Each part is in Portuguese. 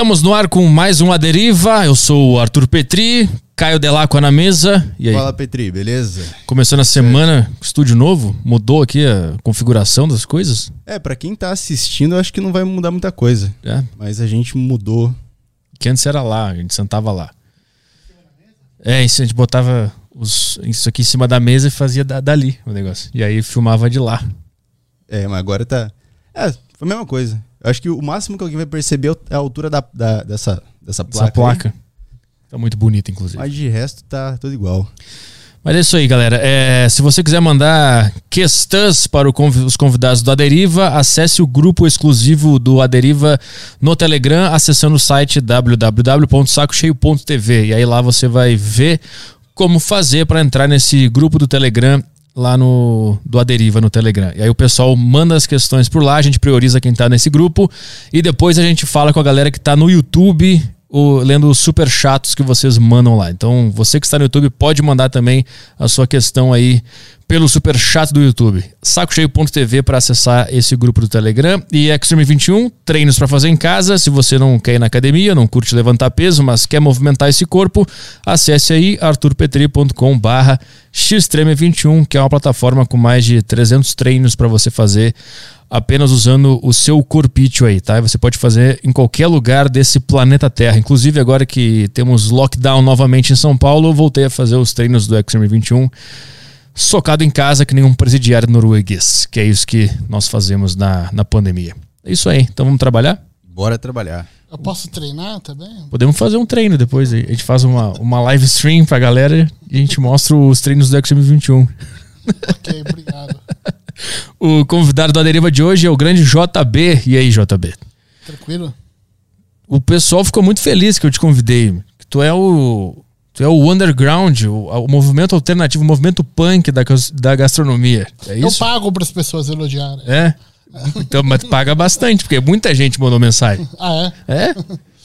Estamos no ar com mais um A Deriva. Eu sou o Arthur Petri, Caio Delacqua na mesa. E aí? Fala, Petri, beleza? Começando a semana, estúdio novo, mudou aqui a configuração das coisas? É, pra quem tá assistindo, eu acho que não vai mudar muita coisa. É. Mas a gente mudou. Que antes era lá, a gente sentava lá. É, isso a gente botava os- isso aqui em cima da mesa e fazia da- dali o negócio. E aí filmava de lá. É, mas agora tá. É, foi a mesma coisa. Eu acho que o máximo que alguém vai perceber é a altura da, da- dessa, dessa placa. Essa placa. Tá muito bonita, inclusive. aí. Mas de resto tá tudo igual. Mas é isso aí, galera. É, se você quiser mandar questões para o convi- os convidados do Aderiva, acesse o grupo exclusivo do Aderiva no Telegram, acessando o site www.sacocheio.tv. E aí lá você vai ver como fazer para entrar nesse grupo do Telegram lá no do Aderiva no Telegram. E aí o pessoal manda as questões por lá, a gente prioriza quem tá nesse grupo e depois a gente fala com a galera que tá no YouTube o- lendo os super chatos que vocês mandam lá. Então, você que está no YouTube pode mandar também a sua questão aí pelo super chat do YouTube. Sacocheio.tv para acessar esse grupo do Telegram e Extreme 21, treinos para fazer em casa. Se você não quer ir na academia, não curte levantar peso, mas quer movimentar esse corpo, acesse aí arturpetri.com/barra xtreme21, que é uma plataforma com mais de 300 treinos para você fazer apenas usando o seu corpício aí, tá? Você pode fazer em qualquer lugar desse planeta Terra. Inclusive, agora que temos lockdown novamente em São Paulo, voltei a fazer os treinos do Extreme 21 socado em casa que nem um presidiário norueguês, que é isso que nós fazemos na, na pandemia. É isso aí. Então vamos trabalhar? Bora trabalhar. Eu posso treinar também? Podemos fazer um treino depois. aí. A gente faz uma, uma live stream pra galera e a gente mostra os treinos do Extreme 21. Ok, obrigado. O convidado da deriva de hoje é o grande JB. E aí, JB? Tranquilo? o pessoal ficou muito feliz que eu te convidei. Tu é o. Tu é o underground, o, o movimento alternativo, o movimento punk da, da gastronomia. É Eu isso? pago para as pessoas elogiarem. É? Então, mas paga bastante, porque muita gente mandou mensagem. Ah, é? É?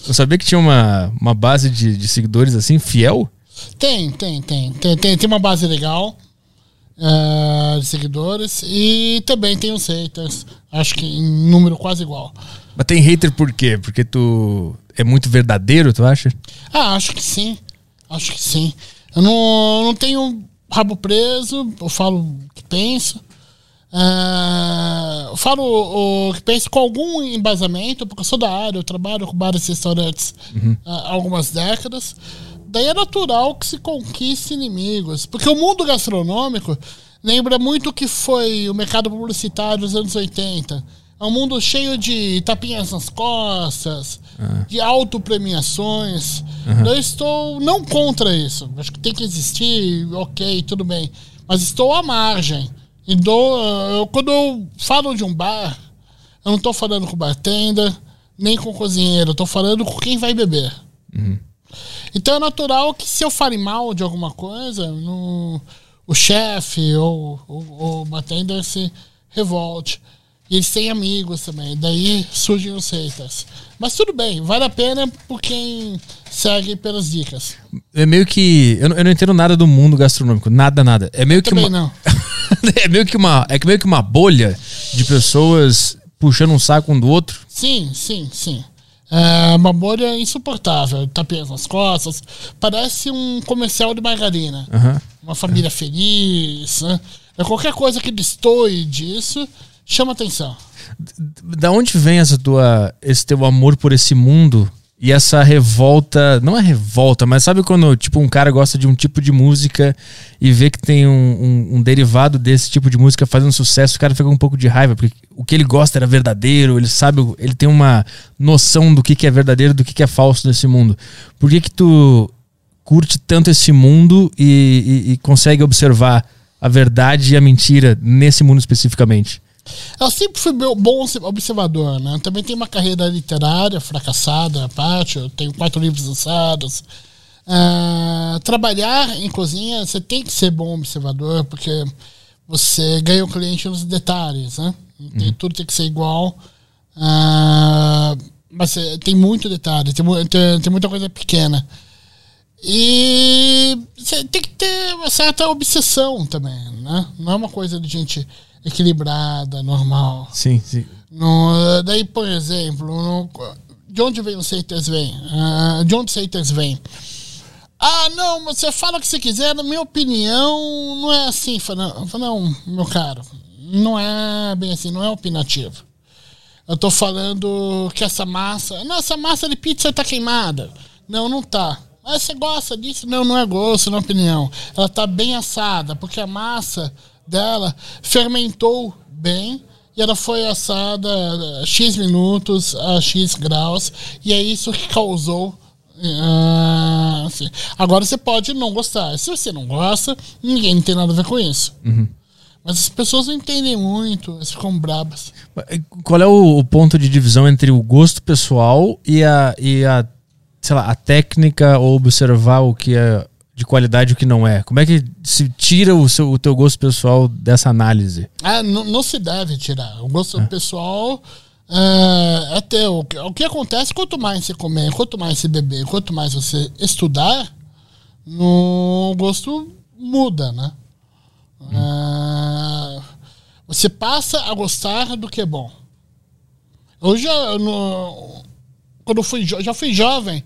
Eu sabia que tinha uma, uma base de, de seguidores assim, fiel. Tem, tem, tem. Tem, tem, tem uma base legal eh, de seguidores e também tem os haters. Acho que em número quase igual. Mas tem hater por quê? Porque tu é muito verdadeiro, tu acha? Ah, acho que sim. Acho que sim. Eu não, não tenho rabo preso, eu falo o que penso. Ah, eu falo o que penso com algum embasamento, porque eu sou da área, eu trabalho com vários restaurantes há algumas décadas. Daí é natural que se conquiste inimigos. Porque o mundo gastronômico lembra muito o que foi o mercado publicitário dos anos 80. É um mundo cheio de tapinhas nas costas, de autopremiações. Eu estou não contra isso. Acho que tem que existir, ok, tudo bem. Mas estou à margem. E dou, eu, quando eu falo de um bar, eu não estou falando com o bartender, nem com o cozinheiro. Estou falando com quem vai beber. Então é natural que se eu fale mal de alguma coisa, no, o chefe ou, ou, ou o bartender se revolte. E eles têm amigos também. Daí surgem os haters. Mas tudo bem, vale a pena por quem segue pelas dicas. É meio que. Eu não, eu não entendo nada do mundo gastronômico. Nada, nada. É meio que Também uma. não. é meio que uma. É que meio que uma bolha de pessoas puxando um saco um do outro. Sim, sim, sim. É uma bolha insuportável. Tapinhas nas costas. Parece um comercial de margarina. Aham. Uma família feliz. Né? É Qualquer coisa que destoie disso chama atenção. Da onde vem essa tua, esse teu amor por esse mundo e essa revolta? Não é revolta, mas sabe quando tipo um cara gosta de um tipo de música e vê que tem um, um- um derivado desse tipo de música fazendo sucesso, o cara fica com um pouco de raiva porque o que ele gosta era verdadeiro, ele sabe, ele tem uma noção do que, que é verdadeiro, do que, que é falso nesse mundo. Por que que tu curte tanto esse mundo e, e- e consegue observar a verdade e a mentira nesse mundo especificamente? Eu sempre fui bom observador, né? Também tenho uma carreira literária fracassada à parte, eu tenho quatro livros lançados. Ah, trabalhar em cozinha, você tem que ser bom observador, porque você ganha o cliente nos detalhes, né? Tem- Tudo tem que ser igual. Ah, mas eh, tem muito detalhe, tem, tem, tem muita coisa pequena. E você tem que ter uma certa obsessão também, né? Não é uma coisa de gente equilibrada, normal. Sim, sim. No, daí, por exemplo, no- de onde vem os haters vem? Ah, de onde os haters vêm? Ah, não, você fala o que você quiser, na minha opinião, não é assim. Não, não, meu caro, não é bem assim, não é opinativo. Eu tô falando que essa massa. Não, essa massa de pizza tá queimada. Não, não tá. Mas você gosta disso? Não, não é gosto, não é opinião. Ela tá bem assada, porque a massa dela fermentou bem e ela foi assada X minutos a X graus, e é isso que causou. Uh, assim. Agora você pode não gostar. Se você não gosta, ninguém tem nada a ver com isso. Uhum. Mas as pessoas não entendem muito, elas ficam brabas. Qual é o, o, ponto de divisão entre o gosto pessoal e a, e a, sei lá, a técnica ou observar o que é de qualidade o que não é? Como é que se tira o, seu, o teu gosto pessoal dessa análise? Ah, não, não se deve tirar. O gosto é. pessoal é, é teu. O que acontece quanto mais você comer, quanto mais você beber, quanto mais você estudar, no gosto muda, né? Hum. É, você passa a gostar do que é bom. Eu já, no, quando eu fui, já fui jovem,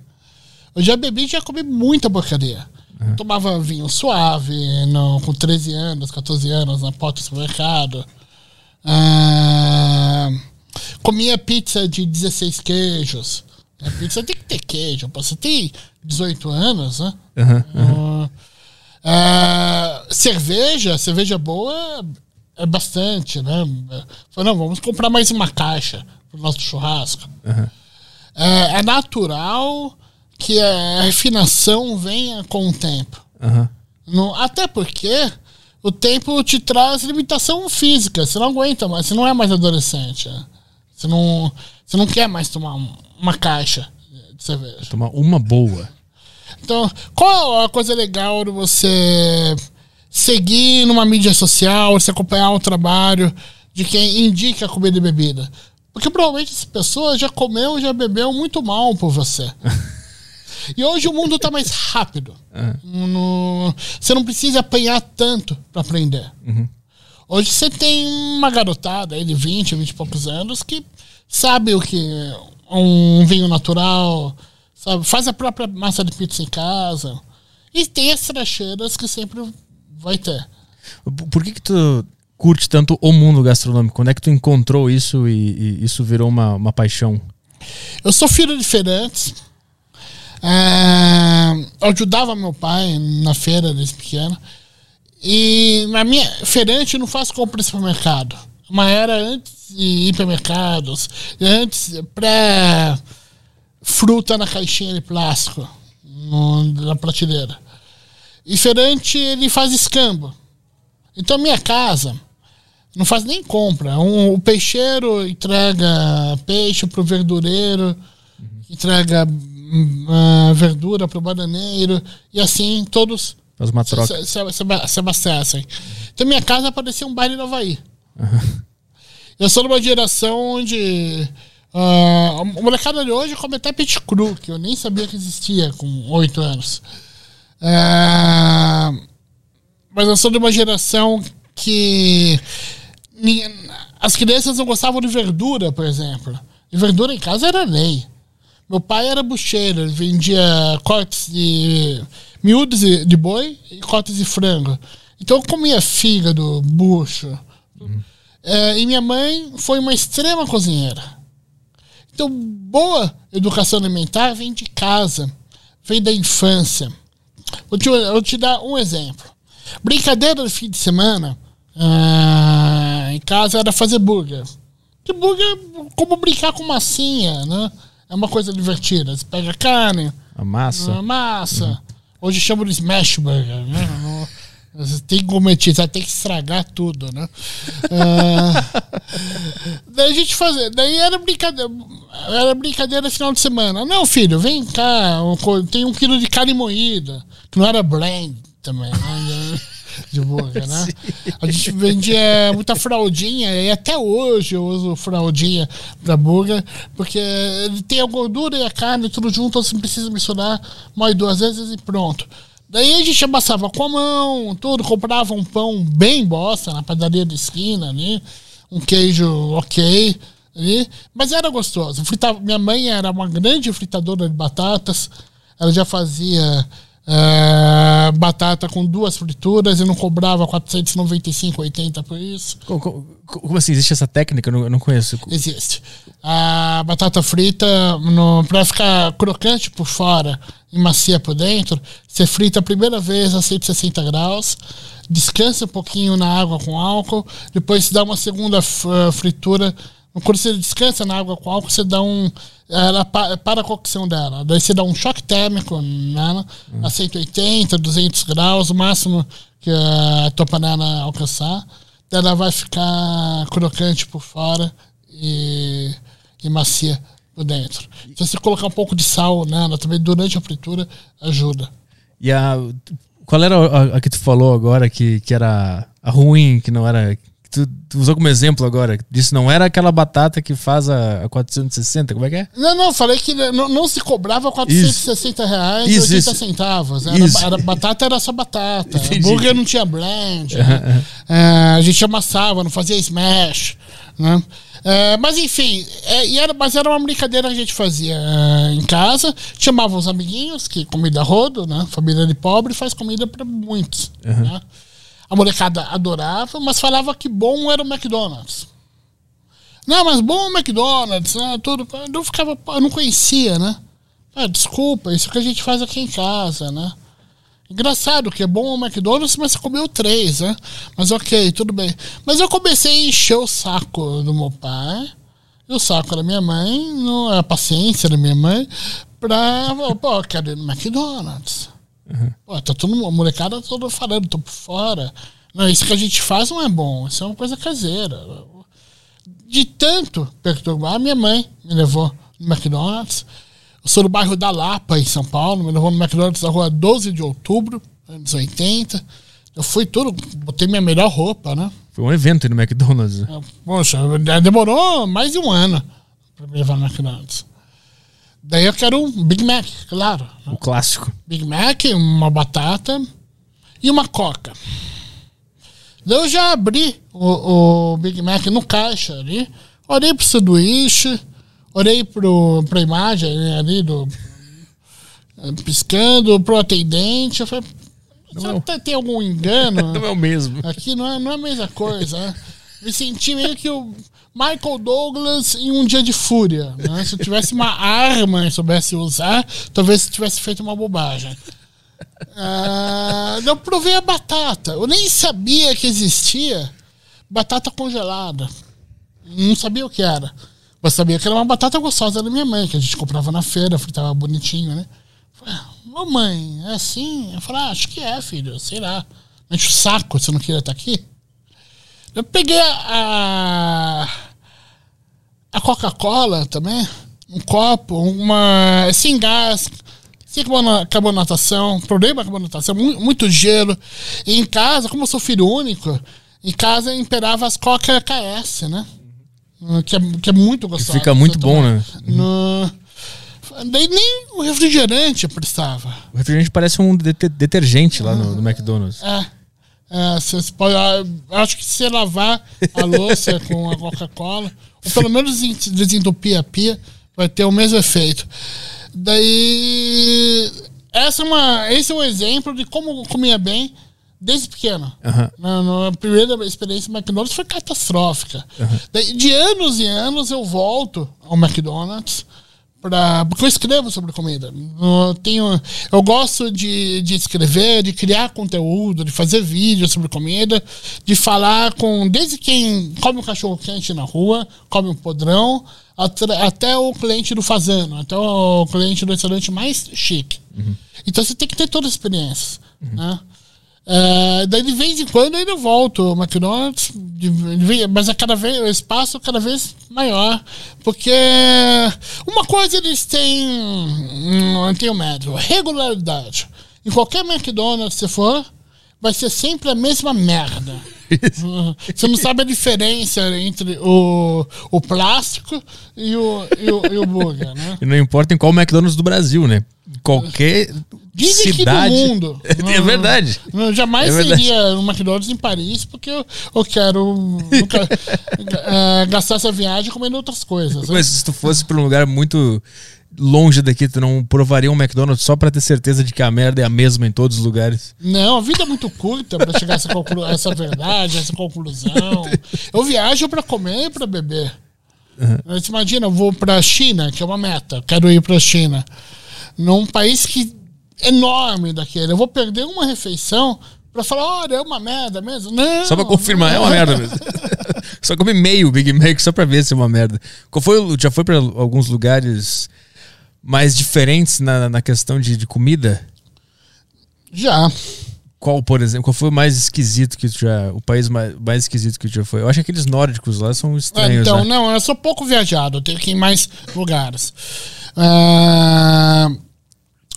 eu já bebi e já comi muita porcaria. Uhum. Tomava vinho suave, no, com 13 anos, 14 anos, na porta do supermercado. Ah, comia pizza de 16 queijos. A pizza tem que ter queijo. Você tem 18 anos, né? Uhum, uhum. Ah, cerveja, cerveja boa é bastante, né? Falei, não, vamos comprar mais uma caixa pro nosso churrasco. É, é natural que a refinação venha com o tempo. Uhum. No, até porque o tempo te traz limitação física. Você não aguenta mais, você não é mais adolescente. Né? Você não, você não quer mais tomar uma caixa de cerveja. Tomar uma boa. Então, qual a coisa legal de você seguir numa mídia social, você acompanhar o trabalho de quem indica comida e bebida? Porque provavelmente essa pessoa já comeu, já bebeu muito mal por você. E hoje o mundo está mais rápido. Uhum. No, você não precisa apanhar tanto para aprender. Uhum. Hoje você tem uma garotada aí de 20, 20 e poucos anos que sabe o que é um vinho natural, sabe? faz a própria massa de pizza em casa. E tem as trecheiras que sempre vai ter. Por que, que tu curte tanto o mundo gastronômico? Quando é que tu encontrou isso e, e isso virou uma, uma paixão? Eu sou filho de feirantes. É, ajudava meu pai na feira desde pequeno. E na minha feirante eu não faço compra em supermercado. Uma era antes de hipermercados, antes pré fruta na caixinha de plástico no, na prateleira. E feirante ele faz escambo. Então minha casa não faz nem compra. Um, o peixeiro entrega peixe pro verdureiro, entrega uh, verdura para o bananeiro, e assim todos Faz uma troca. Se, se, se, se abastecem. Então minha casa parecia um baile no Havaí. Uhum. Eu sou de uma geração onde. Uh, a molecada de hoje come até peixe cru, que eu nem sabia que existia com oito anos. Uh, mas eu sou de uma geração que. As crianças não gostavam de verdura, por exemplo. E verdura em casa era lei. Meu pai era bucheiro, ele vendia cortes de miúdos de boi e cortes de frango. Então eu comia fígado, bucho. Uhum. É, e minha mãe foi uma extrema cozinheira. Então, boa educação alimentar vem de casa, vem da infância. Vou te, vou te dar um exemplo. Brincadeira do fim de semana ah, em casa era fazer burger. Que burger, como brincar com massinha, né? É uma coisa divertida. Você pega carne, a massa. A massa. Uhum. Hoje chamam de smash burger, né? Você tem que você tem que estragar tudo, né? uh, daí a gente fazia. Daí era brincadeira. Era brincadeira final de semana. Não, filho, vem cá. Tem um quilo de carne moída. Que não era blend também, né? De boca, né? A gente vendia muita fraldinha e até hoje eu uso fraldinha pra burger, porque ele tem a gordura e a carne tudo junto, você precisa misturar mais duas vezes e pronto. Daí a gente amassava com a mão, tudo, comprava um pão bem bosta na padaria da esquina ali, um queijo ok, ali, mas era gostoso. Fritava, minha mãe era uma grande fritadora de batatas, ela já fazia é, batata com duas frituras e não cobrava 495,80 por isso. Como, como, assim? Existe essa técnica? Eu não, eu não conheço. Existe. A batata frita, no, pra ficar crocante por fora e macia por dentro, você frita a primeira vez a 160 graus, descansa um pouquinho na água com álcool, depois dá uma segunda fritura quando você descansa na água com álcool, você dá um. Ela para a cocção dela. Daí você dá um choque térmico nela, hum. a 180, 200 graus, o máximo que a tua panela alcançar. Daí ela vai ficar crocante por fora e, e macia por dentro. Se você colocar um pouco de sal nela também durante a fritura, ajuda. E a. Qual era a, a que tu falou agora que, que era a ruim, que não era Tu, tu, usou como exemplo agora. Disse não era aquela batata que faz a, a 460, como é que é? Não, não, falei que não, não se cobrava 460 isso. reais e 80 isso. centavos. Era, era, batata era só batata. Entendi. Burger não tinha blend. Né? É, a gente amassava, não fazia smash. Né? É, mas enfim, é, era, mas era uma brincadeira que a gente fazia é, em casa. Chamava os amiguinhos, que comida rodo, né? Família de pobre faz comida para muitos. Uhum. Né? A molecada adorava, mas falava que bom era o McDonald's. Não, mas bom o McDonald's, né? Tudo. Eu ficava, eu não conhecia, né? Ah, desculpa, isso que a gente faz aqui em casa, né? Engraçado que é bom o McDonald's, mas você comeu três, né? Mas ok, tudo bem. Mas eu comecei a encher o saco do meu pai, e o saco da minha mãe, a paciência da minha mãe, pra. Pô, quero ir no McDonald's. Uhum. Pô, tá todo, a molecada toda falando, tô por fora. Não, isso que a gente faz não é bom, isso é uma coisa caseira. De tanto perturbar, minha mãe me levou no McDonald's. Eu sou do bairro da Lapa, em São Paulo, me levou no McDonald's da rua 12 de outubro, anos 80. Eu fui tudo, botei minha melhor roupa, né? Foi um evento no McDonald's. Poxa, demorou mais de um ano pra me levar no McDonald's. Daí eu quero um Big Mac, claro. O clássico. Big Mac, uma batata e uma coca. Daí eu já abri o, o Big Mac no caixa ali, olhei pro sanduíche, olhei pro, pra imagem ali do. piscando, pro atendente. Eu falei, não é... tem algum engano? não é o mesmo. Aqui não é, não é a mesma coisa, né? Me senti meio que o Michael Douglas em um dia de fúria. Né? Se eu tivesse uma arma e soubesse usar, talvez eu tivesse feito uma bobagem. Uh, eu provei a batata. Eu nem sabia que existia batata congelada. Não sabia o que era. Mas sabia que era uma batata gostosa da minha mãe, que a gente comprava na feira, fritava bonitinho, né? Falei, ô mãe, é assim? Eu falei, ah, acho que é, filho, sei lá. Enche o saco, você não queria estar aqui? Eu peguei a, a Coca-Cola também, um copo, uma. sem gás, sem carbonatação, problema com carbonatação, muito, gelo. E em casa, como eu sou filho único, em casa imperava as Coca KS, né? Que é, que é muito gostoso. fica muito bom, né? No, daí nem o refrigerante prestava. O refrigerante parece um detergente lá no, no McDonald's. É. É, pode, ah, acho que se lavar a louça com a Coca-Cola, ou pelo menos desentupir a pia, vai ter o mesmo efeito. Daí, essa é uma, esse é um exemplo de como comia bem desde pequeno. Uhum. Na, primeira experiência McDonald's foi catastrófica. Uhum. Daí, de anos e anos eu volto ao McDonald's Pra, porque eu escrevo sobre comida. Eu, tenho, eu gosto de, de escrever, de criar conteúdo, de fazer vídeos sobre comida, de falar com desde quem come um cachorro quente na rua, come um podrão, até, o cliente do fazano, até o cliente do restaurante mais chique. Uhum. Então você tem que ter todas as experiências. Uhum. Né? Uh, daí de vez em quando eu ainda volto ao McDonald's, de, de, mas é cada vez, o espaço é cada vez maior. Porque uma coisa eles têm. Não tenho medo, regularidade. Em qualquer McDonald's que você for, vai ser sempre a mesma merda. Você não sabe a diferença entre o, o plástico e o, e o, e o burger, né? E não importa em qual McDonald's do Brasil, né? Qualquer Dizem cidade. que do mundo. É verdade. Eu jamais É verdade. iria no McDonald's em Paris porque eu, eu quero nunca, eh, gastar essa viagem comendo outras coisas. né? Mas se tu fosse pra um lugar muito longe daqui, tu não provaria um McDonald's só pra ter certeza de que a merda é a mesma em todos os lugares? Não, a vida é muito curta pra chegar a essa, a essa verdade, a essa conclusão. Eu viajo pra comer e pra beber. Mas imagina, eu vou pra China, que é uma meta, quero ir pra China. Num país que enorme daquele. Eu vou perder uma refeição pra falar, olha, é uma merda mesmo. Não, Só pra confirmar, é uma merda mesmo. só come meio Big Mac só pra ver se é uma merda. Qual foi, o- já foi pra alguns lugares mais diferentes na, na questão de, de comida? Já. Qual, por exemplo, qual foi o mais esquisito que tu já. O país mais, mais esquisito que tu já foi? Eu acho que aqueles nórdicos lá são estranhos. então, né? não, eu sou pouco viajado, eu tenho que ir em mais lugares. Ah,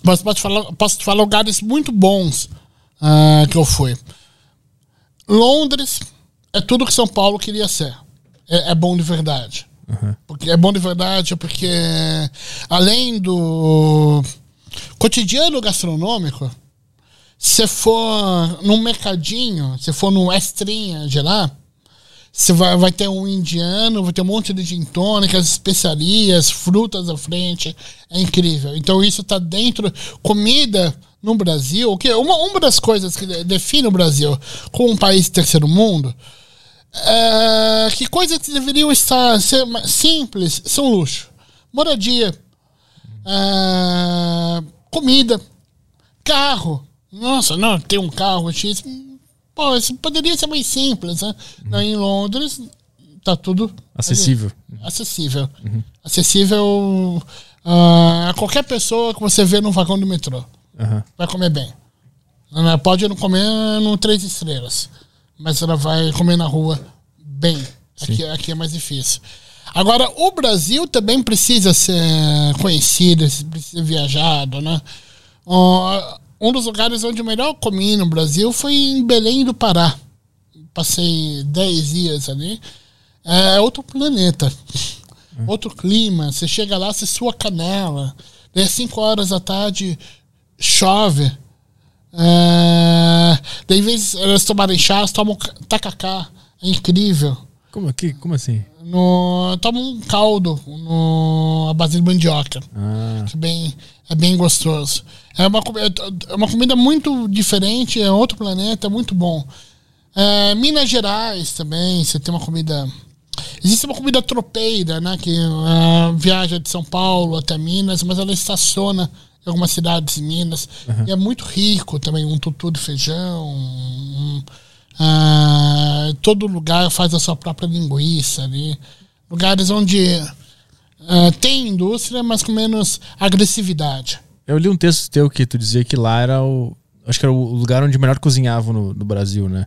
mas posso te falar, posso te falar lugares muito bons ah, que eu fui. Londres é tudo que São Paulo queria ser. É, é bom de verdade. Porque é bom de verdade porque além do cotidiano gastronômico, se for num mercadinho, se for no Estrinha de lá, você vai, vai ter um indiano, vai ter um monte de gin tônicas, especiarias, frutas à frente. É incrível. Então isso está dentro. Comida no Brasil, que uma, uma das coisas que de- define o Brasil como um país terceiro mundo é que coisas que deveriam estar ser simples são luxo. Moradia, é, comida, carro. Nossa, não, tem um carro X. Pô, isso poderia ser mais simples, né? Não, Em Londres tá tudo Acessível. acessível. Acessível ah, a qualquer pessoa que você vê no vagão do metrô. Aham. Vai comer bem. Ela pode não comer no três estrelas, mas ela vai comer na rua bem. Aqui, aqui é mais difícil. Agora, o Brasil também precisa ser conhecido, precisa ser viajado, né? Ó, um dos lugares onde eu melhor comi no Brasil foi em Belém do Pará. Passei 10 dias ali. É outro planeta. Outro clima. Você chega lá, você sua canela. Daí às 5 horas da tarde chove. É, daí, em vez elas tomarem chá, elas tomam ca- tacacá. É incrível. Como, que, como assim? No, toma um caldo no, a base de mandioca. Ah, Que bem, é bem gostoso. É uma, é uma comida muito diferente, é outro planeta, é muito bom. É, Minas Gerais também, você tem uma comida. Existe uma comida tropeira, né? Que ah, viaja de São Paulo até Minas, mas ela estaciona em algumas cidades de Minas. E é muito rico também, um tutu de feijão. um- ah, todo lugar faz a sua própria linguiça ali. Lugares onde ah, tem indústria, mas com menos agressividade. eu li um texto teu que tu dizia que lá era o. Acho que era o lugar onde melhor cozinhavam no, no Brasil, né?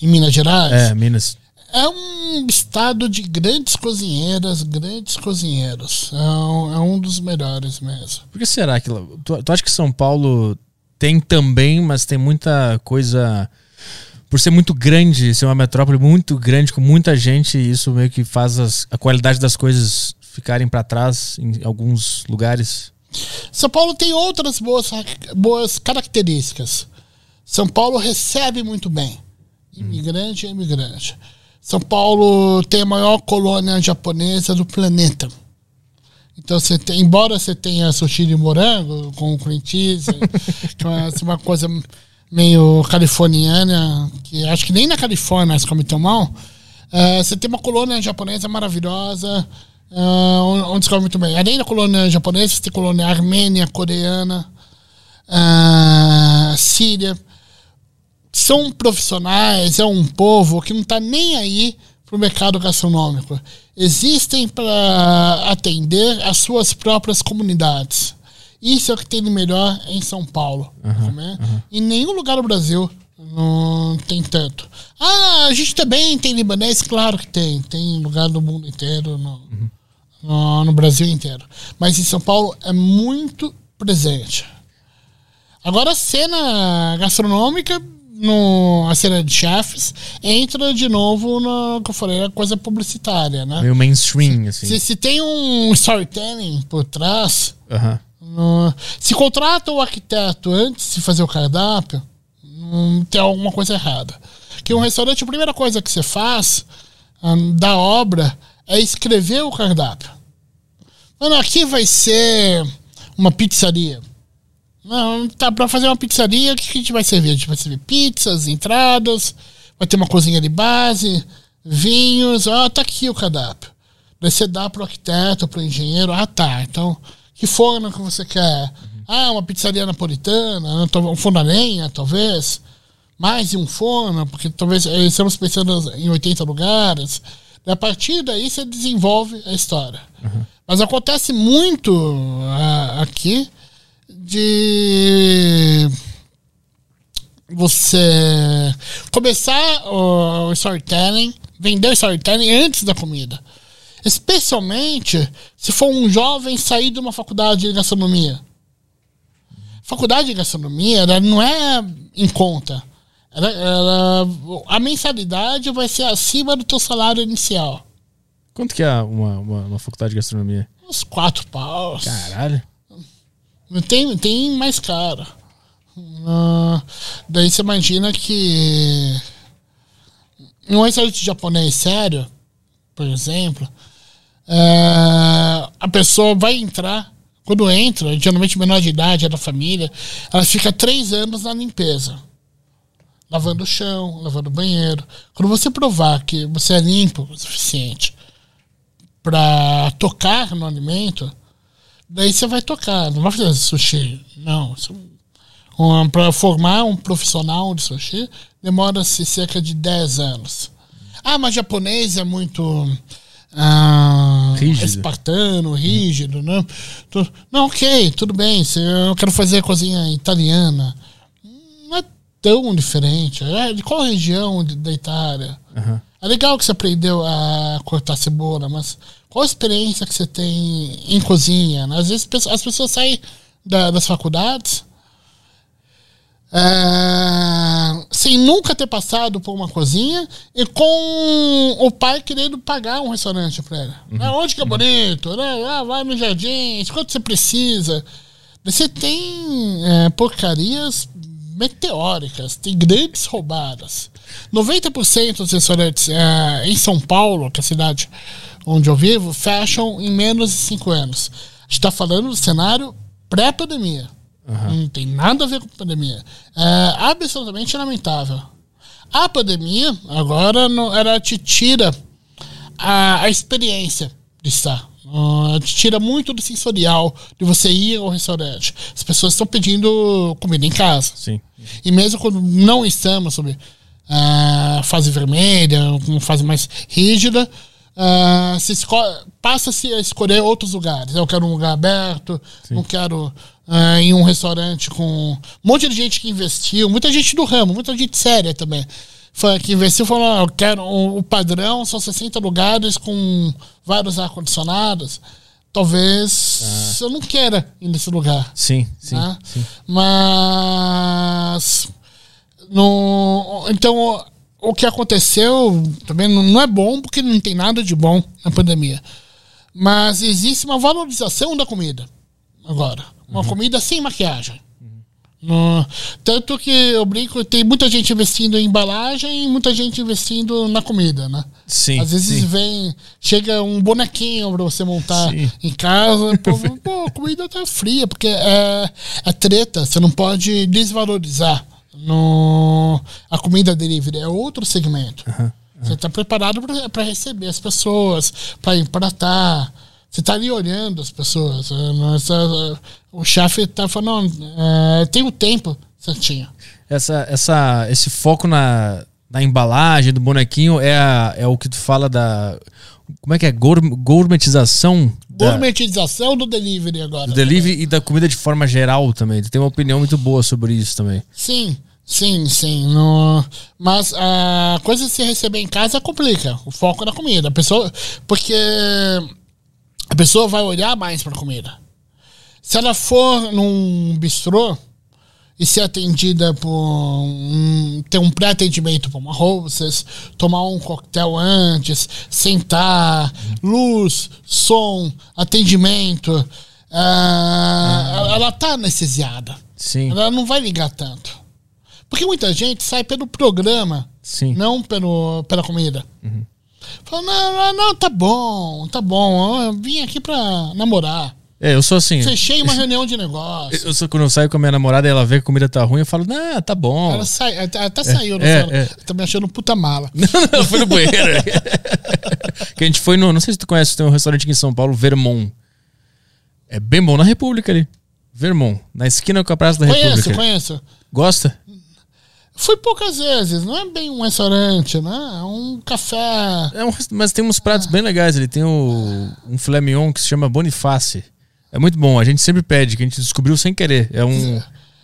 Em Minas Gerais, É, Minas. é um estado de grandes cozinheiras, grandes cozinheiros. É um, é um dos melhores mesmo. Por que será que. Tu, tu acha que São Paulo tem também, mas tem muita coisa. Por ser muito grande, ser uma metrópole muito grande, com muita gente, isso meio que faz as- a qualidade das coisas ficarem pra trás em alguns lugares. São Paulo tem outras boas, boas características. São Paulo recebe muito bem. Imigrante é imigrante. São Paulo tem a maior colônia japonesa do planeta. Então, você tem, embora você tenha sushi de morango com cream cheese, que é uma- uma coisa meio californiana, que acho que nem na Califórnia se come tão mal, eh, você tem uma colônia japonesa maravilhosa, eh, onde se come muito bem. Além da colônia japonesa, tem colônia armênia, coreana, ah, síria. São profissionais, é um povo que não está nem aí para o mercado gastronômico. Existem para atender as suas próprias comunidades. Isso é o que tem de melhor em São Paulo. né? Em nenhum lugar do Brasil não tem tanto. Ah, a gente também tem libanês? Claro que tem. Tem lugar do mundo inteiro, no, no, no Brasil inteiro. Mas em São Paulo é muito presente. Agora a cena gastronômica, no, a cena de chefes, entra de novo no que eu falei, a coisa publicitária, né? Meio mainstream, assim. Se, se tem um storytelling por trás, no- se contrata o arquiteto antes de fazer o cardápio, hum, tem alguma coisa errada. Que um restaurante, a primeira coisa que você faz hum, da obra é escrever o cardápio. Mano, aqui vai ser uma pizzaria. Não, tá pra fazer uma pizzaria, o que a gente vai servir? A gente vai servir pizzas, entradas, vai ter uma cozinha de base, vinhos, ah, tá aqui o cardápio. Daí você dá pro arquiteto, pro engenheiro, ah tá, então, que forno que você quer? Ah, uma pizzaria napolitana, um forno a lenha, talvez. Mais de um forno, porque talvez eh, estamos pensando em 80 lugares. E a partir daí você desenvolve a história. Uhum. Mas acontece muito uh, aqui de você começar o storytelling, vender o storytelling antes da comida. Especialmente se for um jovem sair de uma faculdade de gastronomia. Faculdade de gastronomia ela não é em conta. Ela, ela, a mensalidade vai ser acima do teu salário inicial. Quanto que é uma, uma, uma faculdade de gastronomia? Uns quatro paus. Caralho. Tem, tem mais caro. Uh, daí você imagina que um restaurante japonês sério, por exemplo, uh, a pessoa vai entrar, quando entra, geralmente menor de idade, é da família, ela fica três anos na limpeza. Lavando o chão, lavando o banheiro. Quando você provar que você é limpo o suficiente para tocar no alimento, daí você vai tocar. Não vai fazer sushi. Não. Um, para formar um profissional de sushi, demora-se cerca de 10 anos. Ah, mas japonês é muito. Ah, rígido. espartano, rígido, né? Não, ok, tudo bem. Se eu quero fazer cozinha italiana, não é tão diferente. É de qual região da Itália? Uhum. É legal que você aprendeu a cortar cebola, mas qual a experiência que você tem em cozinha? Às vezes as pessoas saem da, das faculdades é, sem nunca ter passado por uma cozinha e com o pai querendo pagar um restaurante para ele. Uhum. Ah, onde que é bonito? Né? Ah, vai no jardim, quanto você precisa. Você tem é, porcarias meteóricas, tem grandes roubadas. 90% dos restaurantes é, em São Paulo, que é a cidade onde eu vivo, fecham em menos de 5 anos. A gente está falando do cenário pré-pandemia. Uhum. Não tem nada a ver com pandemia. É absolutamente lamentável. A pandemia, agora, não, ela te tira a, a experiência de estar. Uh, te tira muito do sensorial de você ir ao restaurante. As pessoas estão pedindo comida em casa. Sim. E mesmo quando não estamos sobre a fase vermelha, uma fase mais rígida, uh, se passa-se a escolher outros lugares. Eu quero um lugar aberto, Sim. não quero uh, em um restaurante com um monte de gente que investiu, muita gente do ramo, muita gente séria também. Foi, que investiu falou: ah, eu quero o, o padrão são 60 lugares com vários ar-condicionados talvez ah. eu não queira ir nesse lugar. Sim, sim. Né? sim. Mas no, então o que aconteceu também não é bom porque não tem nada de bom na pandemia. Mas existe uma valorização da comida agora. Uma uhum. comida sem maquiagem. Tanto que eu brinco, tem muita gente investindo em embalagem e muita gente investindo na comida, né? Sim. Às vezes sim. vem, chega um bonequinho pra você montar sim. em casa, pô, pô, a comida tá fria, porque é, é treta, você não pode desvalorizar no, a comida delivery, é outro segmento. Uhum. Você está preparado para receber as pessoas, para empratar. Você está ali olhando as pessoas. Né? o chefe está falando, é, tem o tempo certinho. Essa, essa, esse foco na, na embalagem do bonequinho é, a, é o que tu fala da. Como é que é? gourmetização? Gourmetização da, do delivery agora. Do delivery também. e da comida de forma geral também. Tu tem uma opinião muito boa sobre isso também. Sim. Sim, sim. No... Mas a coisa de se receber em casa complica. O foco na comida. A pessoa. Porque a pessoa vai olhar mais para a comida. Se ela for num bistrô e ser atendida por um, ter um pré-atendimento por uma hostess, tomar um coquetel antes, sentar, luz, som, atendimento, ah, ela- ela tá anestesiada. Sim, Ela não vai ligar tanto. Porque muita gente sai pelo programa, sim. não pelo, pela comida. Uhum. Fala, não, não, não, tá bom, tá bom. Eu vim aqui pra namorar. É, eu sou assim. Fechei uma reunião de negócio. Eu quando eu saio com a minha namorada e ela vê que a comida tá ruim, eu falo, não, tá bom. Ela sai, até, até saiu, é, né? é. Tá me achando puta mala. Não, não, foi no banheiro. que a gente foi no. Não sei se tu conhece, tem um restaurante aqui em São Paulo, Vermont. É bem bom na República ali. Vermont, na esquina com a Praça da Conheço, República. conheço. Gosta? Fui poucas vezes, não é bem um restaurante, né? É um café. É um mas tem uns pratos bem legais. Ele tem o, um filé mignon que se chama Boniface. É muito bom. A gente sempre pede, que a gente descobriu sem querer. É um.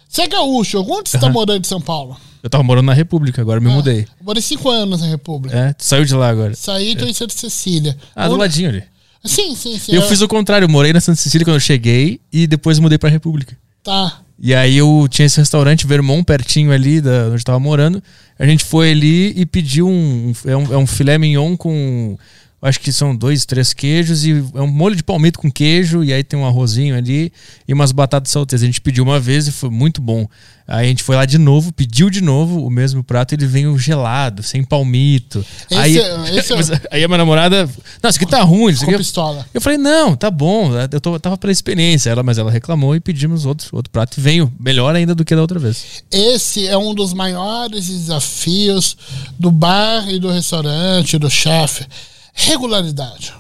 Você é gaúcho, onde você tá morando em São Paulo? Eu tava morando na República, agora me mudei. Eu morei cinco anos na República. É, tu saiu de lá agora. Saí e tô em Santa Cecília. Ah, do ladinho ali. Sim, sim, sim. Eu é- fiz o contrário, eu morei na Santa Cecília quando eu cheguei e depois mudei pra República. Tá. E aí eu tinha esse restaurante Vermont pertinho ali da onde eu tava morando. A gente foi ali e pediu um, é um, é um filé mignon com acho que são dois, três queijos e é um molho de palmito com queijo e aí tem um arrozinho ali e umas batatas salteiras. A gente pediu uma vez e foi muito bom. Aí a gente foi lá de novo, pediu de novo o mesmo prato, ele veio gelado, sem palmito. Esse aí, é- esse é- aí a minha namorada, não, isso aqui tá ruim, isso aqui é pistola. eu falei, não, tá bom, eu tô- tava pela experiência. Ela, mas ela reclamou e pedimos outro, outro prato. E veio melhor ainda do que da outra vez. Esse é um dos maiores desafios do bar e do restaurante, do chefe. Regularidade.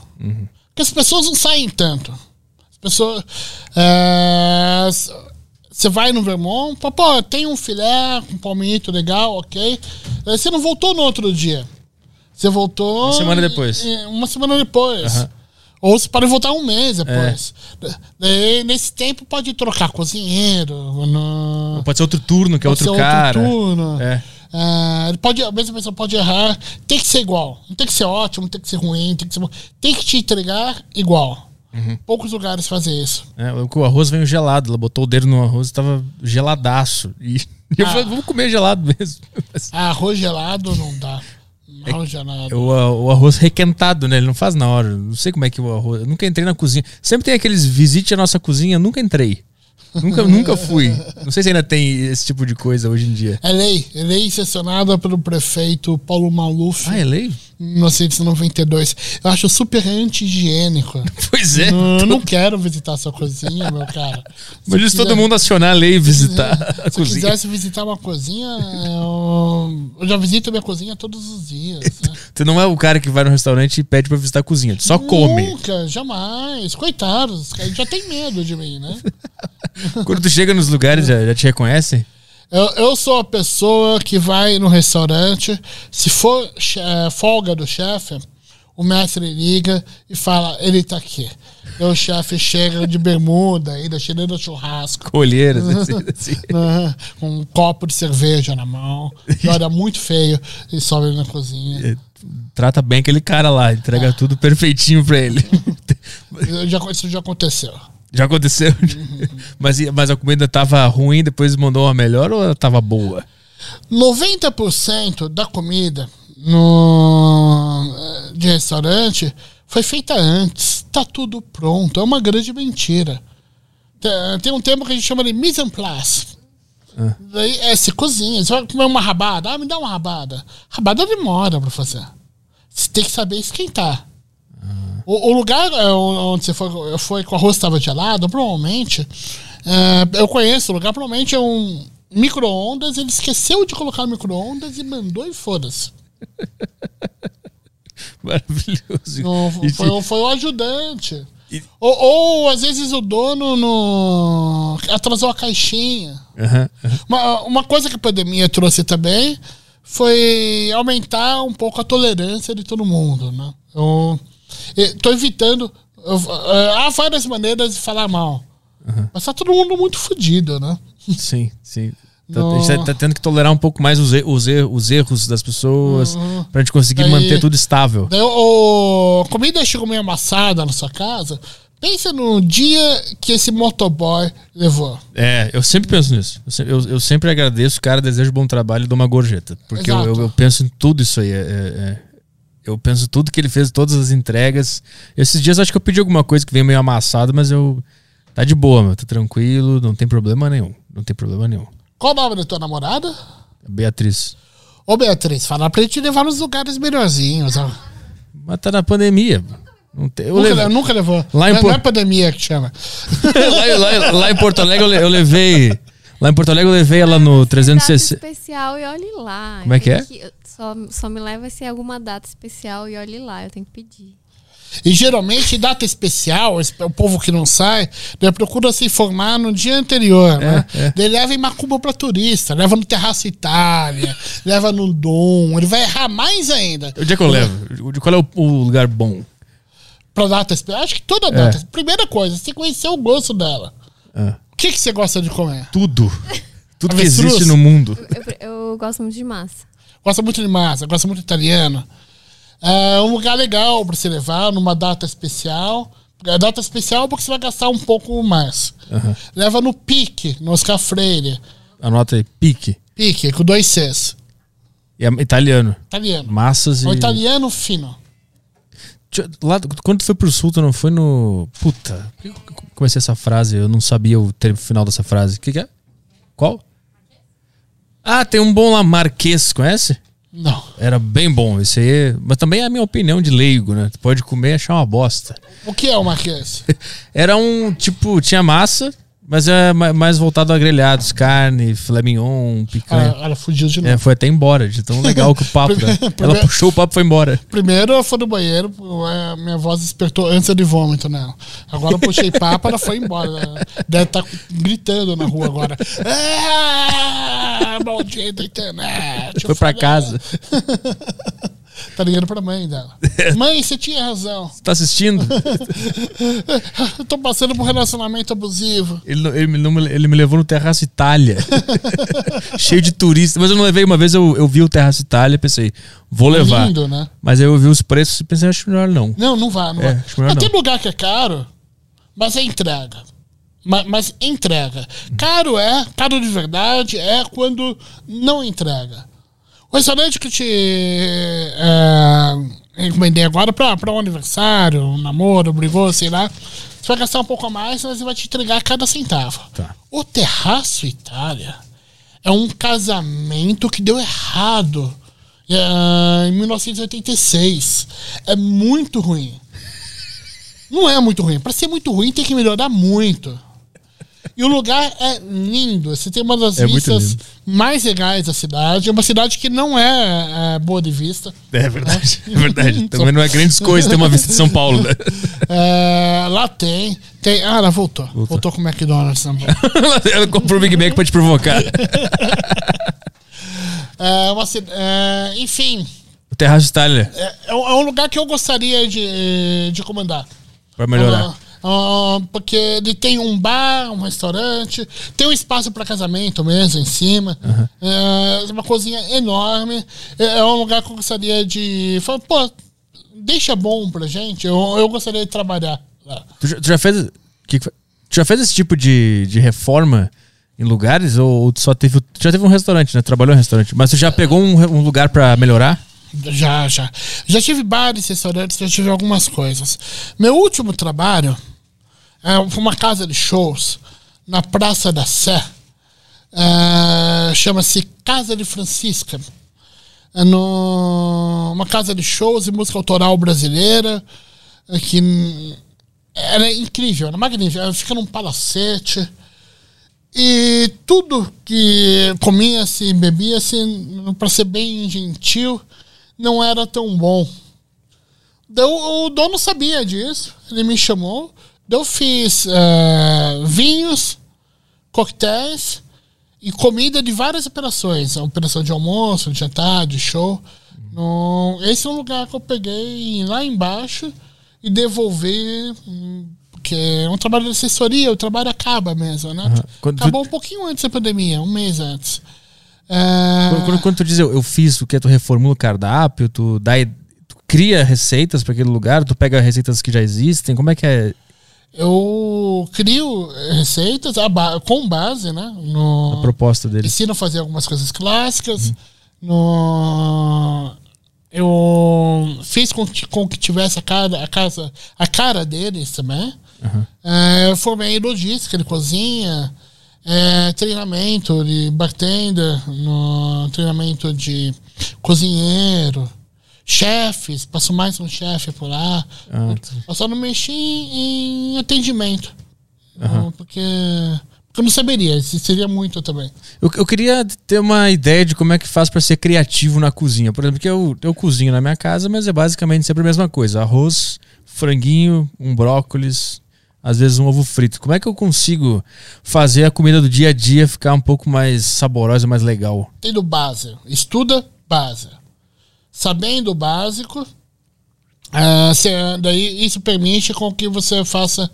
Porque as pessoas não saem tanto. As pessoas. é, s- Você vai no Vermont, pô, tem um filé com palmito legal, ok. Você não voltou no outro dia. Você voltou. Uma semana depois. e- Uma semana depois. Aham. Ou você pode voltar um mês depois. Daí, nesse tempo pode trocar cozinheiro. No... Pode ser outro turno, que é Pode outro ser cara. turno. É. Ah, ele pode, a mesma pessoa pode errar. Tem que ser igual. Não tem que ser ótimo, não tem que ser ruim, tem que ser bom. Tem que te entregar igual. Uhum. Poucos lugares fazem isso. É, o o arroz veio gelado. Ela botou o dedo no arroz e tava geladaço. E eu Ah. falei, vamos comer gelado mesmo. Ah, arroz gelado não dá. Arroz gelado. O, a- o arroz requentado, né? Ele não faz na hora. Não sei como é que o arroz. Eu nunca entrei na cozinha. Sempre tem aqueles visite a nossa cozinha, eu nunca entrei. Nunca, nunca fui. Não sei se ainda tem esse tipo de coisa hoje em dia. É lei. É lei sancionada pelo prefeito Paulo Maluf Ah, é lei? em 1992. Eu acho super anti-higiênico. Pois é. Não, eu não quero visitar sua cozinha, meu cara. Se Imagina se todo quiser- mundo acionar a lei e visitar a Se cozinha. quisesse visitar uma cozinha, eu, eu já visito minha cozinha todos os dias. né? Tu não é o cara que vai no restaurante e pede pra visitar a cozinha. Tu só come. Nunca, jamais. Coitados, já tem medo de mim, né? Quando tu chega nos lugares, já, já te reconhecem? Eu, eu sou a pessoa que vai no restaurante, se for eh, folga do chefe, o mestre liga e fala, ele tá aqui. E o chefe chega de bermuda, ainda cheirando churrasco. Colheiras, assim. assim. né, com um copo de cerveja na mão, e olha muito feio e sobe na cozinha. Trata bem aquele cara lá, entrega tudo perfeitinho pra ele. Já, isso já aconteceu. Já aconteceu? mas, e- mas a comida tava ruim, depois mandou uma melhor ou ela tava boa? 90% da comida no, de restaurante foi feita antes. Tá tudo pronto. É uma grande mentira. Tem, tem um termo que a gente chama de mise en place. Daí é se cozinha. Você vai comer uma rabada. Ah, me dá uma rabada. Rabada demora pra fazer. Você tem que saber esquentar. O, o lugar é, onde você foi, foi com o arroz estava gelado, provavelmente. é, eu conheço o lugar, provavelmente é um micro-ondas. Ele esqueceu de colocar micro-ondas e mandou e foda-se. Maravilhoso. Não, foi, foi o ajudante. E- Ou, ou, às vezes o dono no, atrasou a caixinha. Aham, aham. Uma, uma coisa que a pandemia trouxe também foi aumentar um pouco a tolerância de todo mundo, né? Eu estou evitando. eu- eh, há várias maneiras de falar mal. Mas tá todo mundo muito fodido, né? Sim, sim. Não. A gente tá, tá tendo que tolerar um pouco mais os, e- os, e- os erros das pessoas Uhum. pra gente conseguir Daí- manter tudo estável. Daí, o, comida chegou meio amassada na sua casa. Pensa no dia que esse motoboy levou. É, eu sempre penso nisso. Eu, eu, eu sempre agradeço o cara, desejo bom trabalho e dou uma gorjeta. Porque eu, eu, eu penso em tudo isso aí. é- é- é. Eu penso tudo que ele fez, todas as entregas. Esses dias acho que eu pedi alguma coisa que veio meio amassado, mas eu, Tá de boa, meu. Tá tranquilo, não tem problema nenhum. Não tem problema nenhum. Qual o nome da tua namorada? Beatriz. Ô, Beatriz, fala pra gente levar nos lugares melhorzinhos. ó. Mas tá na pandemia. Não tem, eu Nunca, levei- nunca levou. Lá em não, Por- não é pandemia que chama. lá, lá- lá em Porto Alegre eu, le- eu levei. Lá em Porto Alegre eu levei ela no Data 360. especial e olhe lá. Como é que é? Eu- Só, só me leva se é alguma data especial e olhe lá, eu tenho que pedir. E geralmente, data especial, o povo que não sai, né, procura se informar no dia anterior, né? é. Ele leva em Macumba pra turista, leva no Terraço Itália, leva no Dom, ele vai errar mais ainda. Onde é que eu levo? Qual é o, o lugar bom? Pra data especial, acho que toda data. Primeira coisa, você conhecer o gosto dela. Ah, O que, que você gosta de comer? tudo. Tudo que existe no mundo. Eu, eu gosto muito de massa. Gosta muito de massa, gosta muito de italiano. É um lugar legal pra você levar numa data especial. É data especial porque você vai gastar um pouco mais. Leva no Pique, no Oscar Freire. Anota aí, pique. Pique, com dois Cs. E é italiano. Italiano. Massas e. Um italiano fino. Lá, quando tu foi pro sul, tu não foi no. Puta, eu comecei essa frase? Eu não sabia o termo final dessa frase. O que, que é? Qual? Ah, tem um bom lá, Marquês, conhece? Não. Era bem bom. Esse aí. Mas também é a minha opinião de leigo, né? Tu pode comer e achar uma bosta. O que é o Marquês? Era um tipo, tinha massa, mas é ma- mais voltado a grelhados, carne, filé mignon, picanha. Ela, ela fugiu de novo. É, foi até embora, de tão legal que o papo. né? Ela Primeiro- puxou o papo e foi embora. Primeiro eu fui no banheiro, minha voz despertou antes de vômito nela. Agora eu puxei papo, ela foi embora. Ela Deve estar gritando na rua agora. Ah, maldita internet. Foi pra casa. Tá ligando pra mãe dela. Mãe, você tinha razão. Tá assistindo? Tô passando por um relacionamento abusivo. Ele, não- ele, não ele me levou no Terraço Itália. Cheio de turistas. Mas eu não levei uma vez, eu, eu vi o Terraço Itália e pensei, vou levar. Lindo, né? Mas aí eu vi os preços e pensei, acho melhor não. Não, não vá, não É, vá. Mas tem não. lugar que é caro, mas é entrega. Ma- Mas, entrega. Caro é, caro de verdade é quando não entrega. O restaurante que eu te é, encomendei agora pra um aniversário, um namoro, um brigou, sei lá. Você vai gastar um pouco a mais, mas ele vai te entregar cada centavo. Tá. O Terraço Itália é um casamento que deu errado é, em 1986. É muito ruim. Não é muito ruim. Pra ser muito ruim, tem que melhorar muito. E o lugar é lindo. Você tem uma das É vistas mais legais da cidade. É uma cidade que não é, é, boa de vista. É verdade, é verdade. Também não é grandes coisas ter uma vista de São Paulo, né? É, lá tem, tem. Ah, ela voltou. Voltou, com o McDonald's também. Ela comprou o Big Mac pra te provocar. É uma, é, enfim, O Terraço Itália, é, é um é um lugar que eu gostaria de, de comandar. pra melhorar. Ah, ah, porque ele tem um bar, um restaurante, tem um espaço para casamento mesmo em cima. É uma cozinha enorme. É, é um lugar que eu gostaria de. Falar, pô, deixa bom pra gente. Eu, eu gostaria de trabalhar lá. Tu, já- tu já fez. que tu já fez esse tipo de, de reforma em lugares? Ou, só teve. Já teve um restaurante, né? Trabalhou em restaurante. Mas tu já pegou um, um lugar pra melhorar? Já, já. Já tive bares, restaurantes, já tive algumas coisas. Meu último trabalho uma casa de shows na Praça da Sé. É, Chama-se Casa de Francisca. É no, uma casa de shows e música autoral brasileira. é, Que era incrível, era magnífica. Ela fica num palacete. E tudo que comia-se, bebia-se, para ser bem gentil, não era tão bom. O dono sabia disso, ele me chamou. Eu fiz eh, vinhos, coquetéis e comida de várias operações. A operação de almoço, de jantar, de show. No, esse é um lugar que eu peguei lá embaixo e devolvi. Porque é um trabalho de assessoria, o trabalho acaba mesmo, né? Tu- Acabou um pouquinho antes da pandemia, um mês antes. É, Quando, quando- quando tu diz eu, eu fiz o que? Tu reformula o cardápio, tu, dá, tu cria receitas pra aquele lugar, tu pega receitas que já existem, como é que é Eu crio receitas a ba- com base, né? a No, proposta dele? ensino a fazer algumas coisas clássicas. No, eu fiz com que, com que tivesse a cara, a casa, a cara deles também. É, formei em logística de cozinha, é, treinamento de bartender, no treinamento de cozinheiro, chefes, passo mais um chefe por lá. Ah, Eu só não mexi em, em atendimento. Porque, porque eu não saberia, seria muito também. Eu, eu queria ter uma ideia de como é que faz pra ser criativo na cozinha. Por exemplo, que eu, eu cozinho na minha casa, mas é basicamente sempre a mesma coisa: arroz, franguinho, um brócolis, às vezes um ovo frito. Como é que eu consigo fazer a comida do dia a dia ficar um pouco mais saborosa, mais legal? Tem do base, estuda base. Sabendo o básico, ah, cê- daí isso permite com que você faça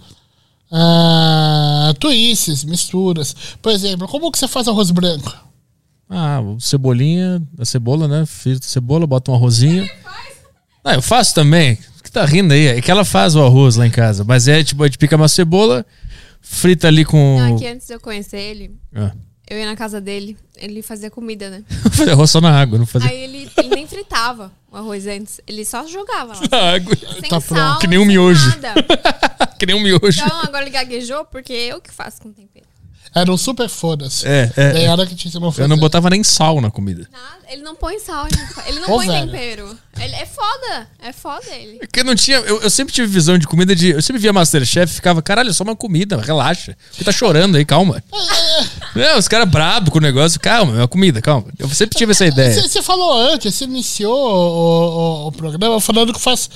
ah, twists, misturas. Por exemplo, como que você faz arroz branco? Ah, cebolinha, a cebola, né? Fiz cebola, bota um arrozinho. Ah, eu faço também. O que tá rindo aí? É que ela faz o arroz lá em casa. Mas é tipo, a gente pica uma cebola, frita ali com. Não, é que antes de eu conhecer ele, Ah. Eu ia na casa dele, ele fazia comida, né? Fazer arroz só na água, não fazer Aí ele, ele nem fritava o arroz antes, ele só jogava lá. na água. Sem Tá sal, pronto. Que nem um miojo. que nem um miojo. Então agora ele gaguejou porque eu que faço com tempero. Era um super foda-se. É, é, Daí é. era que te ensinou a fazer. Eu não botava nem sal na comida. Nada, ele não põe sal, ele não, ele não Ô, põe velho. tempero. Ele é foda, é foda ele. Porque eu não tinha. Eu, eu sempre tive visão de comida de. Eu sempre via Masterchef e ficava, caralho, é só uma comida, relaxa. Você tá chorando aí, calma. É, os caras brabos com o negócio, calma, é uma comida, calma. Eu sempre tive essa ideia. Você falou antes, você iniciou o, o- o programa falando que faz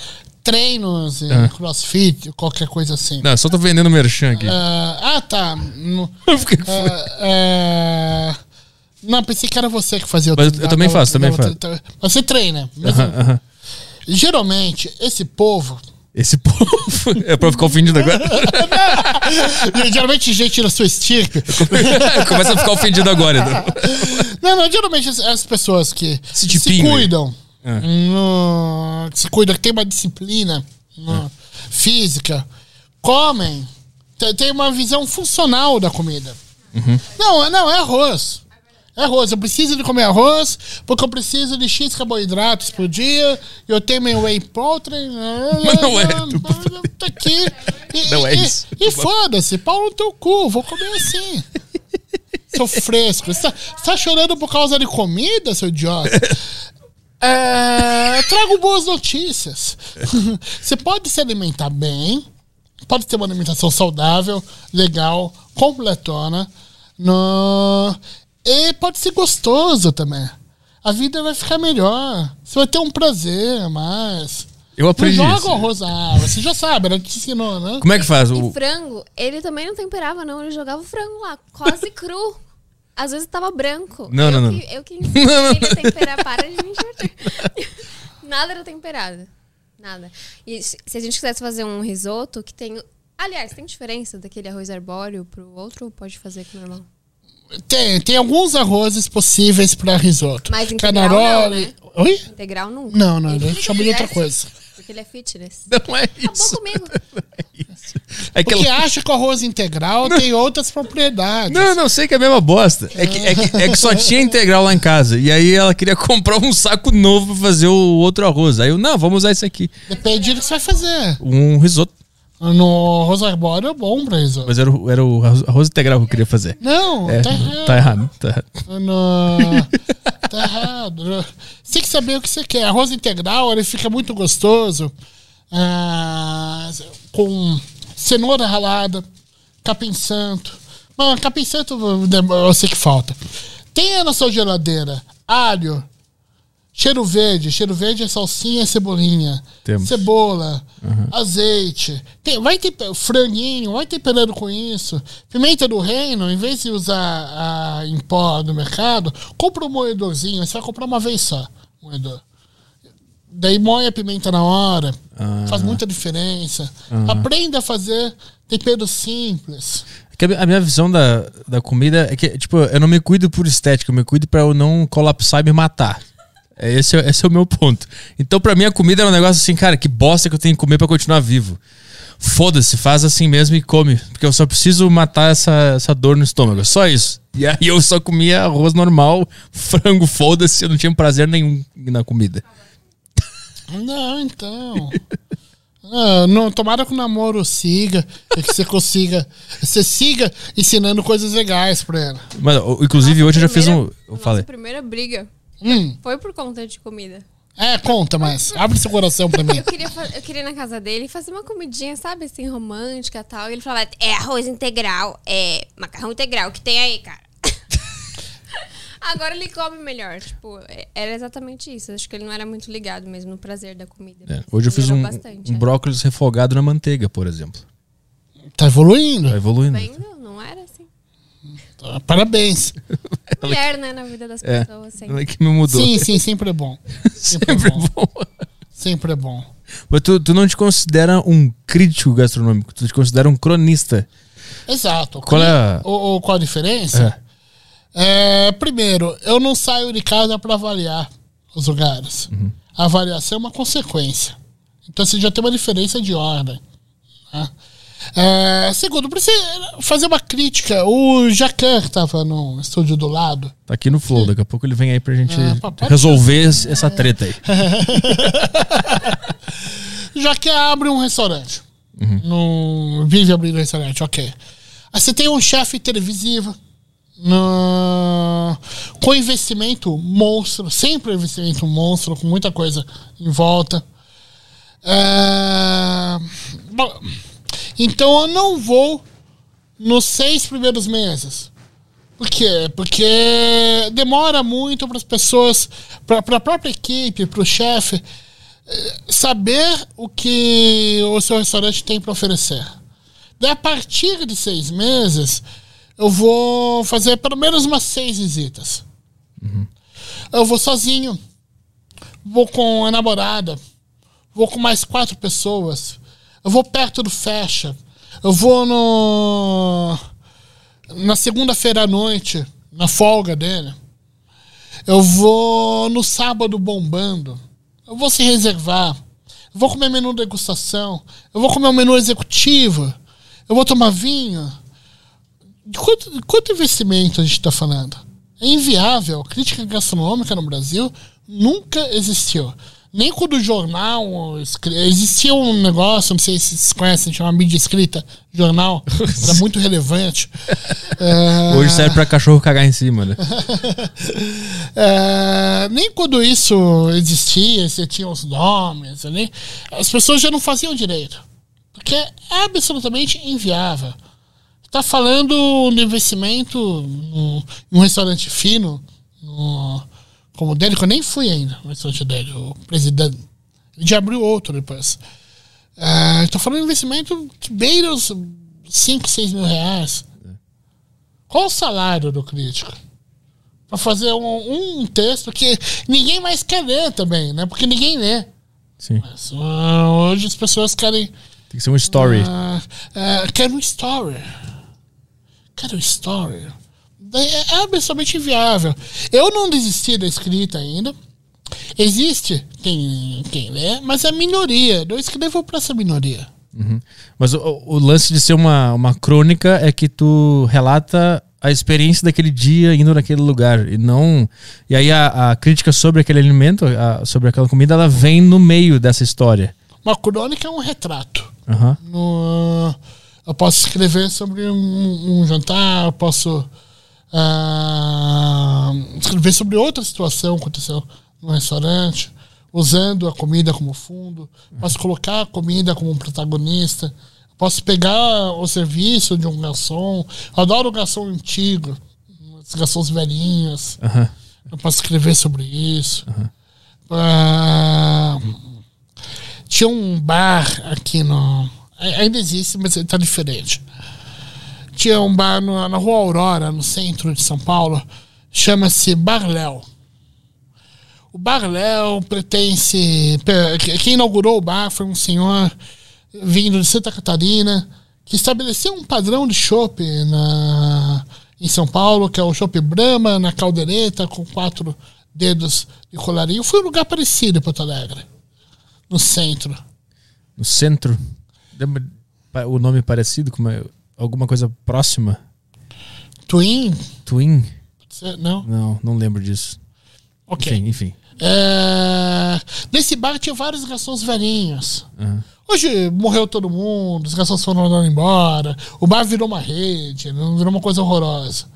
treinos, Ah. crossfit, qualquer coisa assim. Não, só tô vendendo merchan aqui. Ah, ah, tá. No- Eu fiquei- ah, é, Não, pensei que era você que fazia o Mas eu treino. também Da- faço, da- também da- faço. Mas você treina. mesmo. Aham, aham. Geralmente, esse povo. Esse povo. É pra ficar ofendido agora? geralmente, gente da sua estirpe. Começa a ficar ofendido agora. Então. Não, não, geralmente as, as pessoas que Se se, pinga. No- que se cuidam, que tem uma disciplina no- física, comem, tem, uma visão funcional da comida. Uhum. Não, é- não, é arroz. É arroz. Eu preciso de comer arroz porque eu preciso de X carboidratos por dia. Eu tenho meu whey protein. Mas não é. Tá aqui. E, Não é e- isso. E, foda-se, pau no teu cu. Vou comer assim. Seu fresco. Você tá, você tá chorando por causa de comida, seu idiota? É, trago boas notícias. Você pode se alimentar bem, pode ter uma alimentação saudável, legal, completona, no... e pode ser gostoso também. A vida vai ficar melhor. Você vai ter um prazer a mais. Eu Não aprendi joga isso. o arroz na água. Você já sabe, ela te ensinou, né? Como é que faz? E O... frango, ele também não temperava, não. Ele jogava o frango lá, quase cru. Às vezes tava branco. Não, eu não, não. Que, eu que ensinei ele a temperar. Para de. Nada era temperado. Nada. E se a gente quisesse fazer um risoto que tem... Aliás, tem diferença daquele arroz arbóreo pro outro ou pode fazer com o normal? Tem, tem alguns arrozes possíveis para risoto. Mas integral Canaroli. não, né? Oi? Integral nunca. Não, não, que chamo de outra coisa. Porque ele é fitness. Não é Acabou isso. comigo. É que Porque ela... acha que o arroz integral tem outras propriedades. Não, não sei que é a mesma bosta. É que, é, que, é que só tinha integral lá em casa. E aí ela queria comprar um saco novo pra fazer o outro arroz. Aí eu, não, vamos usar esse aqui. Depende do que você vai fazer. Um risoto. No arroz arbóreo é bom pra risoto. Mas era o, era o arroz integral que eu queria fazer. Não, É, tá errado. tá errado. Tá errado. No... tá errado. Você tem que saber o que você quer. Arroz integral, ele fica muito gostoso. ah, com cenoura ralada, capim santo. Mano, capim santo eu sei que falta. Tenha na sua geladeira alho, cheiro verde. Cheiro verde é salsinha cebolinha. Temos. Cebola, azeite. Tem, vai ter franguinho, vai temperando com isso. Pimenta do reino, em vez de usar a, em pó do mercado, compra um moedorzinho. Você vai comprar uma vez só, moedor. Daí moe a pimenta na hora. Faz muita diferença. Aprenda a fazer tempero simples. É a mi- a minha visão da, da comida é que, tipo, eu não me cuido por estética, eu me cuido pra eu não colapsar e me matar. É, Esse, é- esse é o meu ponto. Então, pra mim, a comida é um negócio assim, cara, que bosta que eu tenho que comer pra continuar vivo. Foda-se, faz assim mesmo e come. Porque eu só preciso matar essa, essa dor no estômago. é Só isso. E aí eu só comia arroz normal, frango, foda-se, eu não tinha prazer nenhum na comida. Não, então. Ah, não, tomara que o namoro siga, e que você consiga. Você siga ensinando coisas legais pra ela. Mas, inclusive, hoje eu já fiz um. Eu Nossa falei. primeira briga Hum, foi por conta de comida. é, conta, mas abre seu coração pra mim. Eu queria, eu queria ir na casa dele e fazer uma comidinha, sabe, assim, romântica e tal. E ele falava, é arroz integral, é macarrão integral, que tem aí, cara? Agora ele come melhor. Tipo, é- era exatamente isso. Acho que ele não era muito ligado mesmo no prazer da comida. É, hoje eu fiz um, bastante, um é. brócolis refogado na manteiga, por exemplo. Tá evoluindo. Tá evoluindo. Tá, Parabéns. Mulher, né, na vida das É. pessoas. Assim. Ela é que me mudou. Sim, sim, sempre é bom. Sempre, Sempre é bom. bom. Sempre é bom. Mas tu, tu não te considera um crítico gastronômico, tu te considera um cronista. Exato. Qual é a- o, o- qual a diferença? É, primeiro, eu não saio de casa para avaliar os lugares. A avaliação é uma consequência. Então você já tem uma diferença de ordem. né? É, segundo, precisa fazer uma crítica. O Jacan, estava no estúdio do lado, Tá aqui no Flow, daqui a pouco ele vem aí pra gente pode- resolver essa treta aí. que abre um restaurante. No, vive abrindo um restaurante, ok. Aí você tem um chefe televisivo no, com investimento monstro, sempre investimento monstro, com muita coisa em volta. É, bom, então eu não vou nos seis primeiros meses. Por quê? Porque demora muito para as pessoas, para a própria equipe, para o chefe, eh, saber o que o seu restaurante tem para oferecer. Daí, a partir de seis meses, eu vou fazer pelo menos umas seis visitas. Eu vou sozinho, vou com a namorada, vou com mais quatro pessoas, eu vou perto do fecha, eu vou no na segunda-feira à noite, na folga dele. Eu vou no sábado bombando. Eu vou se reservar. Eu vou comer menu degustação. Eu vou comer um menu executivo. Eu vou tomar vinho. De quanto, de quanto investimento a gente está falando? É inviável. A crítica gastronômica no Brasil nunca existiu. Nem quando o jornal. Existia um negócio, não sei se vocês conhecem, chama mídia escrita, jornal. Era muito relevante. É, Hoje serve pra cachorro cagar em cima, né? é, nem quando isso existia, você tinha os nomes ali, as pessoas já não faziam direito. Porque é absolutamente inviável. Está falando de investimento em um restaurante fino, no- como o dele, que eu nem fui ainda no restaurante dele, o presidente. Ele já abriu outro depois. Estou falando de investimento que beira os 5, 6 mil reais. Qual o salário do crítico? Pra fazer um, um texto que ninguém mais quer ler também, né? Porque ninguém lê. Sim. Mas, ah, hoje as pessoas querem. Tem que ser um story. ah, ah, quero um story. Quero um story. É absolutamente inviável. Eu não desisti da escrita ainda. Existe quem, quem lê, mas é minoria. Eu escrevo pra essa minoria. Mas o, o lance de ser uma, uma crônica é que tu relata a experiência daquele dia indo naquele lugar e não e aí a, a crítica sobre aquele alimento a- sobre aquela comida ela vem no meio dessa história Uma crônica é um retrato. Aham. No, eu posso escrever sobre um, um jantar, eu posso ah, escrever sobre outra situação que aconteceu no restaurante, usando a comida como fundo. Posso colocar a comida como um protagonista. Posso pegar o serviço de um garçom. Adoro o garçom antigo, os garçons velhinhos. Aham. Eu posso escrever sobre isso. Ah, tinha um bar aqui no. ai- Ainda existe, mas ele tá diferente. Tinha um bar no- na Rua Aurora, no centro de São Paulo, chama-se Bar Léo. O Bar Léo pertence. pe- Quem inaugurou o bar foi um senhor vindo de Santa Catarina que estabeleceu um padrão de chopp na em São Paulo, que é o chopp Brahma na caldeireta com quatro dedos de colarinho. Foi um lugar parecido em Porto Alegre, no centro. no centro o nome parecido com uma- alguma coisa próxima Twin? Twin Não? não não lembro disso Ok. enfim enfim É, nesse bar tinha vários garçons velhinhos. Hoje morreu todo mundo, os garçons foram andando embora, o bar virou uma rede, virou uma coisa horrorosa.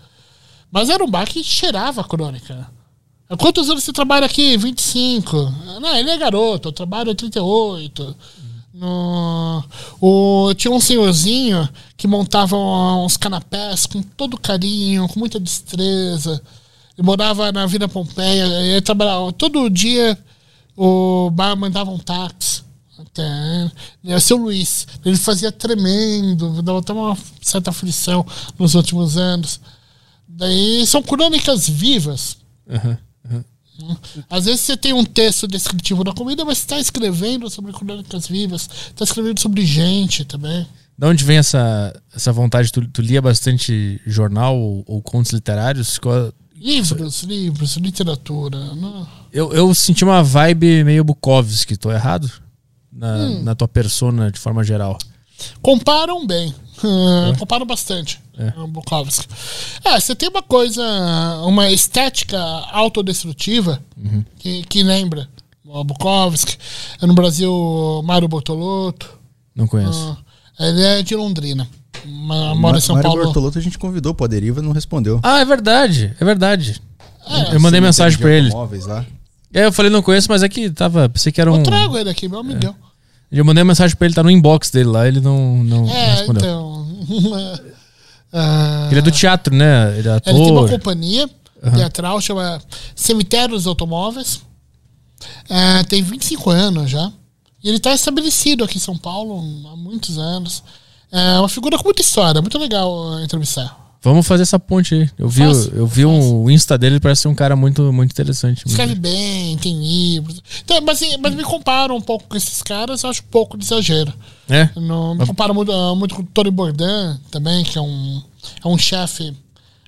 Mas era um bar que cheirava a crônica. Quantos anos você trabalha aqui? 25. Não, ele é garoto, eu trabalho 38. No, o, tinha um senhorzinho que montava uns canapés com todo carinho, com muita destreza. Ele morava na Vila Pompeia, ele trabalhava todo dia. O bar mandava um táxi. Até, é seu Luiz. Ele fazia tremendo, dava até uma certa aflição nos últimos anos. Daí são crônicas vivas. Aham. Às vezes você tem um texto descritivo da comida, mas está escrevendo sobre crônicas vivas, está escrevendo sobre gente também. Da onde vem essa, essa vontade? Tu, tu lia bastante jornal ou, ou contos literários? Qual- Livros, livros, literatura. Não. Eu, eu senti uma vibe meio Bukowski, tô errado? Na, Hum. na tua persona, de forma geral. Comparam bem. Ah, Comparam bastante. É. ah, Bukowski. É, você tem uma coisa, uma estética autodestrutiva que, que lembra o Bukowski. No Brasil, Mário Bortolotto. Não conheço. Ah, ele é de Londrina. Ma- Mora em São Mário Paulo. Bortolotto a gente convidou pro Aderiva não respondeu. Ah, é verdade, é verdade. É, eu mandei mensagem pra ele. lá. É, eu falei, não conheço, mas é que tava. Pensei que era um. Eu trago ele aqui, meu amigão. Eu mandei uma mensagem pra ele, tá no inbox dele lá, ele não, não, não É, respondeu. então. Ah, Ele é do teatro, né? Ele é Ele tem uma ator. companhia teatral, chama Cemitérios Automóveis. É, tem 25 anos já. E ele está estabelecido aqui em São Paulo há muitos anos. É uma figura com muita história, muito legal uh, entrevistar. Vamos fazer essa ponte aí. Eu vi, Faz, eu vi um, o Insta dele, ele parece ser um cara muito, muito interessante. Escreve bem, tem livros. Então, mas, mas me compara um pouco com esses caras, eu acho um pouco de exagero. É? Não, me comparo muito, ah, muito com o Tony Bourdain também, que é um, é um chefe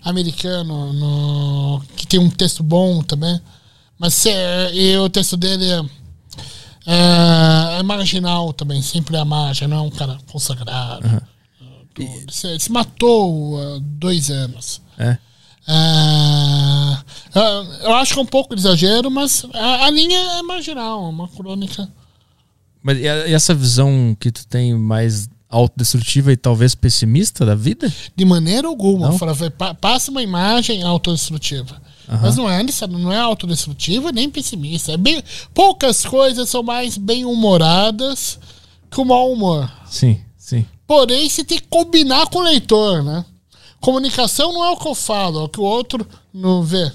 americano no- que tem um texto bom também. Mas se- e o texto dele é, é, é marginal também, sempre é a margem, não é um cara consagrado. Tudo. Ele se, se matou há dois anos. É. Ah, ah, eu acho que é um pouco de exagero, mas a, a linha é marginal, é uma crônica. Mas e, essa visão que tu tem mais autodestrutiva e talvez pessimista da vida? De maneira alguma. Fala, Passa uma imagem autodestrutiva. Mas não é, não é autodestrutiva nem pessimista. É bem, poucas coisas são mais bem-humoradas que o mau humor. Sim, sim. Porém, você tem que combinar com o leitor, né? Comunicação não é o que eu falo, é o que o outro não vê.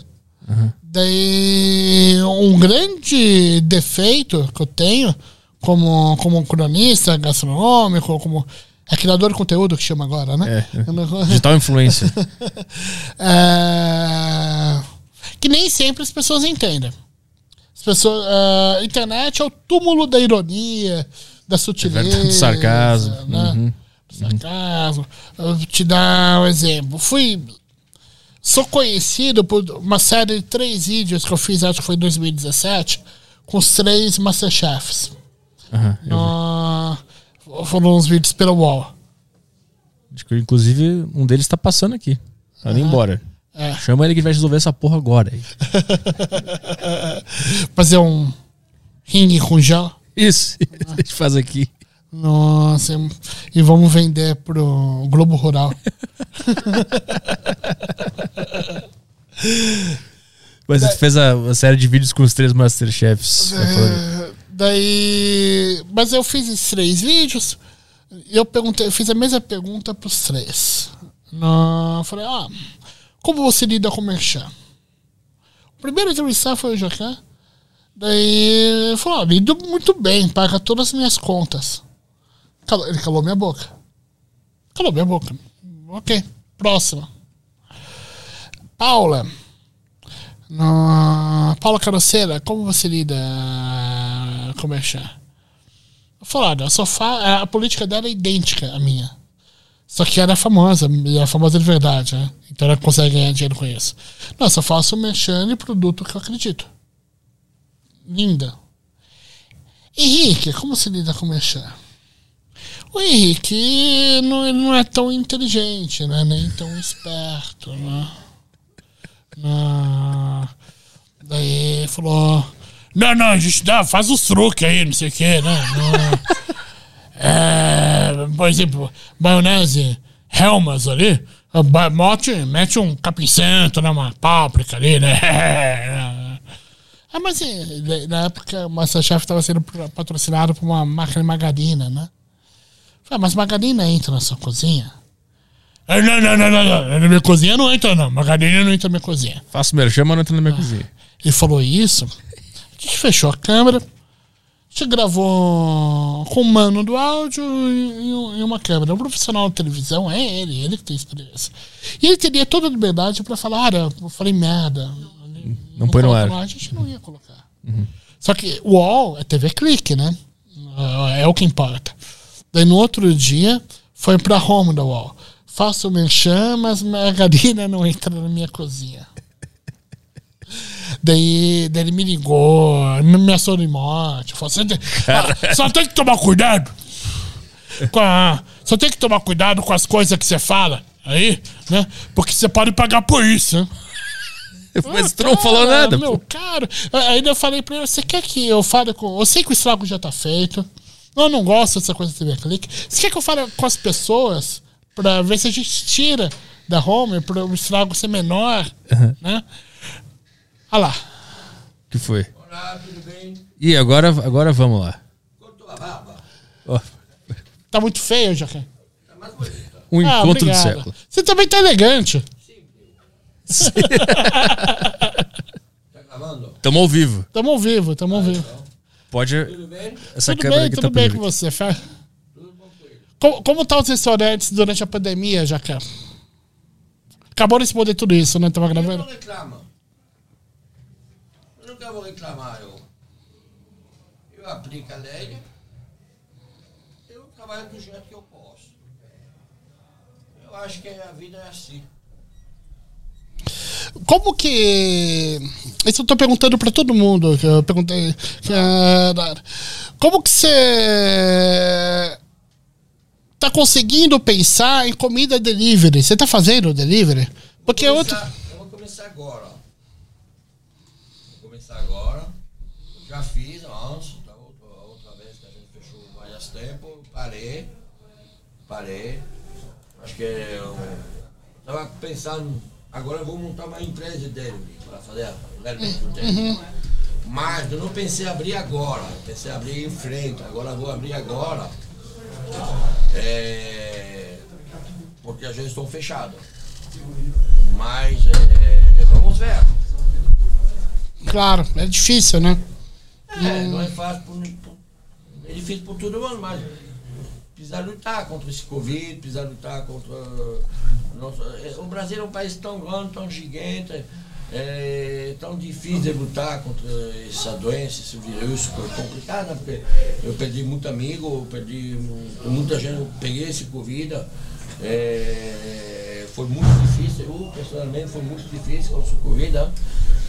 Daí, um grande defeito que eu tenho como, como cronista gastronômico, como é criador de conteúdo que chama agora, né? É. Digital influencer. é, que nem sempre as pessoas entendem. As pessoas, a internet é o túmulo da ironia, da sutileza, verdade, do sarcasmo. né? Uhum. Do sarcasmo. Eu vou te dar um exemplo. Fui sou conhecido por uma série de três vídeos que eu fiz, acho que foi em 2017, com os três Masterchefs. Vi. Ah, foram uns vídeos UOL. Acho que, inclusive, um deles tá passando aqui. Tá indo embora. É. Chama ele que vai resolver essa porra agora. Fazer um ringue com gel. Isso, a gente faz aqui. Nossa, e vamos vender pro Globo Rural. Mas você fez a, a série de vídeos com os três Masterchefs. É, daí. Mas eu fiz esses três vídeos. E eu perguntei, eu fiz a mesma pergunta pros três. Eu falei, ah, como você lida com o merchan? O primeiro a entrevistar foi o Jacan. Daí ele falou, ah, lido muito bem, paga todas as minhas contas. Calou- ele calou minha boca. Calou minha boca. Ok, próxima. Paula. No... Paula Caroceira, como você lida com o merchan? Eu falei, olha, eu só fa... a política dela é idêntica à minha. Só que ela é famosa, e é famosa de verdade, né? Então ela consegue ganhar dinheiro com isso. Não, eu só faço merchan e produto que eu acredito. Linda. Henrique, como se lida com merchan? O Henrique não, não é tão inteligente, né? Nem tão esperto, né? Na... Daí falou. Não, não, a gente dá, faz os truques aí, não sei o que, né? Não- É, por exemplo, maionese Helmas ali, mote, mete um capim santo, né? Uma páprica ali, né? Ah, mas eh, na época o Masterchef estava sendo patrocinado por uma marca de margarina, né? Falei, mas margarina entra na sua cozinha? Ah, Não, não, não, não, não. Na minha cozinha não entra, não. Margarina não entra na minha cozinha. Faço merchan, mas não entra na minha cozinha. Ele falou isso. A gente fechou a câmera. Gente gravou com o mano do áudio e, e- uma câmera. Um profissional de televisão é ele, ele que tem experiência. E ele teria toda a liberdade pra falar: olha, eu falei merda. Não põe no ar. A gente não ia colocar. Só que o UOL é TV Clique, né? É é o que importa. Daí no outro dia foi pra home da UOL. Faço merchan, mas margarina não entra na minha cozinha. Daí, daí ele me ligou, me ameaçou de morte. Falou, "Você tem- Ah, só tem que tomar cuidado. Com a- só tem que tomar cuidado com as coisas que você fala aí, né? Porque você pode pagar por isso, né? Mas tu não falou nada. Meu, pô. cara. Aí eu falei pra ele: você quer que eu fale com. Eu sei que o estrago já tá feito. Eu não gosto dessa coisa de TV Clique. Você quer que eu fale com as pessoas pra ver se a gente tira da home pra o estrago ser menor? Né? Olha lá. que foi? Olá, tudo bem? E agora, agora vamos lá. Cortou a barba? Ó, Tá muito feio, Jacan. Tá mais bonita. um Ah, encontro do obrigado. século. Você também tá elegante. Tá gravando? Tamo ao vivo. Tamo ao vivo, tamo ao vivo. Pode. Tudo bem? Essa tudo bem, aqui tudo tá bem com você, Fé? Como, como tá os restaurantes durante a pandemia, Jacan? Acabou de responder tudo isso, né? Tava Eu gravando? não reclamo. Eu vou reclamar. Eu, eu aplico a lei. Eu trabalho do jeito que eu posso. Eu acho que a vida é assim. Como que. Isso eu tô perguntando pra todo mundo. que Eu perguntei. que, ah, Como que você. Tá conseguindo pensar em comida delivery? Você tá fazendo delivery? Porque é outro. começar- Eu vou começar agora. ó. Vou começar agora. Já fiz antes, da outra, a outra vez que a gente fechou vários tempos, parei. Parei. Acho que eu estava pensando, agora eu vou montar uma empresa dele para fazer o alimento dele. Mas eu não pensei em abrir agora, pensei em abrir em frente, agora eu vou abrir agora. É, porque as gente estão fechadas. Mas é, vamos ver. Claro, é difícil, né? É, não é fácil por, por- é difícil por todo mundo, mas precisa lutar contra esse Covid, precisa lutar contra. Nossa, é, o Brasil é um país tão grande, tão gigante, é tão difícil de lutar contra essa doença, esse vírus é complicado, né? porque eu perdi muito amigo, perdi mu- muita gente, eu peguei esse Covid. é, foi muito difícil, eu pessoalmente foi muito difícil com esse Covid. né?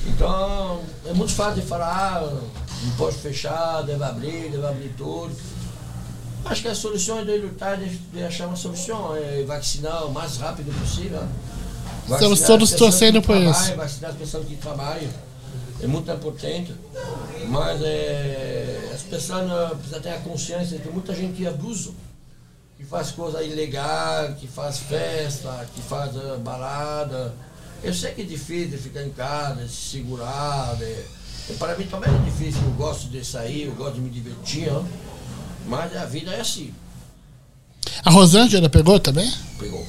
Então, é muito fácil de falar, ah, não pode fechar, deve abrir, deve abrir tudo. Acho que a solução é de lutar, de, de achar uma solução, é vacinar o mais rápido possível. Vacinar Estamos todos torcendo por isso. Vacinar as pessoas que trabalham. É muito importante. Mas é, as pessoas precisam ter a consciência que muita gente que abusa, que faz coisa ilegal, que faz festa, que faz eh, balada. Eu sei que é difícil ficar em casa, de se segurar. De... e Para mim também é difícil, eu gosto de sair, eu gosto de me divertir, ó. Mas a vida é assim. A Rosângela pegou também? Pegou.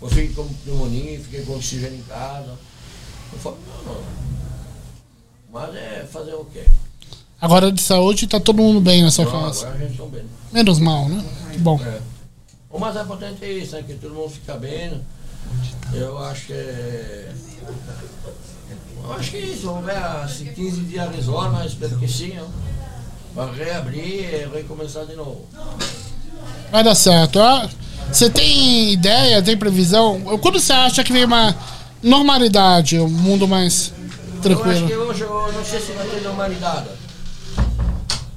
Eu fiquei com pneumonia, fiquei com oxigênio em casa. Eu falei, não, não. Mas é fazer o quê? Agora de saúde tá todo mundo bem na sua Não, casa. agora a gente está bem. Menos mal, né? Que bom. É. O mais importante é isso, né? Que todo mundo fica bem. Eu acho que é. Eu acho que é isso. Vamos ver se 15 dias resolve, mas espero que sim. ó. Para reabrir e recomeçar de novo. Vai dar certo. Você tem ideia, tem previsão? Quando você acha que vem uma normalidade, um mundo mais Eu acho que tranquilo? hoje eu não sei se vai ter normalidade.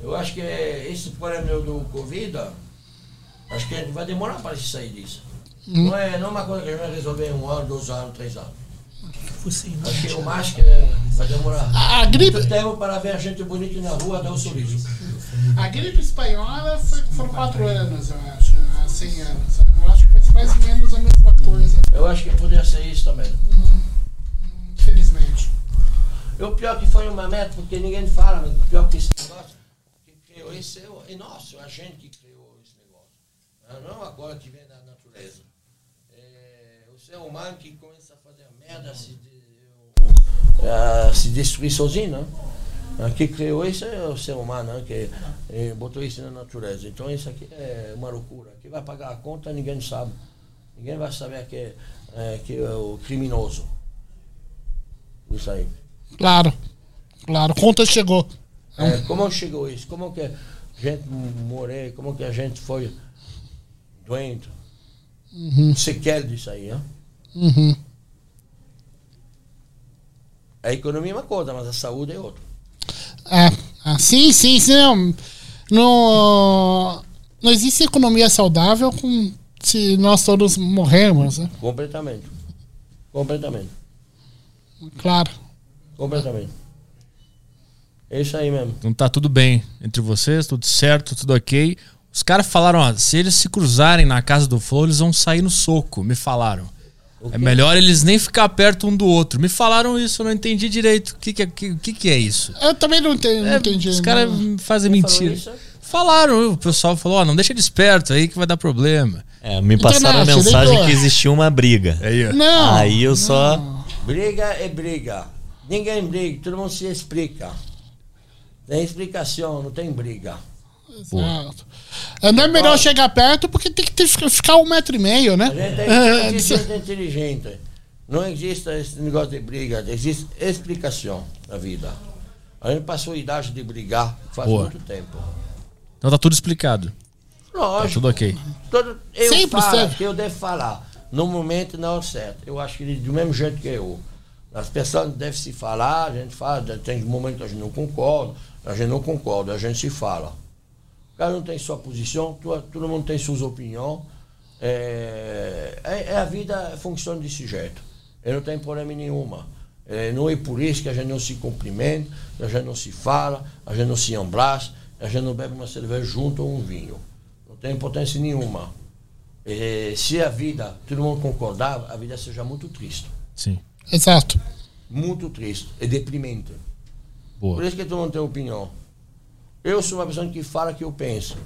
Eu acho que esse problema do Covid, acho que vai demorar para se sair disso. Não, é, não é uma coisa que a gente vai resolver em um ano, dois anos, três anos. Acho que o mais que vai demorar A, a gripe, muito tempo para ver a gente bonita na rua dar o sorriso. a gripe espanhola foi, foram quatro anos, eu acho. Há 100 anos. Eu acho que vai ser mais ou menos a mesma coisa, Eu acho que poderia ser isso também. infelizmente. E o pior que foi uma meta, porque ninguém fala, mas o pior que esse negócio que criou isso é, é nosso, é a gente que criou esse negócio. Ah, Não agora que vem da natureza. É, o ser humano que começa a fazer merda, a se, se destruir sozinho, né? Ah, Que criou isso é o ser humano, né? que eh, botou isso na natureza. Então isso aqui é uma loucura. Quem vai pagar a conta ninguém sabe. Ninguém vai saber que é, eh, que é o criminoso. Isso aí. Claro, claro. Conta chegou. É, como chegou isso? Como que a gente morreu? Como que a gente foi doente? Sequela disso aí, né? Uhum. A economia é uma coisa, mas a saúde é outra. É, ah, sim, sim, sim. Não, não, não existe economia saudável com, se nós todos morrermos, né? Completamente. Completamente. Claro. Completamente. É isso aí mesmo. Então tá tudo bem entre vocês, tudo certo, tudo ok. Os caras falaram, ó, se eles se cruzarem na casa do Flow, eles vão sair no soco, me falaram. É melhor eles nem ficar perto um do outro. Me falaram isso, eu não entendi direito. O que, que, é- que, que, é isso? Eu também não, tenho, não É, entendi. os caras não. fazem Quem mentira. isso? Falaram, o pessoal falou, ó, não deixa ele esperto aí que vai dar problema. É, me passaram a mensagem que existia uma briga. Aí, ó. Não. Aí eu só. Briga é briga. Ninguém briga, todo mundo se explica. Tem explicação, não tem briga. Exato. É, Não é melhor chegar perto porque tem que ter, ficar um metro e meio, né? A gente É, que ser gente inteligente. Não existe esse negócio de briga, existe explicação na vida. A gente passou a idade de brigar faz Boa. muito tempo. Então tá tudo explicado. Tá Lógico. tudo ok. Todo, eu Sempre falo que eu devo falar. No momento não é certo. Eu acho que do mesmo jeito que eu. As pessoas devem se falar, a gente fala, tem momentos que a gente não concorda, a gente não concorda, a gente se fala. Cada um tem sua posição, todo, todo mundo tem suas opiniões. É, é- é a vida funciona desse jeito. Eu não tenho problema nenhuma. É, não é por isso que a gente não se cumprimenta, a gente não se fala, a gente não se abraça, a gente não bebe uma cerveja junto ou um vinho. Não tem importância nenhuma. É, se a vida, todo mundo concordar, a vida seja muito triste. Sim. Exato. Muito triste e deprimente. Por Boa. isso que todo mundo tem opinião. Eu sou uma pessoa que fala que eu penso.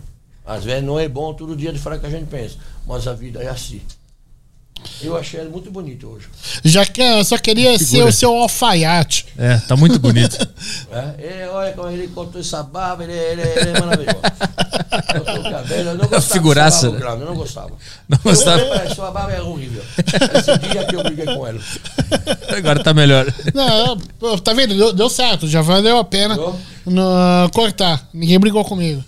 Às vezes não é bom todo dia de falar que a gente pensa, mas a vida é assim. Eu achei ele muito bonito hoje. Já que eu só queria ser o seu alfaiate. É, tá muito bonito. É, ele, olha como ele cortou essa barba, ele, ele, ele é maravilhoso. Cortou o cabelo, eu não gostava Figuraça, barba né? grande, eu não gostava. Não gostava. Eu, sua barba é horrível. Esse dia que eu briguei com ele. Agora tá melhor. Não, tá vendo? Deu, deu certo, já valeu a pena no- cortar. Ninguém brigou comigo.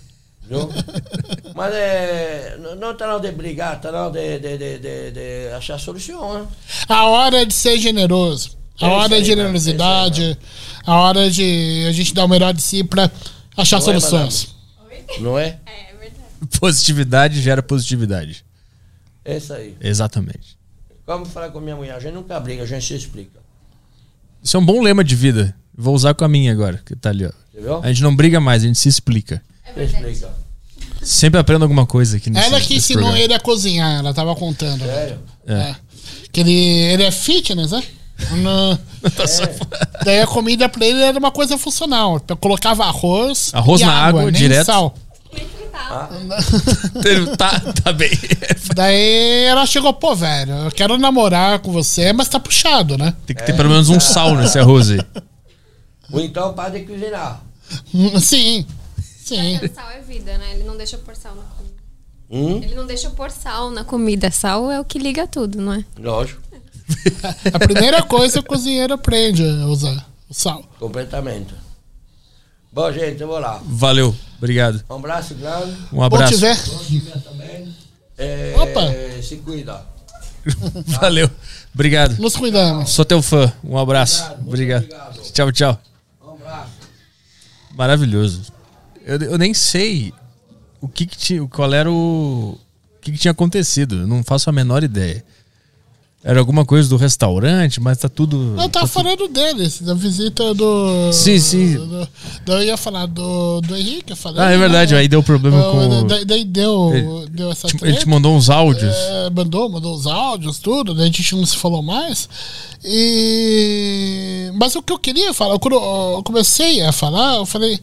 Viu? Mas é, não- não está na hora de brigar, está na hora de, de, de, de, de achar solução. Né? A hora de ser generoso. A É hora aí, de né? generosidade. A hora de a gente dar o melhor de si pra achar Não é, soluções. Não é? É, é verdade. Positividade gera positividade. É isso aí. Exatamente. Como falar com minha mulher, a gente nunca briga, a gente se explica. Isso é um bom lema de vida. Vou usar com a minha agora, que tá ali, ó. A gente não briga mais, a gente se explica. É explica. Sempre aprendo alguma coisa aqui nesse Ela que nesse ensinou programa. ele a cozinhar, ela tava contando. Sério? É. Que ele, ele é fitness, né? No- Tá Daí a comida pra ele era uma coisa funcional. Eu colocava arroz. Arroz e na água, nem direto. Sal. Ele tá, tá bem. Daí ela chegou, pô, velho, eu quero namorar com você, mas tá puxado, né? Tem que ter pelo menos um sal nesse arroz aí. Ou então para de cozinhar. Sim. Sim. Sal é vida, né? Ele não deixa pôr sal na comida. Hum? Ele não deixa pôr sal na comida. Sal é o que liga tudo, não é? Lógico, A primeira coisa o cozinheiro aprende a usar o sal. completamente. Bom, gente, eu vou lá. Valeu. Obrigado. Um abraço grande. Um Bom abraço. te ver. Bom te ver também. É, Opa. Se cuida. Valeu. Obrigado. Nos cuidamos. Sou teu fã. Um abraço. Obrigado, Obrigado. obrigado. Tchau, tchau. Um abraço. Maravilhoso. Eu, eu nem sei o que, que tinha, qual era o, o que, que tinha acontecido. Eu não faço a menor ideia. Era alguma coisa do restaurante, mas tá tudo. Eu tava falando deles, da visita do. Sim, sim. do- do- eu ia falar do, do Henrique, eu falei. Ah, é verdade, né? aí deu problema com. Daí, daí deu, deu essa Ele treta. te mandou uns áudios. É, mandou, mandou os áudios, tudo, daí a gente não se falou mais. E... Mas o que eu queria falar, quando eu comecei a falar, eu falei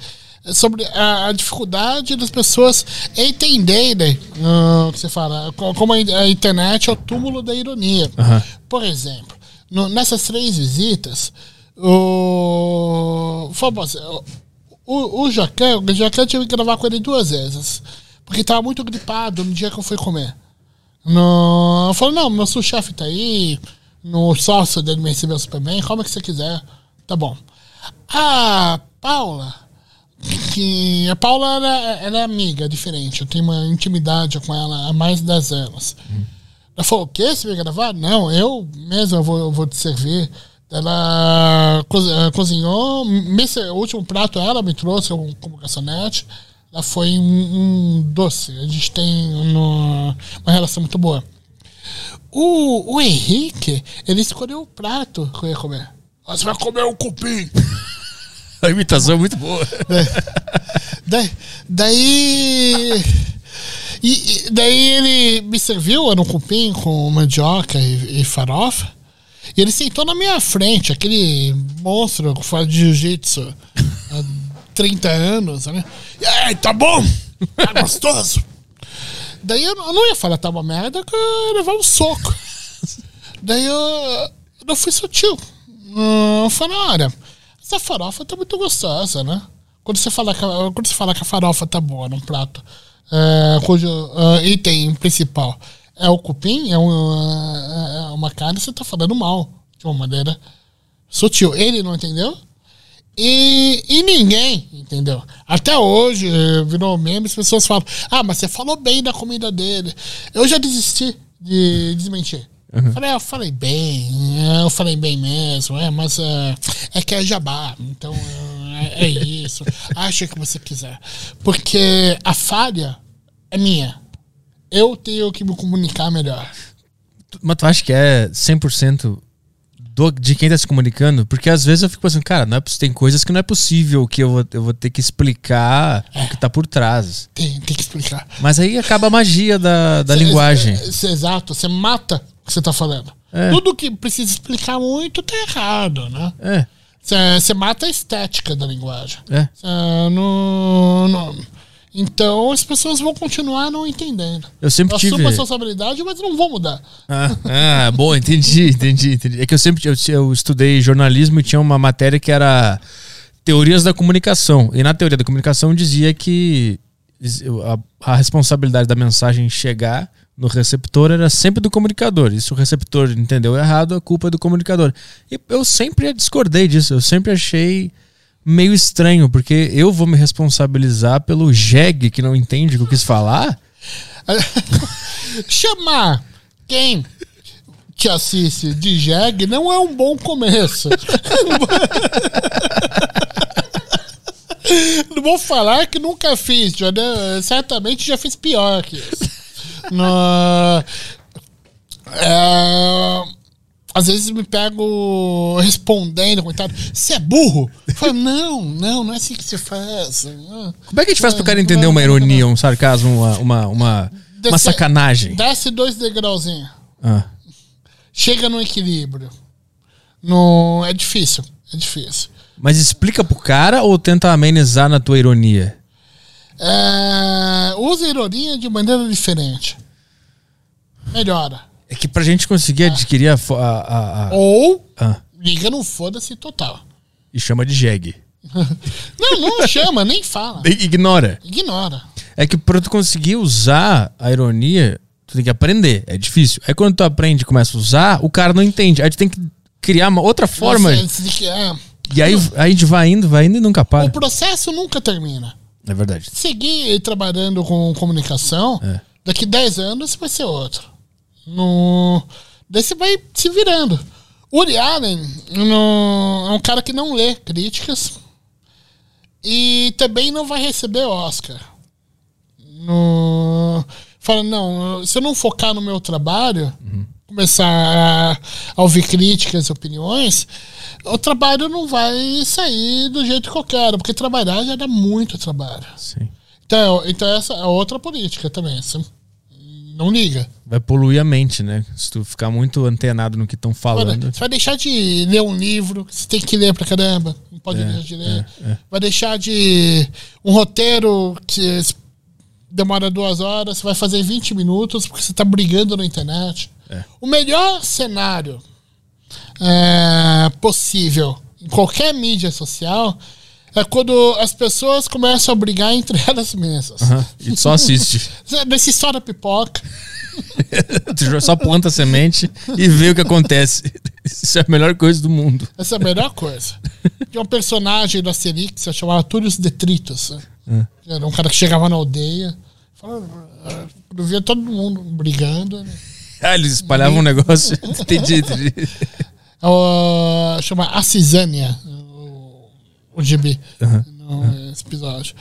sobre a, a dificuldade das pessoas entenderem ah, o que você fala, co- como a, a internet é o túmulo da ironia. Aham. Por exemplo, no- nessas três visitas, o. Famoso, o, o Jacan, o Jacan tive que gravar com ele duas vezes. Porque tava muito gripado no dia que eu fui comer. No, eu falei, não, meu sous-chefe tá aí, no sócio dele me recebeu super bem, como é que você quiser. Tá bom. A Paula, que a Paula ela, ela é amiga, diferente. Eu tenho uma intimidade com ela há mais de 10 anos. Ela falou, o quê? Você vai gravar? Não, eu mesmo eu vou, eu vou te servir. Ela eh, cozinhou, o último prato ela me trouxe como, garçonete. Ela foi um, um doce. A gente tem no- uma relação muito boa. O, o Henrique, ele escolheu o prato que eu ia comer. Você vai comer um cupim. A imitação é muito boa. Daí. daí e, daí ele me serviu, era um cupim com mandioca e, e farofa. E ele sentou na minha frente, aquele monstro que faz jiu-jitsu há 30 anos, né? E aí, tá bom? Tá gostoso? Daí eu, não ia falar tá uma merda que eu ia levar um soco. Daí eu, eu fui sutil. Eu falei, olha, essa farofa tá muito gostosa, né? Quando você fala que, a- quando você fala que a farofa tá boa num prato, é, cujo é, item principal é o cupim, é, um, é uma carne, você tá falando mal, de uma maneira sutil. Ele não entendeu? E, e ninguém, entendeu? Até hoje, eh, virou meme, as pessoas falam, ah, mas você falou bem da comida dele. Eu já desisti de desmentir. Falei, ah, eu falei bem, é, eu falei bem mesmo, é, mas é, é que é jabá, então é, é isso. Acha que você quiser. Porque a falha é minha. Eu tenho que me comunicar melhor. Mas tu acha que é 100% do, de quem tá se comunicando? Porque às vezes eu fico pensando, cara, não é, tem coisas que não é possível que eu vou, eu vou ter que explicar o que tá por trás. Tem, tem que explicar. Mas aí acaba a magia da, da Cê- linguagem. cê- cê- exato, você mata o que você tá falando. É. Tudo que precisa explicar muito tá errado, né? É, Você mata a estética da linguagem. é. Cê não- não- Então as pessoas vão continuar não entendendo. Eu sempre Eu tive. assumo a responsabilidade, mas não vou mudar. Ah, ah, bom, entendi, entendi, entendi. É que eu sempre eu, eu estudei jornalismo e tinha uma matéria que era teorias da comunicação. E na teoria da comunicação dizia que a, a responsabilidade da mensagem chegar no receptor era sempre do comunicador. E se o receptor entendeu errado, a culpa é do comunicador. E eu sempre discordei disso. Eu sempre achei meio estranho, porque eu vou me responsabilizar pelo jegue que não entende o que eu quis falar. Chamar quem te assiste de jegue não é um bom começo. Não vou falar que nunca fiz, já, né? certamente já fiz pior que isso. No- É, às vezes me pego respondendo comentário, você é burro? Eu falo, não, não, não é assim que se faz. Como é que a gente faz pro cara entender uma ironia, um sarcasmo, uma, uma, uma, uma sacanagem? Desce dois degrauzinhos. Ah. chega no equilíbrio. No, é difícil, é difícil. Mas explica pro cara ou tenta amenizar na tua ironia? É, usa ironia de maneira diferente. Melhora. É que pra gente conseguir adquirir a. a, a- a- Ou ah, liga no foda-se total. e chama de jegue. Não, não chama, nem fala. Ignora. Ignora. É que pra tu conseguir usar a ironia, tu tem que aprender. É difícil. Aí quando tu aprende e começa a usar, o cara não entende. Aí tu tem que criar uma outra forma. Você- você que- é, E aí, aí a gente vai indo, vai indo e nunca para. o processo nunca termina. É verdade. Seguir trabalhando com comunicação, É. daqui 10 anos vai ser outro. No, daí você vai se virando. O Uri Allen no- é um cara que não lê críticas e também não vai receber Oscar. No, fala, não, se eu não focar no meu trabalho, começar a, a ouvir críticas, opiniões, o trabalho não vai sair do jeito que eu quero, porque trabalhar já dá muito trabalho. Sim. Então, então essa é outra política também. Você não liga. Vai poluir a mente, né? Se tu ficar muito antenado no que estão Olha, falando. Você vai deixar de ler um livro, que você tem que ler pra caramba. Não pode É, deixar de ler. é, é. Vai deixar de. Um roteiro que demora duas horas, você vai fazer em 20 minutos porque você tá brigando na internet. É. O melhor cenário é, possível em qualquer mídia social é quando as pessoas começam a brigar entre elas mesmas. Aham, E só assiste. Nesse história pipoca. Tu só planta a semente e vê o que acontece. Isso é a melhor coisa do mundo. Essa é a melhor coisa. Tinha um personagem da Asterix que se chamava Túlios Detritos. né? Era um cara que chegava na aldeia, falava, ah, via todo mundo brigando. né? Ah, eles espalhavam um negócio. Entendi, entendi. Ah, chama A Cisânia, o, o GB, no, esse episódio.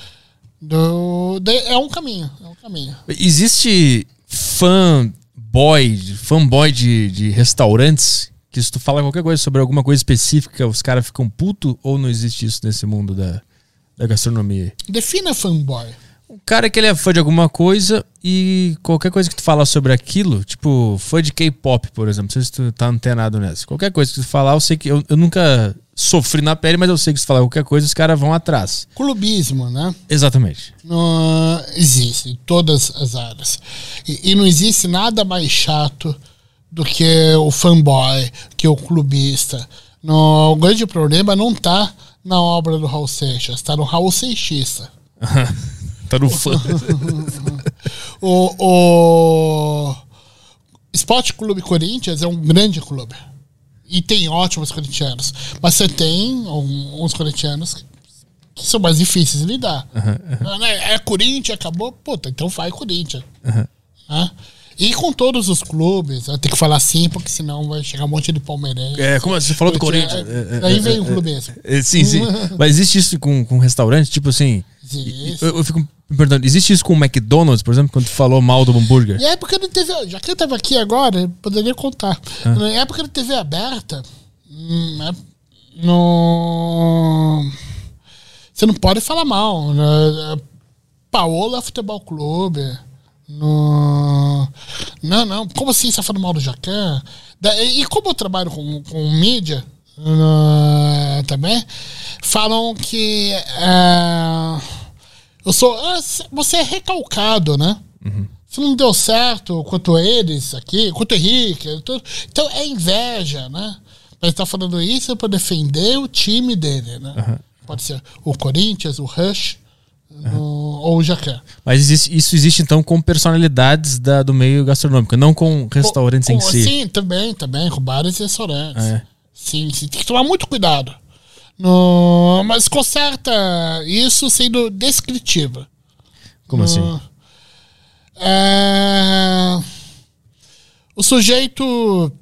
Do, de- é um caminho, é um caminho. Existe fanboy, fanboy de, de restaurantes que se tu fala qualquer coisa sobre alguma coisa específica, os caras ficam puto ou não existe isso nesse mundo da, da gastronomia? Defina fanboy. O cara que ele é fã de alguma coisa e qualquer coisa que tu falar sobre aquilo, tipo, fã de K-pop, por exemplo, não sei se tu tá antenado nessa. Qualquer coisa que tu falar, eu sei que. Eu, eu nunca sofri na pele, mas eu sei que se falar qualquer coisa, os caras vão atrás. Clubismo, né? Exatamente. Não existe em todas as áreas. E, e não existe nada mais chato do que o fanboy, que o clubista. No, o grande problema não tá na obra do Raul Seixas, tá no Raul Seixista. tá no fã. O, o Esporte Clube Corinthians é um grande clube. E tem ótimos corintianos. Mas você tem uns corintianos que- que são mais difíceis de lidar. Não, né? É Corinthians, acabou. Puta, então vai Corinthians. Né? E com todos os clubes, né? tem que falar assim, porque senão vai chegar um monte de palmeirense. É, como você falou do Corinthians. é, É, Daí é, vem é, o clubismo. sim, sim. Mas existe isso com, com restaurante? Tipo assim. Existe. Eu, eu fico me perguntando, existe isso com o McDonald's, por exemplo, quando tu falou mal do hambúrguer? E a época da TV, já que eu tava aqui agora, eu poderia contar. Na época da TV aberta, hum, é- no... você não pode falar mal. Né? Paola Futebol Clube. No... Não, não. Como assim você tá falando mal do Jacan? E como eu trabalho com, com mídia né, também, falam que é, eu sou. ah, Você é recalcado, né? Se não deu certo quanto eles aqui, quanto o Henrique, tudo. então é inveja, né? Mas tá falando isso para defender o time dele, né? Pode ser o Corinthians, o Rush no- ou o Jacan. Mas existe- isso existe então com personalidades da- do meio gastronômico, não com restaurantes em Com- si. Sim, também, também, com bares e restaurantes. É. Sim, sim, tem que tomar muito cuidado. No, mas conserta isso sendo descritiva. Como assim? No- É, o sujeito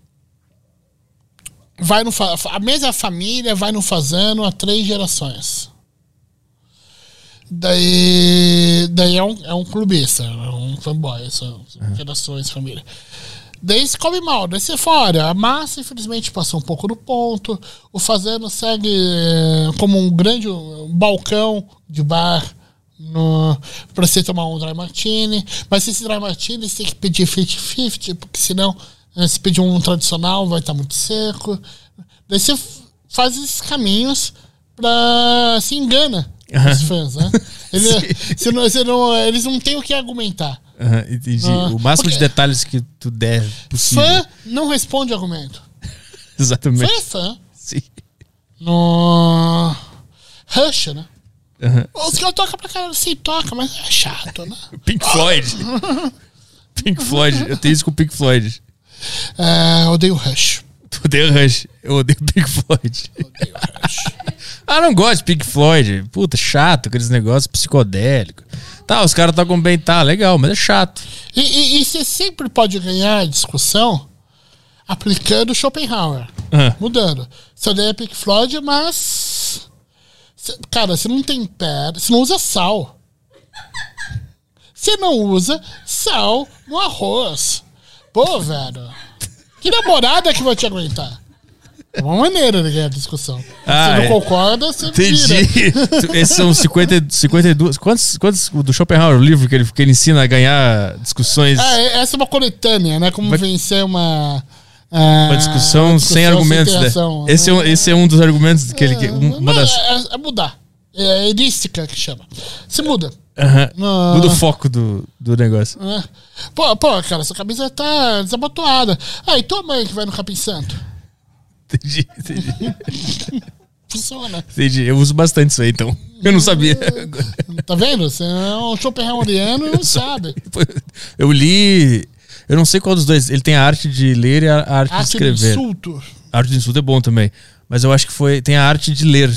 vai no a mesma família vai no fazendo há três gerações. Daí, daí é, um, é um clubista, é um fanboy, são, são gerações, família. Daí se come mal, daí você fora. A massa, infelizmente, passou um pouco do ponto. O fazendo segue eh, como um grande balcão de bar no, pra você tomar um dry martini. Mas esse dry martini você tem que pedir 50-50, porque senão, eh, se pedir um tradicional, vai estar muito seco. Daí você faz esses caminhos pra se engana os fãs, né? Ele- você não- você não- eles não têm o que argumentar. Aham, entendi. Ah, o máximo de porque- detalhes que tu der possível. Fã não responde argumento. Fã Exatamente. é fã. Sim. No. Rush, né? Aham. Os caras tocam pra caralho, sim, toca, mas é chato, né? Pink Floyd. Pink Floyd. Eu tenho isso com o Pink Floyd. É, odeio Rush. Tu odeia Rush. Eu odeio Pink Floyd. Odeio Rush. Ah, não gosto de Pink Floyd. Puta, chato, aqueles negócios psicodélicos. Tá, os caras tocam bem, tá, legal, mas é chato. E, e- e você sempre pode ganhar discussão aplicando Schopenhauer. Ah. Mudando. Você odeia Pink Floyd, mas. cê- cara, você não tem pé, você não usa sal. Você não usa sal no arroz. Pô, velho. Que namorada que vai te aguentar? É uma maneira de ganhar a discussão. Ah, você não é. concorda, você Entendi. vira. Esses são 50, 52. Quantos, quantos do Schopenhauer, o livro que ele, que ele ensina a ganhar discussões? Ah, é- essa é uma coletânea, né? Como Mas- vencer uma... ah, Uma discussão, sem argumentos. né? interação, Esse, é um, esse é um dos argumentos que ele. um- uma das. é, é mudar. É erística que chama. Se muda. Aham. Não. Muda o foco do, do negócio. É. Pô, pô, cara, essa camisa tá desabotoada. Ah, e tua mãe que vai no Capim Santo? Entendi, entendi. Funciona. entendi. Eu uso bastante isso aí, então. Eu não sabia. Tá vendo? Você é um Schopenhaueriano e não sabe. Eu li. Eu não sei qual dos dois. Ele tem a arte de ler e a arte, de Arte do escrever. insulto. A arte de insulto é bom também. Mas eu acho que foi. Tem a arte de ler.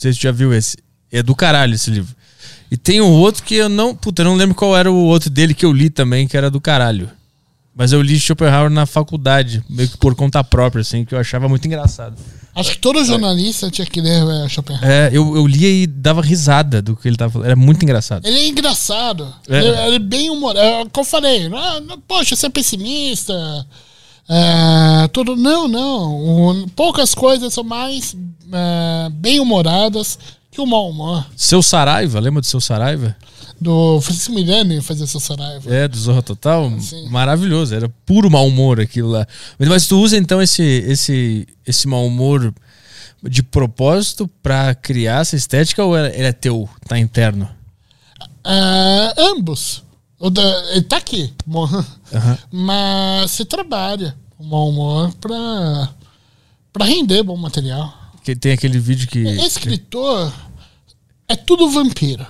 Você você já viu esse? É do caralho esse livro. E tem um outro que eu não. Puta, eu não lembro qual era o outro dele que eu li também, que era do caralho. Mas eu li Schopenhauer na faculdade, meio que por conta própria, assim, que eu achava muito engraçado. Acho que todo jornalista tinha que ler é, Schopenhauer. É, eu, eu lia e dava risada do que ele tava falando. Era muito engraçado. Ele é engraçado. É. Ele, ele é bem humorado. É o que eu falei. Não, poxa, você é pessimista. É, tudo. Não, não. Poucas coisas são mais é, bem humoradas que o mau humor. Seu Saraiva, lembra do seu Saraiva? Do Francisco Miranda fazer essa Saraiva. É, do Zorra Total. Sim. Maravilhoso. Era puro mau humor aquilo lá. Mas, tu usa então esse, esse, esse mau humor de propósito pra criar essa estética ou ele é teu? Tá interno? É, ambos. Da- ele tá aqui. Aham. Mas se trabalha o mau humor pra, pra render bom material. Que tem aquele vídeo que. Escritor é tudo vampiro.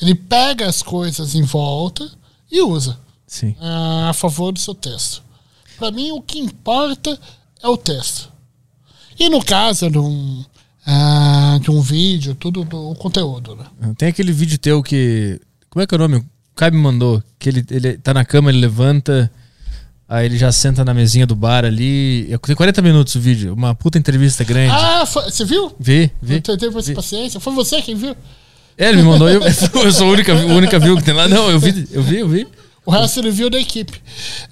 Ele pega as coisas em volta e usa Sim. ah, a favor do seu texto. Pra mim, o que importa é o texto. E no caso de um, ah, de um vídeo, tudo do o conteúdo. Né? Tem aquele vídeo teu que. Como é que é o nome? O Kai me mandou. Que ele, ele tá na cama, ele levanta. Aí ele já senta na mesinha do bar ali. É- Tem 40 minutos o vídeo. Uma puta entrevista grande. Ah, foi- você viu? Vê. Não teve essa Vi. paciência. Foi você quem viu? É, ele me mandou. Eu, eu sou a única, a única viu que tem lá. Não, eu vi, eu vi, eu vi. O resto ele viu da equipe.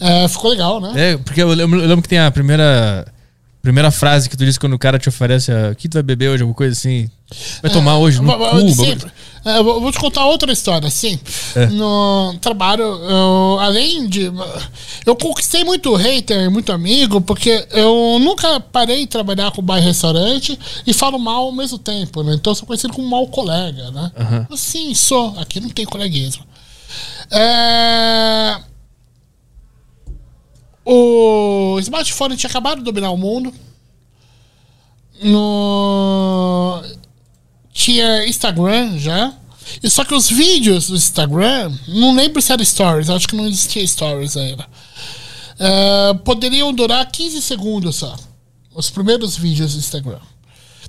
Ah, ficou legal, né? É, porque eu lembro, eu lembro que tem a primeira. Primeira frase que tu disse quando o cara te oferece a, o que tu vai beber hoje, alguma coisa assim. Vai tomar hoje no cu, sempre. É, vou vou te contar outra história, sim. É. No trabalho, eu, além de. Eu conquistei muito hater, muito amigo, porque eu nunca parei de trabalhar com bar e restaurante e falo mal ao mesmo tempo, né? Então eu sou conhecido como mau colega, né? Sim, sou. Aqui não tem coleguismo. É, O smartphone tinha acabado de dominar o mundo. No tinha Instagram já. E só que os vídeos do Instagram, não lembro se era stories, acho que não existia stories ainda. É, poderiam durar 15 segundos só. Os primeiros vídeos do Instagram.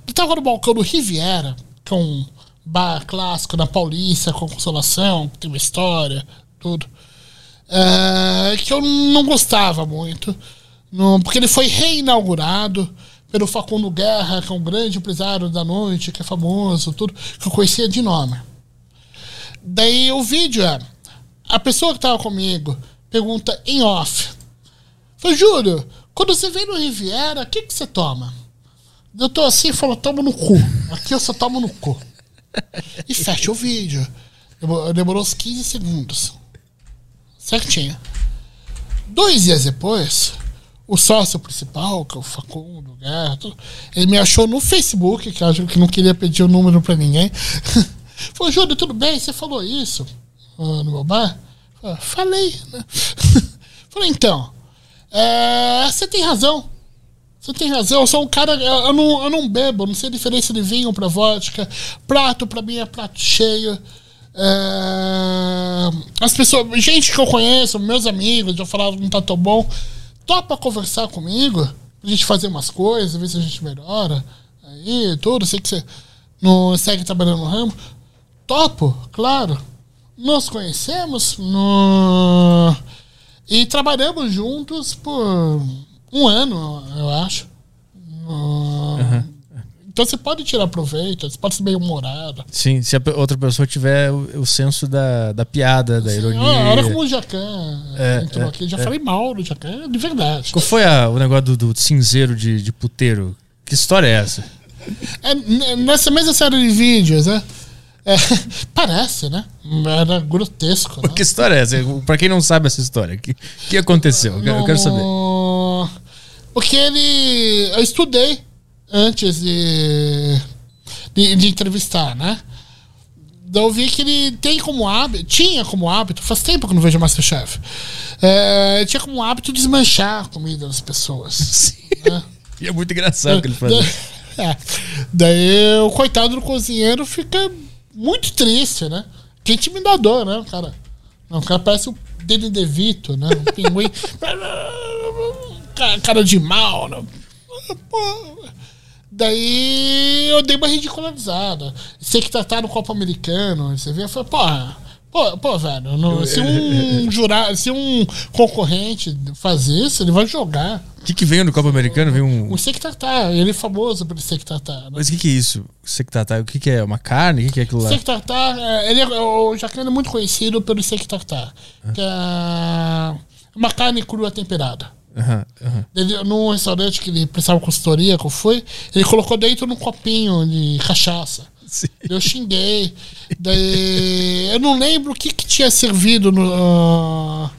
Eu tava no balcão do Riviera, que é um bar clássico na Paulista, com consolação, tem uma história, tudo. É, que eu não gostava muito. Porque ele foi reinaugurado pelo Facundo Guerra, que é um grande empresário da noite, que é famoso, tudo, que eu conhecia de nome. Daí o vídeo é. A pessoa que tava comigo pergunta em off. Falei, Júlio, quando você vem no Riviera, o que, que você toma? Eu tô assim e falo, tomo no cu. Aqui eu só tomo no cu. E fecha o vídeo. Demorou uns 15 segundos. Certinho. Dois dias depois, o sócio principal, que é o Facundo tudo, ele me achou no Facebook, que acho que não queria pedir o número pra ninguém. Falou, Júlio, tudo bem? Você falou isso ah, no meu bar? Falei, Falei, né? Falei, então, é, você tem razão. Você tem razão, eu sou um cara. Eu, não, eu não bebo, não sei a diferença de vinho pra vodka. Prato pra mim é prato cheio. É, as pessoas, gente que eu conheço, meus amigos, já falaram que não tá tão bom, topa conversar comigo, pra gente fazer umas coisas, ver se a gente melhora. Aí, tudo, sei que você não segue trabalhando no ramo. Topo, claro. Nos conhecemos no... e trabalhamos juntos por um ano, eu acho. No- Então você pode tirar proveito, você pode ser bem humorado. Sim, se a outra pessoa tiver o, o senso da, da piada, da ironia. Ah, olha como o Jacan É, entrou é, aqui. Já falei mal do Jacan, de verdade. Qual foi a- o negócio do, do cinzeiro de, de puteiro? Que história é essa? É, nessa mesma série de vídeos, né? É, parece, né? Era grotesco. Né? Que história é essa? Pra quem não sabe essa história, o que, que aconteceu? Eu quero, eu quero saber. No- Porque ele. Eu estudei antes de, de, de entrevistar, né? Eu vi que ele tem como hábito, tinha como hábito, faz tempo que eu não vejo Masterchef, é, tinha como hábito desmanchar a comida das pessoas. Sim. né? E é muito engraçado o que ele fazia. É. Daí o coitado do cozinheiro fica muito triste, né? Que intimidador, né, o cara? Não, o cara parece o Danny DeVito, né? Um pinguim. Ca- cara de mal, né? Pô. Daí eu dei uma ridicularizada. Sei que tá, tá no Copa Americano, você vê, eu falei, porra. Pô, pô, velho, não- se um jurado, se um concorrente faz isso, ele vai jogar. O que, que veio no Copa Americano? Veio um. O Sektatá, ele é famoso pelo Sektatá. Né? Mas o que, que é isso? Sectatá? O que, que é? Uma carne? O que, que é aquilo lá? Sektatá, é, ele é, o Jacan é muito conhecido pelo Sektatá, que é uma carne crua temperada. Aham, aham. Ele, num restaurante que ele prestava consultoria, que eu fui, ele colocou dentro num copinho de cachaça. Sim. Eu xinguei. Daí, eu não lembro o que, que tinha servido no, ah,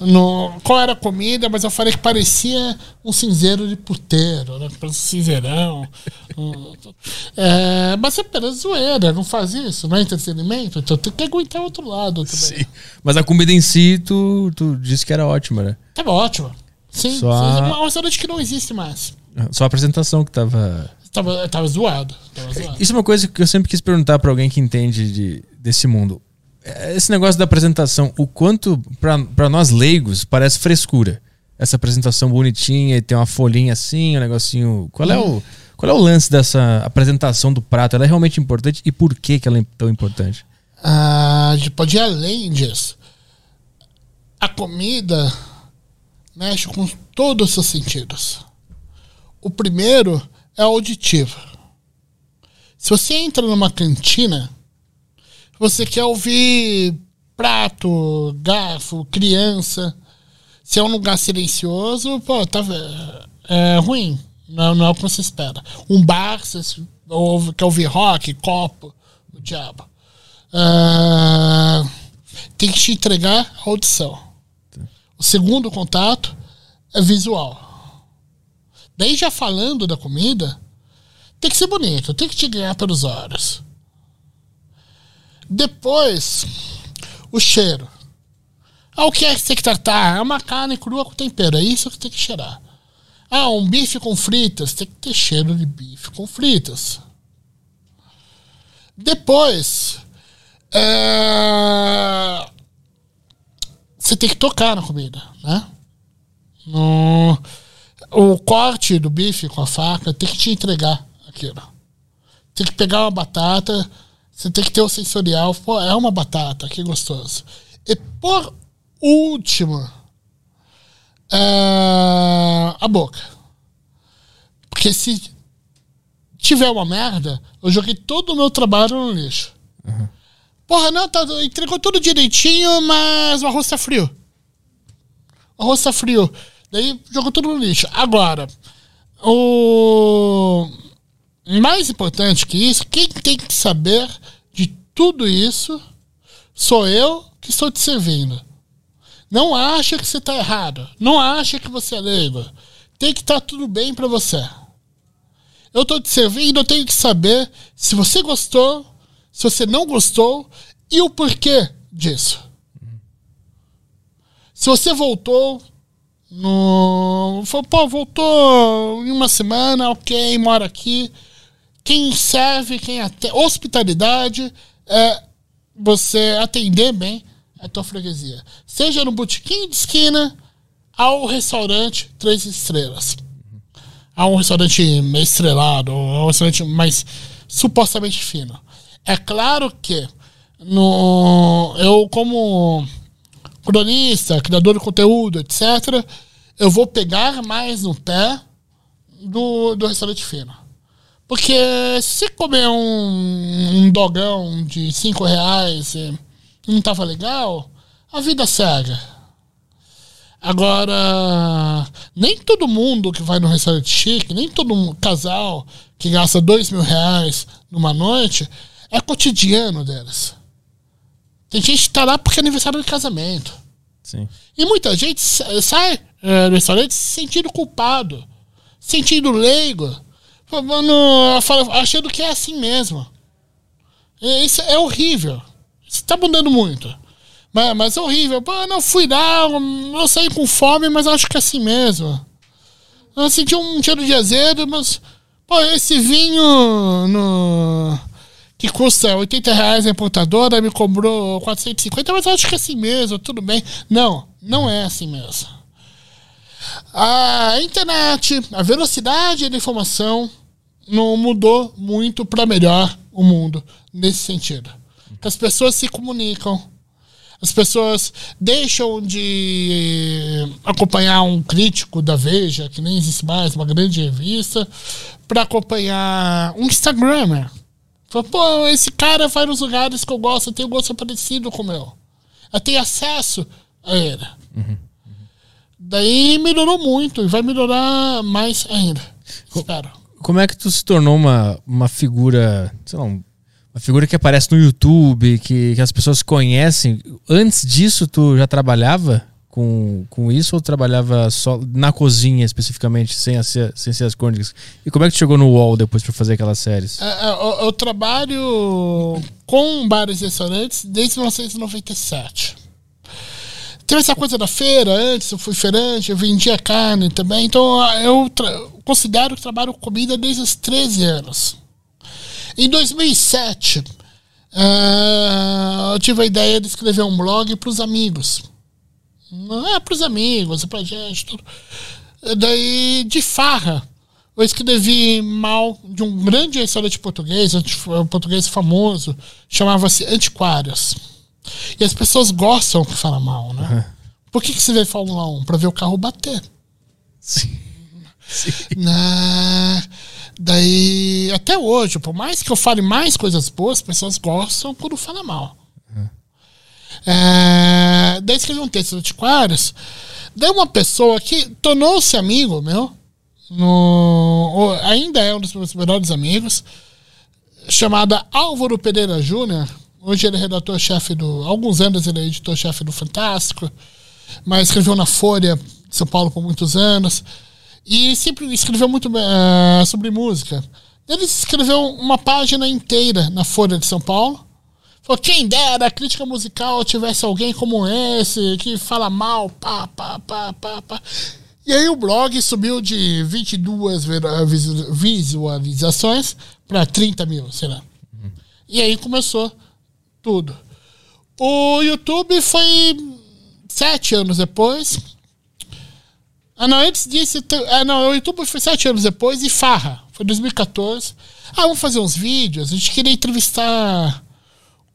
no. Qual era a comida, mas eu falei que parecia um cinzeiro de puteiro, né? Parecia um cinzeirão. É, mas é apenas zoeira, não faz isso, não é entretenimento, então tem que aguentar o outro lado também. Sim. Mas a comida em si, tu, tu disse que era ótima, né? Tava ótimo. Sim, Só sim, a- é um restaurante que não existe mais. Só a apresentação que tava. Tava, tava zoado. Tava zoado. Isso é uma coisa que eu sempre quis perguntar pra alguém que entende de, desse mundo. É, Esse negócio da apresentação, o quanto pra pra nós leigos parece frescura. Essa apresentação bonitinha e tem uma folhinha assim, um negocinho. Qual é o qual é o lance dessa apresentação do prato? Ela é realmente importante e por que que ela é tão importante? Ah, a gente pode ir além disso. A comida mexe com todos os sentidos. O primeiro é auditivo. Se você entra numa cantina, você quer ouvir prato, garfo, criança. Se é um lugar silencioso, pô, tá é ruim. Não, não é o que você espera. Um bar, você ouve, quer ouvir rock, copo, o diabo. Ah, tem que te entregar a audição. O segundo contato é visual. Daí já falando da comida, tem que ser bonito, tem que te ganhar pelos olhos. Depois, o cheiro. Ah, o que é que tem que tratar? É uma carne crua com tempero, é isso que tem que cheirar. Ah, um bife com fritas, tem que ter cheiro de bife com fritas. Depois, é, você tem que tocar na comida, né? No, o corte do bife com a faca tem que te entregar aquilo. Tem que pegar uma batata, você tem que ter o sensorial. Pô, é uma batata, que gostoso. E por último, é, a boca. Porque se tiver uma merda, eu joguei todo o meu trabalho no lixo. Porra, não, tá, entregou tudo direitinho, mas o arroz tá frio. O arroz tá frio. Daí jogou tudo no lixo. Agora, o mais importante que isso, quem tem que saber de tudo isso sou eu que estou te servindo. Não acha que você tá errado. Não acha que você é leigo. Tem que estar tudo bem para você. Eu tô te servindo, eu tenho que saber se você gostou, se você não gostou e o porquê disso. Se você voltou no. Falou, pô, voltou em uma semana, ok, mora aqui. Quem serve, quem atende. Hospitalidade é você atender bem a tua freguesia. Seja no botequim de esquina ao restaurante três estrelas. A um restaurante meio estrelado, ou um restaurante mais supostamente fino. É claro que no, eu, como cronista, criador de conteúdo, etc., eu vou pegar mais no pé do, do restaurante fino. Porque se comer um, um dogão de 5 reais e não tava legal, a vida segue. Agora, nem todo mundo que vai no restaurante chique, nem todo casal que gasta dois mil reais numa noite, é cotidiano deles. Tem gente que tá lá porque é aniversário de casamento. Sim. E muita gente sa- sai é, do restaurante se sentindo culpado, sentindo leigo, falando- fala- achando que é assim mesmo. E Isso é horrível. Isso tá mudando muito. Mas, mas é horrível. Pô, eu não fui lá, eu saí com fome, mas acho que é assim mesmo. Eu senti um cheiro de azedo, mas. Pô, esse vinho no, que custa 80 reais a importadora me cobrou 450, mas acho que é assim mesmo, tudo bem. Não, não é assim mesmo. A internet, a velocidade da informação não mudou muito para melhor o mundo nesse sentido. As pessoas se comunicam, as pessoas deixam de acompanhar um crítico da Veja, que nem existe mais, uma grande revista, para acompanhar um Instagrammer. Fala, pô, esse cara vai nos lugares que eu gosto, eu tenho gosto parecido com o meu. Eu tenho acesso a ele. Daí melhorou muito e vai melhorar mais ainda. Espero. Como é que tu se tornou uma, uma figura, sei lá, um- uma figura que aparece no YouTube, que, que as pessoas conhecem? Antes disso, tu já trabalhava com, com isso ou trabalhava só na cozinha especificamente, sem, as, sem ser as crônicas? E como é que chegou no UOL depois pra fazer aquelas séries? É, é, Eu, eu trabalho com bares e restaurantes desde 1997. Teve essa coisa da feira antes, eu fui feirante, eu vendia carne também. Então eu considero que trabalho com comida desde os 13 anos. Em 2007, ah, eu tive a ideia de escrever um blog para os amigos. Não é para os amigos, é para gente, tudo. Daí, de farra, eu escrevi mal de um grande restaurante português, um português famoso, chamava-se Antiquários. E as pessoas gostam que fala mal, né? Por que, que você vê Fórmula 1? Pra ver o carro bater. Sim. Né? Daí, até hoje, por mais que eu fale mais coisas boas, as pessoas gostam quando fala mal. É, daí escrevi um texto do Antiquários. Daí uma pessoa que tornou-se amigo meu, no, ainda é um dos meus melhores amigos, chamada Álvaro Pereira Júnior. Hoje ele é redator-chefe do. Alguns anos ele é editor-chefe do Fantástico, mas escreveu na Folha de São Paulo por muitos anos. E sempre escreveu muito eh, sobre música. Ele escreveu uma página inteira na Folha de São Paulo. Falou, quem dera a crítica musical tivesse alguém como esse, que fala mal, pá, pá, pá, pá, pá. E aí o blog subiu de 22 vira- vis- visualizações para 30 mil, sei lá. E aí começou tudo. O YouTube foi sete anos depois. Ah, não, antes disso. Ah, não, o YouTube foi sete anos depois e Farra. Foi 2014. Ah, vamos fazer uns vídeos. A gente queria entrevistar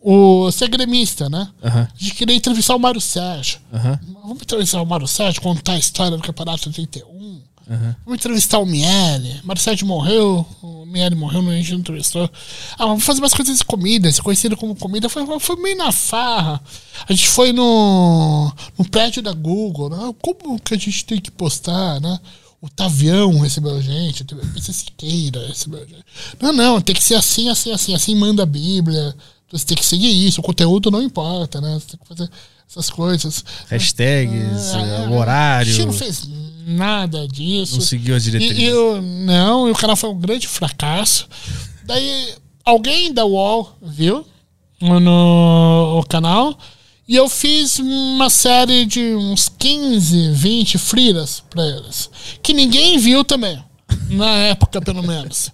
o. É gremista, né? A gente queria entrevistar o Mário Sérgio. Aham. Vamos entrevistar o Mário Sérgio, contar a história do Campeonato 81. Vamos entrevistar o Miele. Mário Sérgio morreu, o Miele morreu, a gente não entrevistou. Ah, vamos fazer umas coisas de comida, se conhecido como comida. Foi, foi meio na farra. A gente foi no, no prédio da Google, né? Como que a gente tem que postar, né? O Tavião recebeu a gente, o PC Siqueira recebeu a gente. Não, não, tem que ser assim, assim, assim. Assim manda a Bíblia. Você tem que seguir isso. O conteúdo não importa, né? Você tem que fazer essas coisas. Hashtags, Ah, é, o horário. A gente não fez nada disso. Não seguiu as diretrizes. E, eu, não, e o canal foi um grande fracasso. Daí alguém da UOL viu no, o canal e eu fiz uma série de uns 15, 20 friras pra eles. Que ninguém viu também. Na época, pelo menos.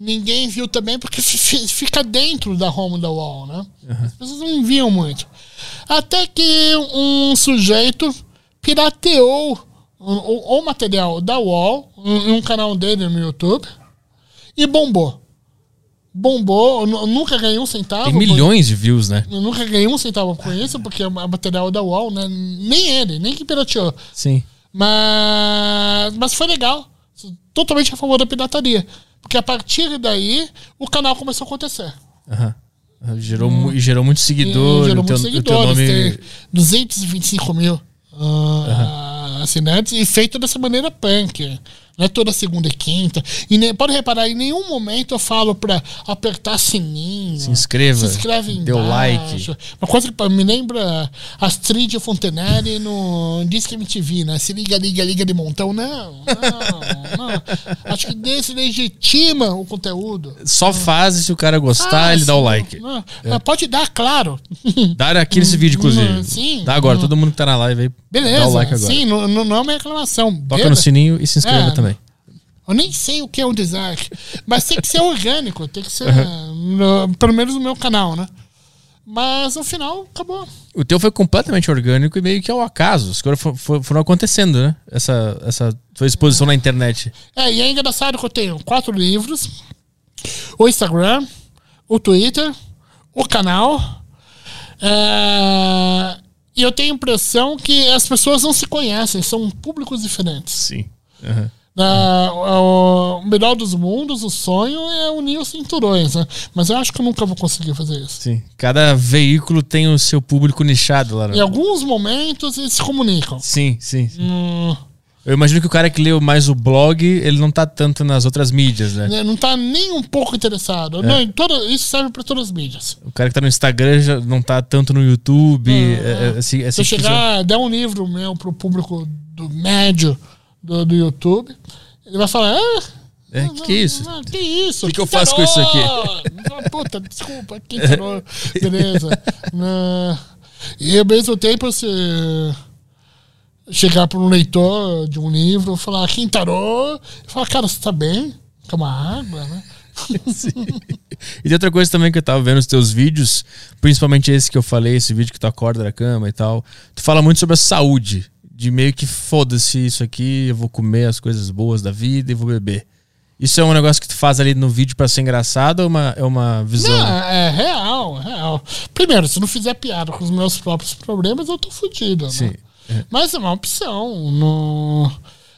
Ninguém viu também porque fi- fi- fica dentro da home da UOL, né? As pessoas não viam muito. Até que um sujeito pirateou o, o- material da UOL em um canal dele no YouTube e bombou. Bombou, nunca ganhei um centavo. Tem milhões de views, né? Eu nunca ganhei um centavo com isso, porque é material da UOL, né? Nem ele, nem que pirateou. Sim. Mas, mas foi legal. Totalmente a favor da pirataria. Porque a partir daí, o canal começou a acontecer. Aham. Gerou, mu- e gerou muito seguidor. E gerou o teu, seguidores. nome. Tem 225 mil ah, assinantes e feito dessa maneira punk. Não é toda segunda e quinta. E nem, pode reparar, em nenhum momento eu falo pra apertar sininho. Se inscreva, Se inscreve dê o embaixo. Uma coisa que me lembra Astrid Fontenelle no Disque MTV, né? Se liga, liga, liga de montão. Não, não, não. Acho que desse legitima o conteúdo. Só faz se o cara gostar, Ah, ele dá o sim, like. não. Mas Pode dar, claro. Dá aqui nesse vídeo, inclusive. Sim. Dá agora, todo mundo que tá na live aí. Beleza, Dá o like agora. sim, não, não não é uma reclamação. Toca Beleza. no sininho e se inscreva É, também. Eu nem sei o que é um dislike, mas tem que ser orgânico, tem que ser, no- pelo menos no meu canal, né? Mas no final, acabou. O teu foi completamente orgânico e meio que ao acaso. As coisas fo- fo- foram acontecendo, né? Essa, essa tua exposição na internet. É, e é engraçado que eu tenho quatro livros, o Instagram, o Twitter, o canal. é, e eu tenho a impressão que as pessoas não se conhecem, são públicos diferentes. Sim. Aham. Ah, o o melhor dos mundos, o sonho é unir os cinturões, né? Mas eu acho que eu nunca vou conseguir fazer isso. Sim. Cada veículo tem o seu público nichado lá. né? Em alguns momentos eles se comunicam. Sim, sim. sim. Hum, Eu imagino que o cara que leu mais o blog, ele não tá tanto nas outras mídias, né? né, não tá nem um pouco interessado. Não, em toda- isso serve para todas as mídias. O cara que tá no Instagram já não tá tanto no YouTube. é, é, assim, é Se assim eu chegar, der um livro meu pro público do médio do, do YouTube, ele vai falar: ah, É, que que isso? Que isso? Que que eu faço com isso aqui? Puta, desculpa, que tarô. Beleza. Ah, e ao mesmo tempo você chegar para um leitor de um livro falar, quem tarô? E falar, cara, você tá bem? Uma água, né? E tem outra coisa também que eu tava vendo nos teus vídeos, principalmente esse que eu falei, esse vídeo que tu acorda da cama e tal. Tu fala muito sobre a saúde. De meio que foda-se isso aqui, eu vou comer as coisas boas da vida e vou beber. Isso é um negócio que tu faz ali no vídeo pra ser engraçado ou é uma, é uma visão? Não, é real, é real. Primeiro, se não fizer piada com os meus próprios problemas, eu tô fudido. né? Sim. Mas é uma opção. Não,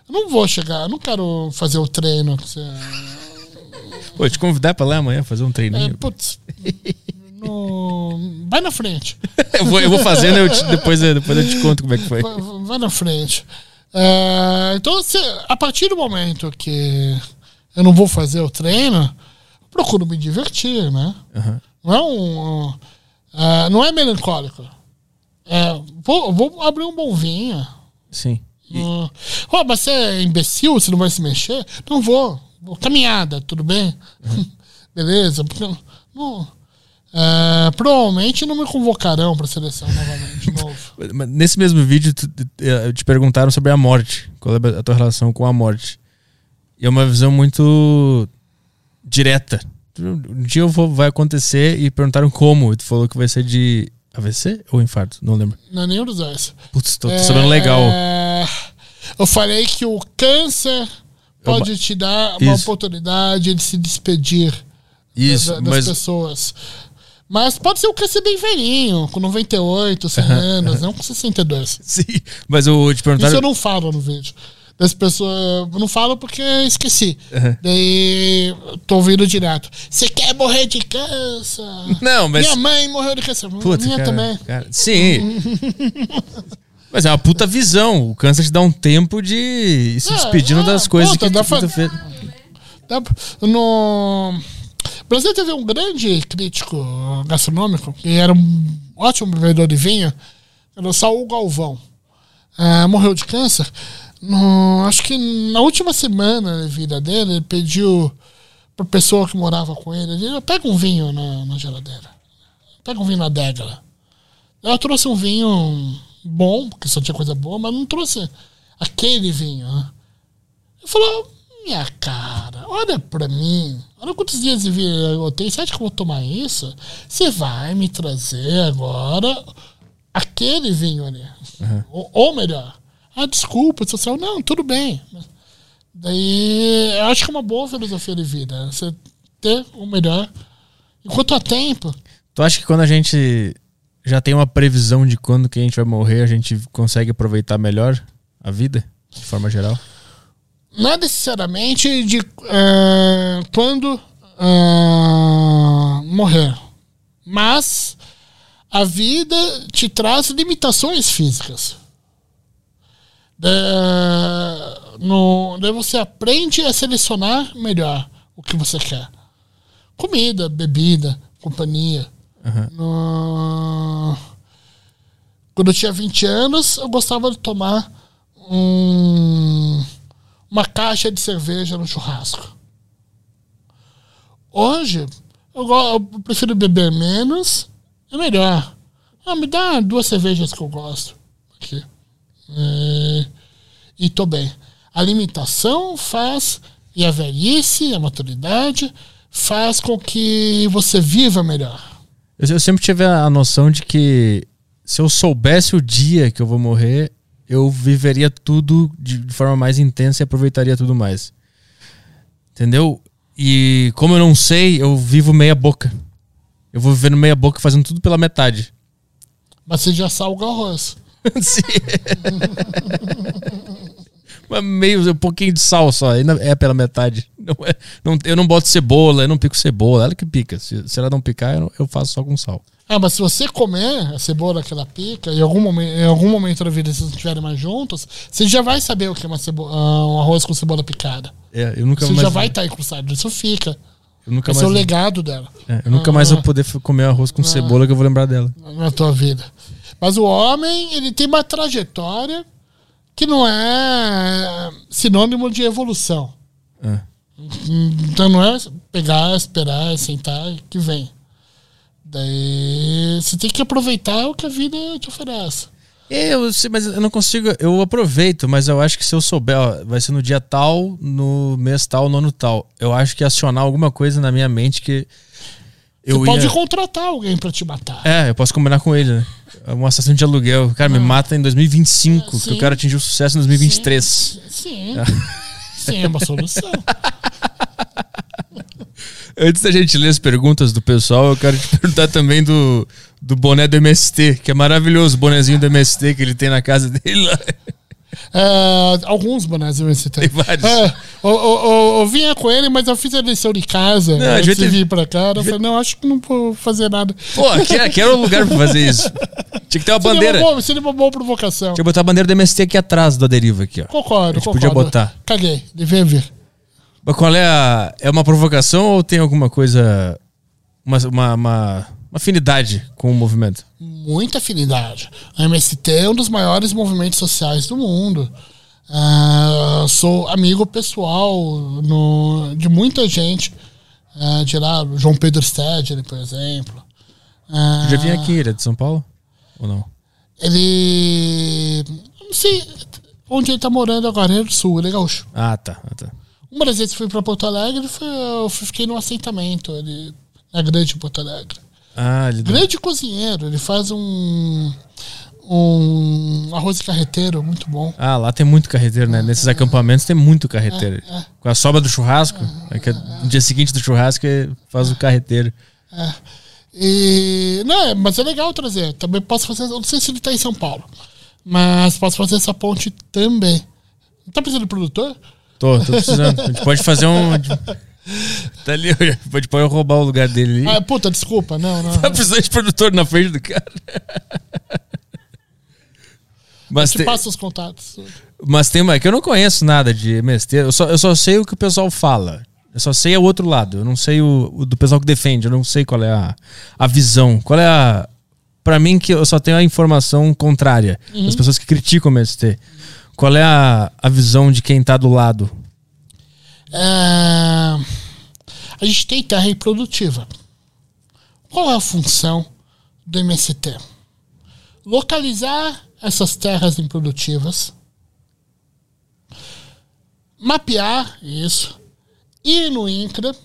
eu não vou chegar, eu não quero fazer o treino. você- Pô, te convidar pra lá amanhã fazer um É, treininho. putz, no- vai na frente. eu, vou, eu vou fazendo, eu te- depois, eu- depois eu te conto como é que foi. Vai, vai na frente. É, então, se- a partir do momento que eu não vou fazer o treino, eu procuro me divertir, né? Aham. Não é um. é, não é melancólico. É, vou, vou abrir um bom vinho. Sim. Hum, Ó, mas você é imbecil, você não vai se mexer? Não vou. Vou caminhada, tudo bem? Beleza? Porque, não, é, provavelmente não me convocarão para seleção novamente, novo. Nesse mesmo vídeo, tu- eh, te perguntaram sobre a morte. Qual é a tua relação com a morte? E é uma visão muito direta. Um dia eu vou, vai acontecer e perguntaram como. E tu falou que vai ser de AVC ou infarto? Não lembro. Não é nenhum dos dois. Putz, tô, tô sabendo legal. É, eu falei que o câncer pode te dar uma Isso. oportunidade de se despedir Isso, da- das mas pessoas. Mas pode ser um câncer bem velhinho, com 98, 100 anos, não com 62. sim, mas eu te Isso perguntaram. eu não falo no vídeo. Das pessoas. Eu não falo porque esqueci. Uhum. Daí tô ouvindo direto. Você quer morrer de câncer? Não, mas Minha mãe morreu de câncer. Putz, Minha cara, também. cara, sim. Mas é uma puta visão. O câncer te dá um tempo de se É, despedindo é, das coisas puta, que dá pra- fez. Dá No o Brasil teve um grande crítico gastronômico, que era um ótimo bebedor de vinho, era o Saul Galvão. Ah, morreu de câncer. No- acho que na última semana da vida dele, ele pediu pra pessoa que morava com ele, ele pega um vinho na, na geladeira. Pega um vinho na adega. Ela trouxe um vinho bom, porque só tinha coisa boa, mas não trouxe aquele vinho. Né? Ele falou, minha cara, olha pra mim. Olha quantos dias de vida eu tenho. Você acha que eu vou tomar isso? Você vai me trazer agora aquele vinho ali. Ou, ou melhor. Ah, desculpa, social. Não, tudo bem. Daí, eu acho que é uma boa filosofia de vida. Você ter o melhor. Enquanto há tempo, Tu acha que quando a gente já tem uma previsão de quando que a gente vai morrer, a gente consegue aproveitar melhor a vida, de forma geral? Não é necessariamente de ah, quando ah, morrer, mas a vida te traz limitações físicas. No, daí você aprende a selecionar melhor o que você quer. Comida, bebida, companhia. No- Quando eu tinha 20 anos, eu gostava de tomar um- uma caixa de cerveja no churrasco. Hoje, eu, eu prefiro beber menos e melhor. Ah, me dá duas cervejas que eu gosto. Aqui. É, e tô bem. A limitação faz, e a velhice, a maturidade, faz com que você viva melhor. Eu, eu sempre tive a noção de que se eu soubesse o dia que eu vou morrer, eu viveria tudo de, de forma mais intensa e aproveitaria tudo mais. Entendeu? E como eu não sei, eu vivo meia boca. Eu vou vivendo meia boca fazendo tudo pela metade. Mas você já salga o arroz. Sim. Mas meio, um pouquinho de sal só, é pela metade. Não é, não, eu não boto cebola, eu não pico cebola, ela que pica. Se, se ela não picar, eu, eu faço só com sal. Ah, mas se você comer a cebola que ela pica, em algum momento, em algum momento da vida, se vocês estiverem mais juntos, você já vai saber o que é uma cebo- ah, um arroz com cebola picada. É, eu nunca Você mais. já vai estar incrustado. Isso fica. eu nunca Esse mais, é o legado dela é, eu nunca mais vou poder f- comer arroz com cebola que eu vou lembrar dela. na tua vida. Mas o homem, ele tem uma trajetória que não é sinônimo de evolução. É. Então não é pegar, esperar, sentar que vem. Daí você tem que aproveitar o que a vida te oferece. É, eu sei, mas eu não consigo. Eu aproveito, mas eu acho que se eu souber, ó, vai ser no dia tal, no mês tal, no ano tal. Eu acho que acionar alguma coisa na minha mente que. Você Eu pode ia... contratar alguém pra te matar. É, eu posso combinar com ele, né? Um assassino de aluguel. Cara, me mata em 2025, que Sim. eu quero atingir o sucesso em 2023. Sim. Sim, é uma solução. Antes da gente ler as perguntas do pessoal, eu quero te perguntar também do, do boné do MST, que é maravilhoso, o bonezinho do MST que ele tem na casa dele lá. É, alguns bonés eu citei. Tem vários. É, eu, eu- eu- vinha com ele, mas eu fiz a lição de casa. Não, antes de vir pra cá. Eu falei, não, acho que não vou fazer nada. Pô, aqui, aqui era o lugar pra fazer isso. Tinha que ter uma bandeira. Seria uma, boa, seria uma boa provocação. Tinha que botar a bandeira do MST aqui atrás da deriva aqui, ó. Concordo, A gente concordo. podia botar. Caguei, devia vir. Mas qual é a. É uma provocação ou tem alguma coisa. Uma, uma, uma, afinidade com o movimento? Muita afinidade. A MST é um dos maiores movimentos sociais do mundo. Ah, sou amigo pessoal no- de muita gente. ah, de lá, João Pedro Stedley, por exemplo. Ah, Já vim aqui, ele é de São Paulo? Ou não? Ele. Não sei onde ele tá morando agora, é do sul, ele é gaúcho. Ah, tá. Ah, tá. Uma das vezes fui pra Porto Alegre, foi, eu fiquei num assentamento ali, na grande Porto Alegre. Ah, ele. Grande cozinheiro, ele faz um. um arroz carreteiro muito bom. Ah, lá tem muito carreteiro, né? Nesses acampamentos tem muito carreteiro. É, Com a sobra do churrasco, é no dia seguinte do churrasco é- faz o carreteiro. E. Não, é- mas é legal trazer. Também posso fazer. Eu não sei se ele tá em São Paulo. Mas posso fazer essa ponte também. Tá precisando de produtor? Tô, tô precisando. A gente pode fazer um. Tá ali, gente pode roubar o lugar dele ali. Ah, puta, desculpa. Não, não. Tá precisando de produtor na frente do cara. Mas Te tem, passa os contatos. mas tem uma que eu não conheço nada de MST. Eu só, eu só sei o que o pessoal fala. Eu só sei o outro lado. Eu não sei o, o do pessoal que defende. Eu não sei qual é a, a visão. Qual é a. Pra mim, que eu só tenho a informação contrária. Das pessoas que criticam o MST. Qual é a, a visão de quem tá do lado? É, a gente tem terra improdutiva. Qual é a função do MST? Localizar essas terras improdutivas, mapear isso, ir no INCRA,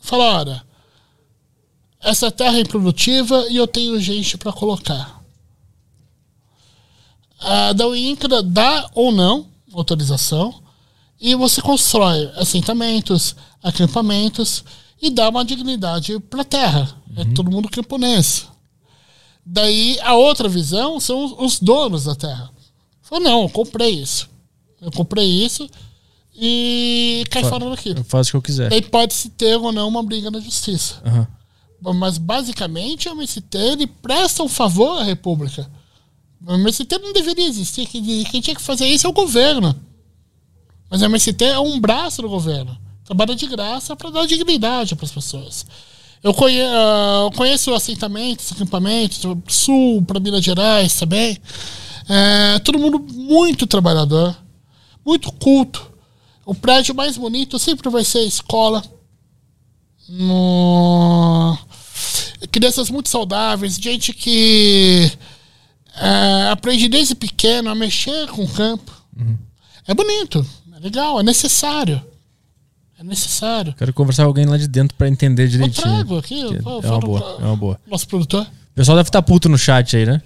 falar, olha, essa terra é improdutiva e eu tenho gente para colocar. A da INCRA dá ou não autorização e você constrói assentamentos, acampamentos e dá uma dignidade para a terra. É todo mundo camponês. Daí a outra visão são os- os donos da terra. Falou, não, eu comprei isso. Eu comprei isso e cai Fa- fora daquilo. Eu faço o que eu quiser. Daí pode-se ter ou não uma briga na justiça. Aham. Mas basicamente o MST ele presta um favor à República. MST não deveria existir. Quem, tinha que fazer isso é o governo. Mas o MST é um braço do governo. Trabalha de graça para dar dignidade para as pessoas. Eu conhe- ah, eu conheço assentamentos, acampamentos, sul, para Minas Gerais também. É, todo mundo muito trabalhador, muito culto. O prédio mais bonito sempre vai ser a escola. No... Crianças muito saudáveis, gente que é, aprende desde pequeno a mexer com o campo. É bonito, é legal, é necessário. É necessário. Quero conversar com alguém lá de dentro pra entender Eu direitinho. trago aqui, eu é uma pra- boa, é uma boa. nosso produtor. O pessoal deve estar puto no chat aí, né?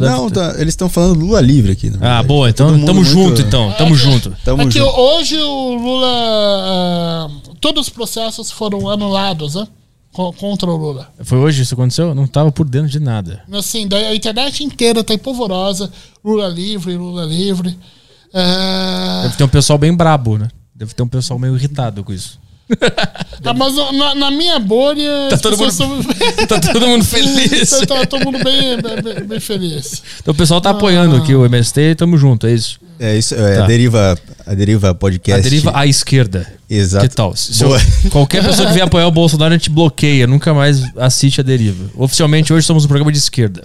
Não, tá- tá- eles estão falando Lula livre aqui. Ah, verdade. boa. Então Todo mundo tamo muito- junto, então. Tamo É, junto. Tamo é que junto. hoje o Lula. ah, todos os processos foram anulados, né? Co- Contra o Lula. Foi hoje isso aconteceu? Eu Não tava por dentro de nada. Assim, daí a internet inteira tá empolvorosa. Lula livre, Lula livre. Ah, Deve ter um pessoal bem brabo, né? Deve ter um pessoal meio irritado com isso. ah, mas na, na minha bolha. Tá todo pessoas Tá todo mundo feliz. Tá, tá todo mundo bem, bem, bem feliz. Então o pessoal tá apoiando aqui o MST e tamo junto, é isso. É isso, é Tá. a deriva, a deriva podcast. A deriva à esquerda. Exato. Que tal? Se eu- qualquer pessoa que vier apoiar o Bolsonaro, a gente bloqueia. Nunca mais assiste a deriva. Oficialmente, hoje somos um programa de esquerda.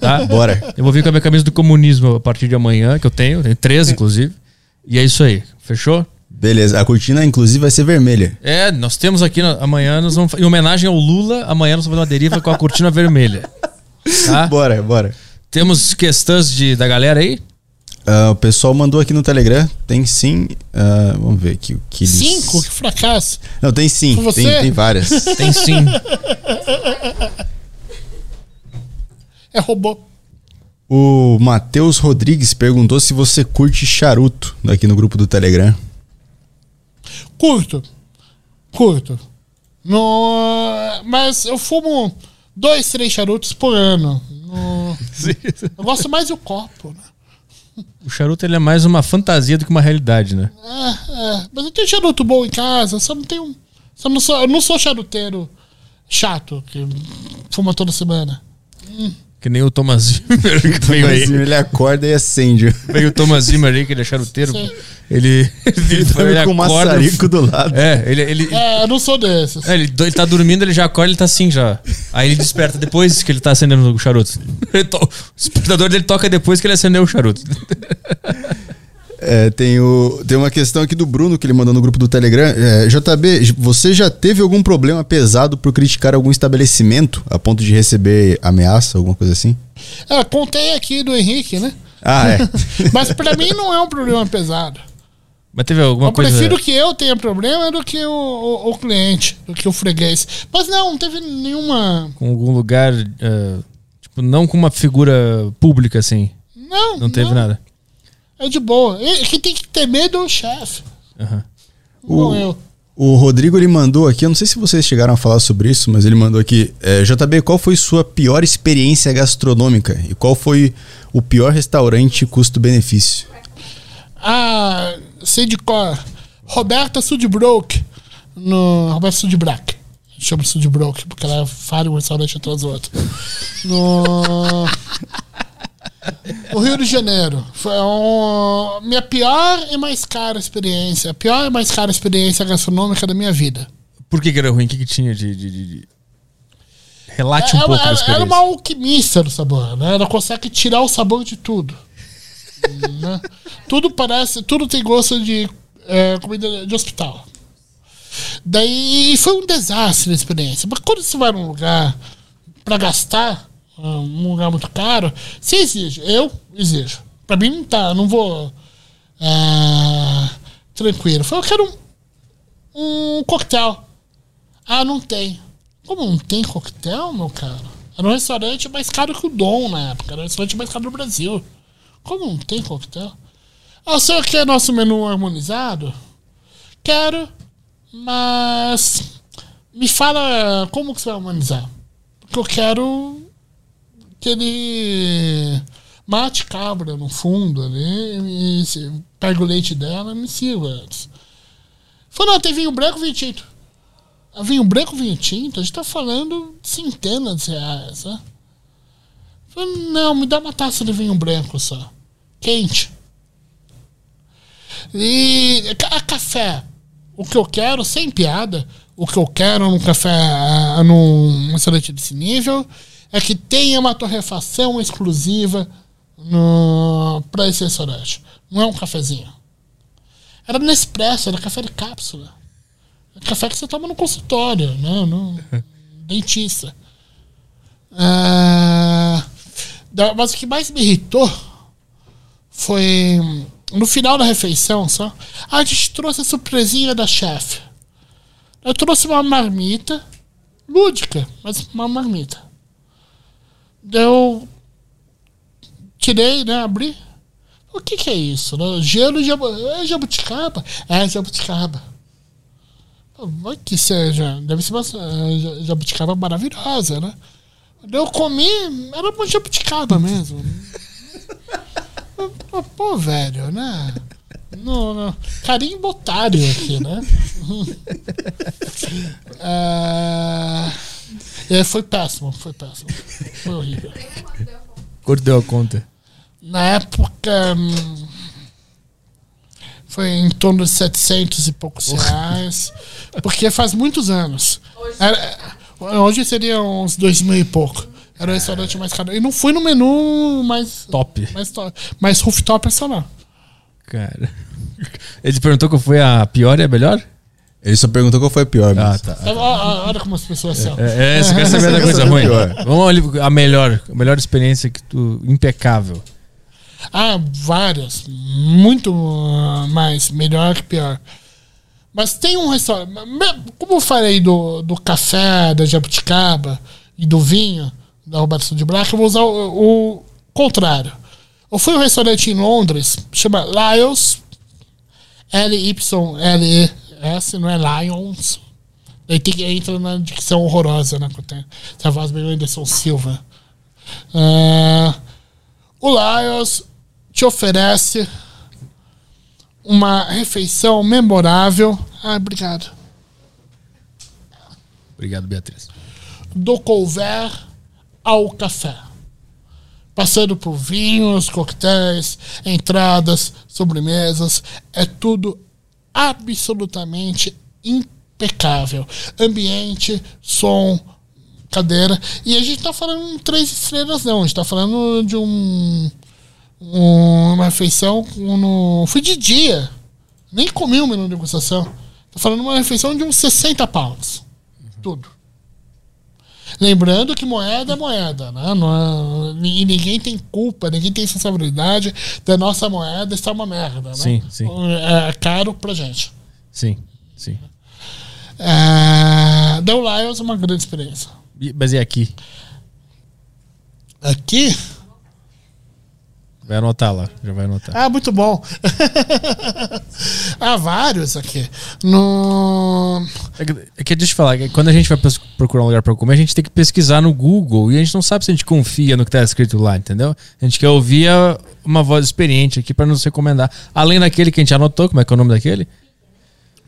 Tá? Bora. Eu vou vir com a minha camisa do comunismo a partir de amanhã, que eu tenho. Tenho três, inclusive. E é isso aí. Fechou? Beleza, a cortina inclusive vai ser vermelha. É, nós temos aqui amanhã, nós vamos, em homenagem ao Lula, amanhã nós vamos fazer uma deriva com a cortina vermelha. Tá? Bora, bora. Temos questões de, da galera aí? Ah, o pessoal mandou aqui no Telegram, tem sim. ah, vamos ver aqui o que eles. Cinco? Que fracasso. Não, tem sim, tem, tem várias. Tem sim. É robô. O Matheus Rodrigues perguntou se você curte charuto aqui no grupo do Telegram. Curto. Curto. No, mas eu fumo dois, três charutos por ano. No- eu gosto mais do copo, né? O charuto ele é mais uma fantasia do que uma realidade, né? É, é. Mas eu tenho charuto bom em casa, só não tenho. Só não sou, eu não sou charuteiro chato, que fuma toda semana. Que nem o Thomas Zimmer que veio Mas aí. ele acorda e acende. Veio o Thomas Zimmer aí, que ele é charuteiro. Sim. Ele, ele, Ele com o maçarico do lado. É, ele, ele, É, eu não sou desses. é, ele, ele tá dormindo, ele já acorda, ele tá assim já. Aí ele desperta depois que ele tá acendendo o charuto. Ele to- O despertador dele toca depois que ele acendeu o charuto. É, tem, o, tem uma questão aqui do Bruno que ele mandou no grupo do Telegram. É, JB, você já teve algum problema pesado por criticar algum estabelecimento a ponto de receber ameaça, alguma coisa assim? É, contei aqui do Henrique, né? Ah, é. Mas pra mim não é um problema pesado. Mas teve alguma Eu coisa. prefiro que eu tenha problema do que o, o- o cliente, do que o freguês. Mas não, não teve nenhuma. Com algum lugar. eh, tipo, não com uma figura pública assim. Não, Não teve nada. É de boa. E- Quem tem que ter medo é o chefe. Aham. Não O- eu. O Rodrigo ele mandou aqui, eu não sei se vocês chegaram a falar sobre isso, mas ele mandou aqui: é, JB, qual foi sua pior experiência gastronômica? E qual foi o pior restaurante custo-benefício? Ah, sei de cor. Roberta Sudbrook. No. Roberta Sudbrack. Chama Sudbrook, porque ela fala um restaurante atrás do outro. No. No Rio de Janeiro. Foi um, minha pior e mais cara experiência. A pior e mais cara experiência gastronômica da minha vida. Por que, que era ruim? O que, que tinha de. de- de- Relate um Era- pouco era, experiência. era uma alquimista do sabor, né? Ela consegue tirar o sabor de tudo. né? Tudo parece, tudo tem gosto de é, comida de hospital. Daí foi um desastre a experiência. Mas quando você vai num lugar pra gastar, num lugar muito caro, você exige. Eu exijo. Pra mim não tá, não vou ah, tranquilo. Eu quero um, um coquetel. Ah, não tem. Como não tem coquetel, meu caro? Era um restaurante mais caro que o Dom na época. Era o restaurante mais caro do Brasil. Como não tem coquetel? Ah, o senhor quer nosso menu harmonizado? Quero, mas me fala como que você vai harmonizar. Porque eu quero que ele mate cabra no fundo ali pega o leite dela e me sirva antes. Falou, não, tem vinho branco, vinho tinto. Ah, Vinho branco, vinho tinto, a gente tá falando de centenas de reais, né? Falei, não, me dá uma taça de vinho branco só. Quente. E a café. O que eu quero, sem piada, o que eu quero num café, ah, num restaurante desse nível, é que tenha uma torrefação exclusiva pra esse restaurante. Não é um cafezinho. Era Nespresso, era café de cápsula. É café que você toma no consultório, né? No dentista. Ah, mas o que mais me irritou foi no final da refeição só. A gente trouxe a surpresinha da chefe. Eu trouxe uma marmita lúdica, mas uma marmita. Eu tirei, né? Abri. O que, que é isso? Né? Gelo de é jabuticaba? É jabuticaba. Vai que seja. Deve ser uma ja- jabuticaba maravilhosa, né? Eu comi, era uma jabuticaba mesmo. Pô, velho, né? No, no, carimbo aqui, né? Ah, é, foi péssimo, foi péssimo. Foi horrível. Quanto deu a conta? Na época. hum, Foi em torno de 700 e poucos reais. Porque faz muitos anos. Era- hoje seria uns dois mil e pouco. Era o restaurante mais caro. E não fui no menu mais. Top. Mais, to- mais rooftop essa não. Cara. Ele perguntou qual foi a pior e a melhor? Ele só perguntou qual foi a pior. Ah, mas- tá. Olha, olha- como as pessoas são. É, é você quer saber da coisa ruim? Vamos ali, a melhor, a melhor experiência que tu. impecável. Ah, várias. Muito ah, mais. Melhor que pior. Mas tem um restaurante. Como eu falei do, do café da Jabuticaba e do vinho da Roberto de Black, eu vou usar o, o contrário. Eu fui a um restaurante em Londres, chama Lyons. L-Y-L-E-S, não é Lions. Daí tem que entra na dicção horrorosa, né? Essa voz meio Anderson Silva. Ah, o Lions te oferece uma refeição memorável. Ah, obrigado. Obrigado, Beatriz. Do couvert ao café. Passando por vinhos, coquetéis, entradas, sobremesas. É tudo absolutamente impecável. Ambiente, som, cadeira. E a gente tá falando três estrelas, não. A gente tá falando de um. um- uma refeição no. Fui de dia. Nem comi o menu de degustação. Tô falando uma refeição de uns 60 pounds. Tudo. Lembrando que moeda é moeda, né? Não é- e ninguém tem culpa, ninguém tem responsabilidade da nossa moeda estar uma merda, né? Sim, sim. É caro pra gente. Sim, sim. É... Deu Lions uma grande experiência. Mas e aqui? Aqui? Vai anotar lá, já vai anotar. Ah, muito bom. Há vários aqui. No... É que, é que deixa eu falar, que quando a gente vai procurar um lugar pra comer, a gente tem que pesquisar no Google e a gente não sabe se a gente confia no que tá escrito lá, entendeu? A gente quer ouvir uma voz experiente aqui pra nos recomendar. Além daquele que a gente anotou, como é que é o nome daquele?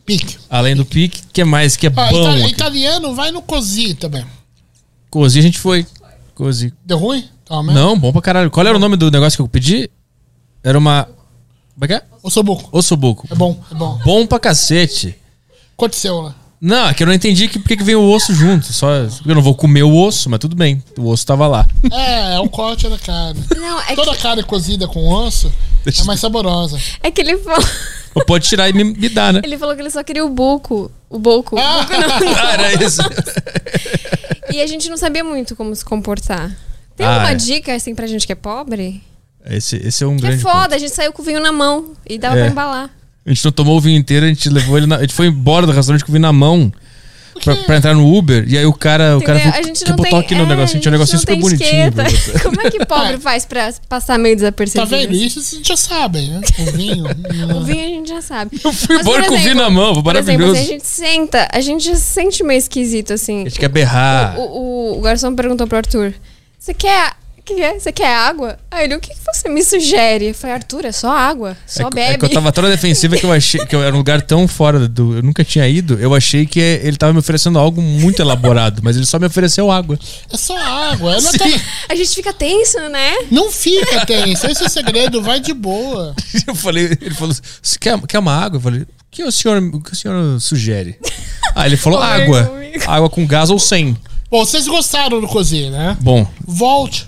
Pique. Além do pique, que é mais que é Ah, bom. ita- aqui. italiano vai no Cozi também. Cozi a gente foi. Cozi. Deu ruim? Merda? Não, bom pra caralho. Qual era o nome do negócio que eu pedi? Era uma. Como é que é? O Sobuco. Ossobuco. É bom, é bom. Bom pra cacete. Aconteceu, né? Não, é que eu não entendi que, por que que vem o osso junto. Só, eu não vou comer o osso, mas tudo bem. O osso tava lá. É, é um corte da carne. Não, é Toda que, carne cozida com osso Deixa é mais saborosa. é que ele falou. Ou pode tirar e me, me dar, né? Ele falou que ele só queria o buco. O boco. Ah! Ah, era isso. E a gente não sabia muito como se comportar. Tem Ah, alguma é. dica, assim, pra gente que é pobre? Esse, esse é um Que é grande. foda, a gente saiu com o vinho na mão e dava É. pra embalar. A gente não tomou o vinho inteiro, a gente levou ele na, A gente foi embora do restaurante com o vinho na mão. Pra, pra entrar no Uber, e aí o cara, o cara falou a gente que não botou tem, aqui no é, negocinho, tinha um a gente negocinho super não tem bonitinho. Como é que pobre faz pra passar meio Tá desapercebido? vendo? Isso vocês já sabem, né? O vinho. O vinho a gente já sabe. Eu fui Mas, embora por com o vinho exemplo, na mão, foi Por exemplo, maravilhoso. se a gente senta, a gente já se sente meio esquisito, assim. A gente quer berrar. O, o, o garçom perguntou pro Arthur: Você quer, que, que é? Você quer água? Aí ele, o que, que você me sugere? Eu falei, Arthur, é só água. Só É, bebe. é que eu tava tão na defensiva que eu achei que eu era um lugar tão fora do. Eu nunca tinha ido. Eu achei que ele tava me oferecendo algo muito elaborado, mas ele só me ofereceu água. É só água. Ela Sim. tá- A gente fica tenso, né? Não fica tenso. Esse é o segredo. Vai de boa. Eu falei, ele falou: Você quer, quer uma água? Eu falei, o que o senhor, o que o senhor sugere? Aí ele falou: água. Água com gás ou sem. Bom, vocês gostaram do cozinho, né? Bom, Volte.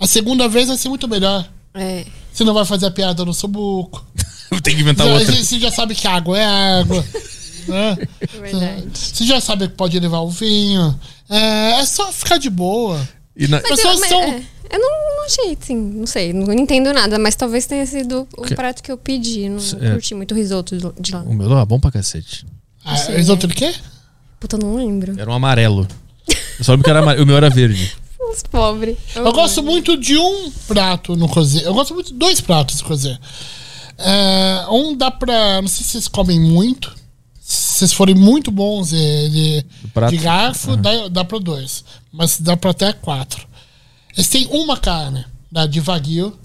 A segunda vez vai ser muito melhor. É. Você não vai fazer a piada no sobuco. eu tenho que inventar Já- outra. Você já sabe que água é água. né? É verdade. Você já sabe que pode levar o vinho. É, é só ficar de boa. E na- Mas eu, mas, são- é, eu não, não achei, assim, não sei, não entendo nada, mas talvez tenha sido o Que- prato que eu pedi. Não É. curti muito o risoto de- lá. O meu tava bom pra cacete. Ah, Sei, risoto de quê? Puta, eu não lembro. Era um amarelo. Eu só lembro que era amarelo. O meu era verde. Os pobres. Eu gosto muito de um prato no cozinho. Eu gosto muito de dois pratos no cozinho. É, um dá pra. Não sei se vocês comem muito. Se vocês forem muito bons de, de, garfo, dá, dá pra dois. Mas dá pra até quatro. Eles têm uma carne, da de Wagyu,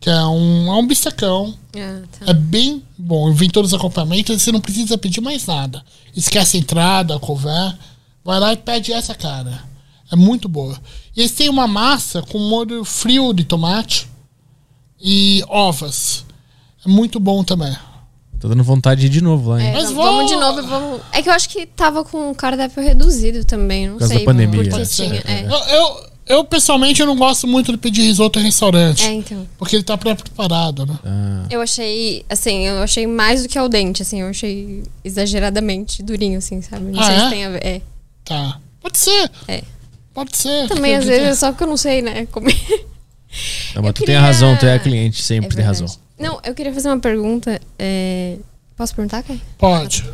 que é um, é um bistecão. Ah, tá. É bem bom. Vem todos os acompanhamentos, você não precisa pedir mais nada. Esquece a entrada, a couvert. Vai lá e pede essa cara. É muito boa. E eles têm uma massa com molho frio de tomate e ovas. É muito bom também. Tô dando vontade de ir de novo lá, hein? É, Mas vamos, vamos de novo, vamos. É que eu acho que tava com o cardápio reduzido também, não Por causa sei. da pandemia. Porque tinha, É, é. Eu, eu, eu, pessoalmente eu não gosto muito de pedir risoto em restaurante. É, então. Porque ele tá pré-preparado, né? Ah, Eu achei, assim, eu achei mais do que ao dente, assim, eu achei exageradamente durinho, assim, sabe? Não Ah, sei é? se tem a ver. É. Tá. Pode ser. É. Pode ser. Também, às vezes, é só porque eu não sei, né? Comer. não, mas Eu tu queria- tem razão, tu é a cliente, É sempre tem verdade. razão. Não, eu queria fazer uma pergunta. é, Posso perguntar, Kai? Pode.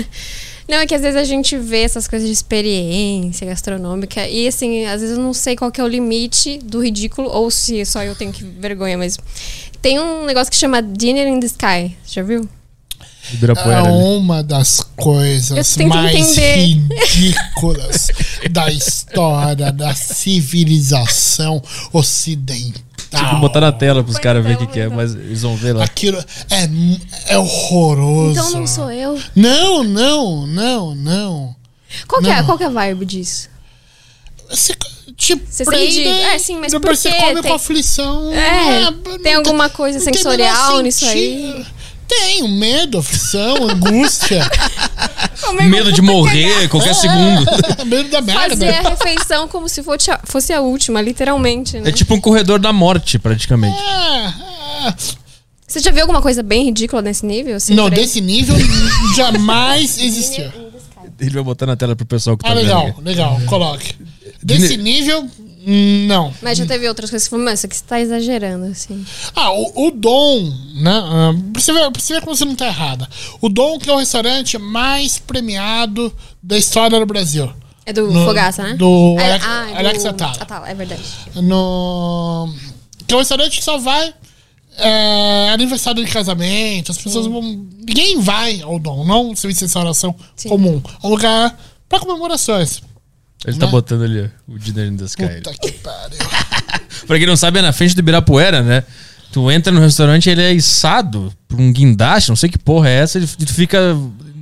Não, é que às vezes a gente vê essas coisas de experiência gastronômica e assim, às vezes eu não sei qual que é o limite do ridículo ou se só eu tenho que vergonha mesmo. Tem um negócio que chama Dinner in the Sky, já viu? Ibirapuera É uma das coisas mais entender. ridículas da história da civilização ocidental. Tinha que botar na tela pros caras verem o que, que é, mas eles vão ver lá. Aquilo é, é horroroso. Então não sou eu. Não, não, não, não. Qual que, é, Não. qual que é a vibe disso? Você, tipo, Você prende, sente- é, sim, mas depois por você come Tem- com aflição. É, não tem alguma coisa não sensorial nisso aí? Tem medo, aflição, angústia. Medo de morrer qualquer segundo. medo da merda. Fazer a refeição como se fosse a, fosse a última, literalmente, né? É tipo um corredor da morte, praticamente. É, é. Você já viu alguma coisa bem ridícula nesse nível? assim, Não, por aí? desse nível jamais existiu. Ele vai botar na tela pro pessoal que tá Ah, vendo. legal, aqui. legal, coloque. Desse nível, não. Mas já teve outras coisas que você falou, mas isso aqui você tá exagerando, assim. Ah, o, o Dom, né? ah, pra, você ver, pra você ver como você não tá errada. O Dom, que é o restaurante mais premiado da história do Brasil. É do No- Fogaça, né? do Alex- ah, é Alex Atala. Atala, é verdade. No. Que é um restaurante que só vai. É, aniversário de casamento, as pessoas vão. Ninguém vai ao Dom, não serviço de restauração Sim. comum. É um lugar pra comemorações. Ele tá Né? botando ali ó, o Dinner in the Sky. Puta que pariu. Pra quem não sabe, é na frente do Ibirapuera, né? Tu entra no restaurante, ele é içado por um guindaste, não sei que porra é essa, e tu fica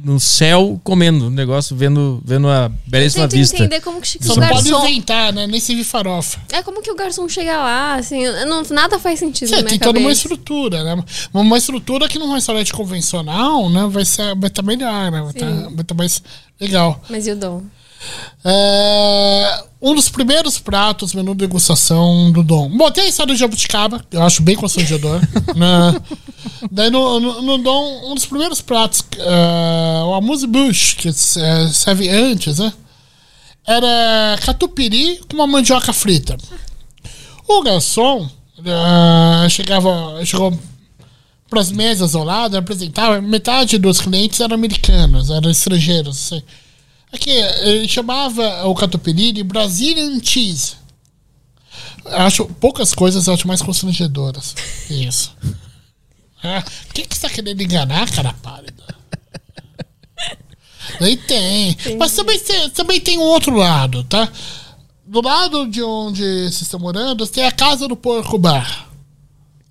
no céu comendo o negócio, vendo, vendo a belíssima Tento vista. entender como que Só o não pode garçom... inventar, né? Nem servir farofa. É como que o garçom chega lá, assim, não, nada faz sentido Você na tem minha toda uma estrutura, né? Uma estrutura que num restaurante convencional, né? Vai estar vai tá melhor, né? Vai estar vai tá mais legal. Mas e o Dom? É, um dos primeiros pratos, menu de degustação do Dom. Bom, tem a história do jabuticaba, eu acho bem constrangedor. né? Daí no, no, no Dom, um dos primeiros pratos, é, o amuse bush, que é, serve antes, né? Era catupiry com uma mandioca frita. O garçom é, chegava, chegou para as mesas ao lado, apresentava, metade dos clientes eram americanos, eram estrangeiros, assim. Aqui, ele chamava o catupiry de Brazilian Cheese. Acho poucas coisas eu acho mais constrangedoras. Isso. É, quem que você tá querendo enganar, cara pálida? Aí tem. Mas também, tem- também tem um outro lado, tá? do lado de onde vocês estão morando, tem a Casa do Porco Bar.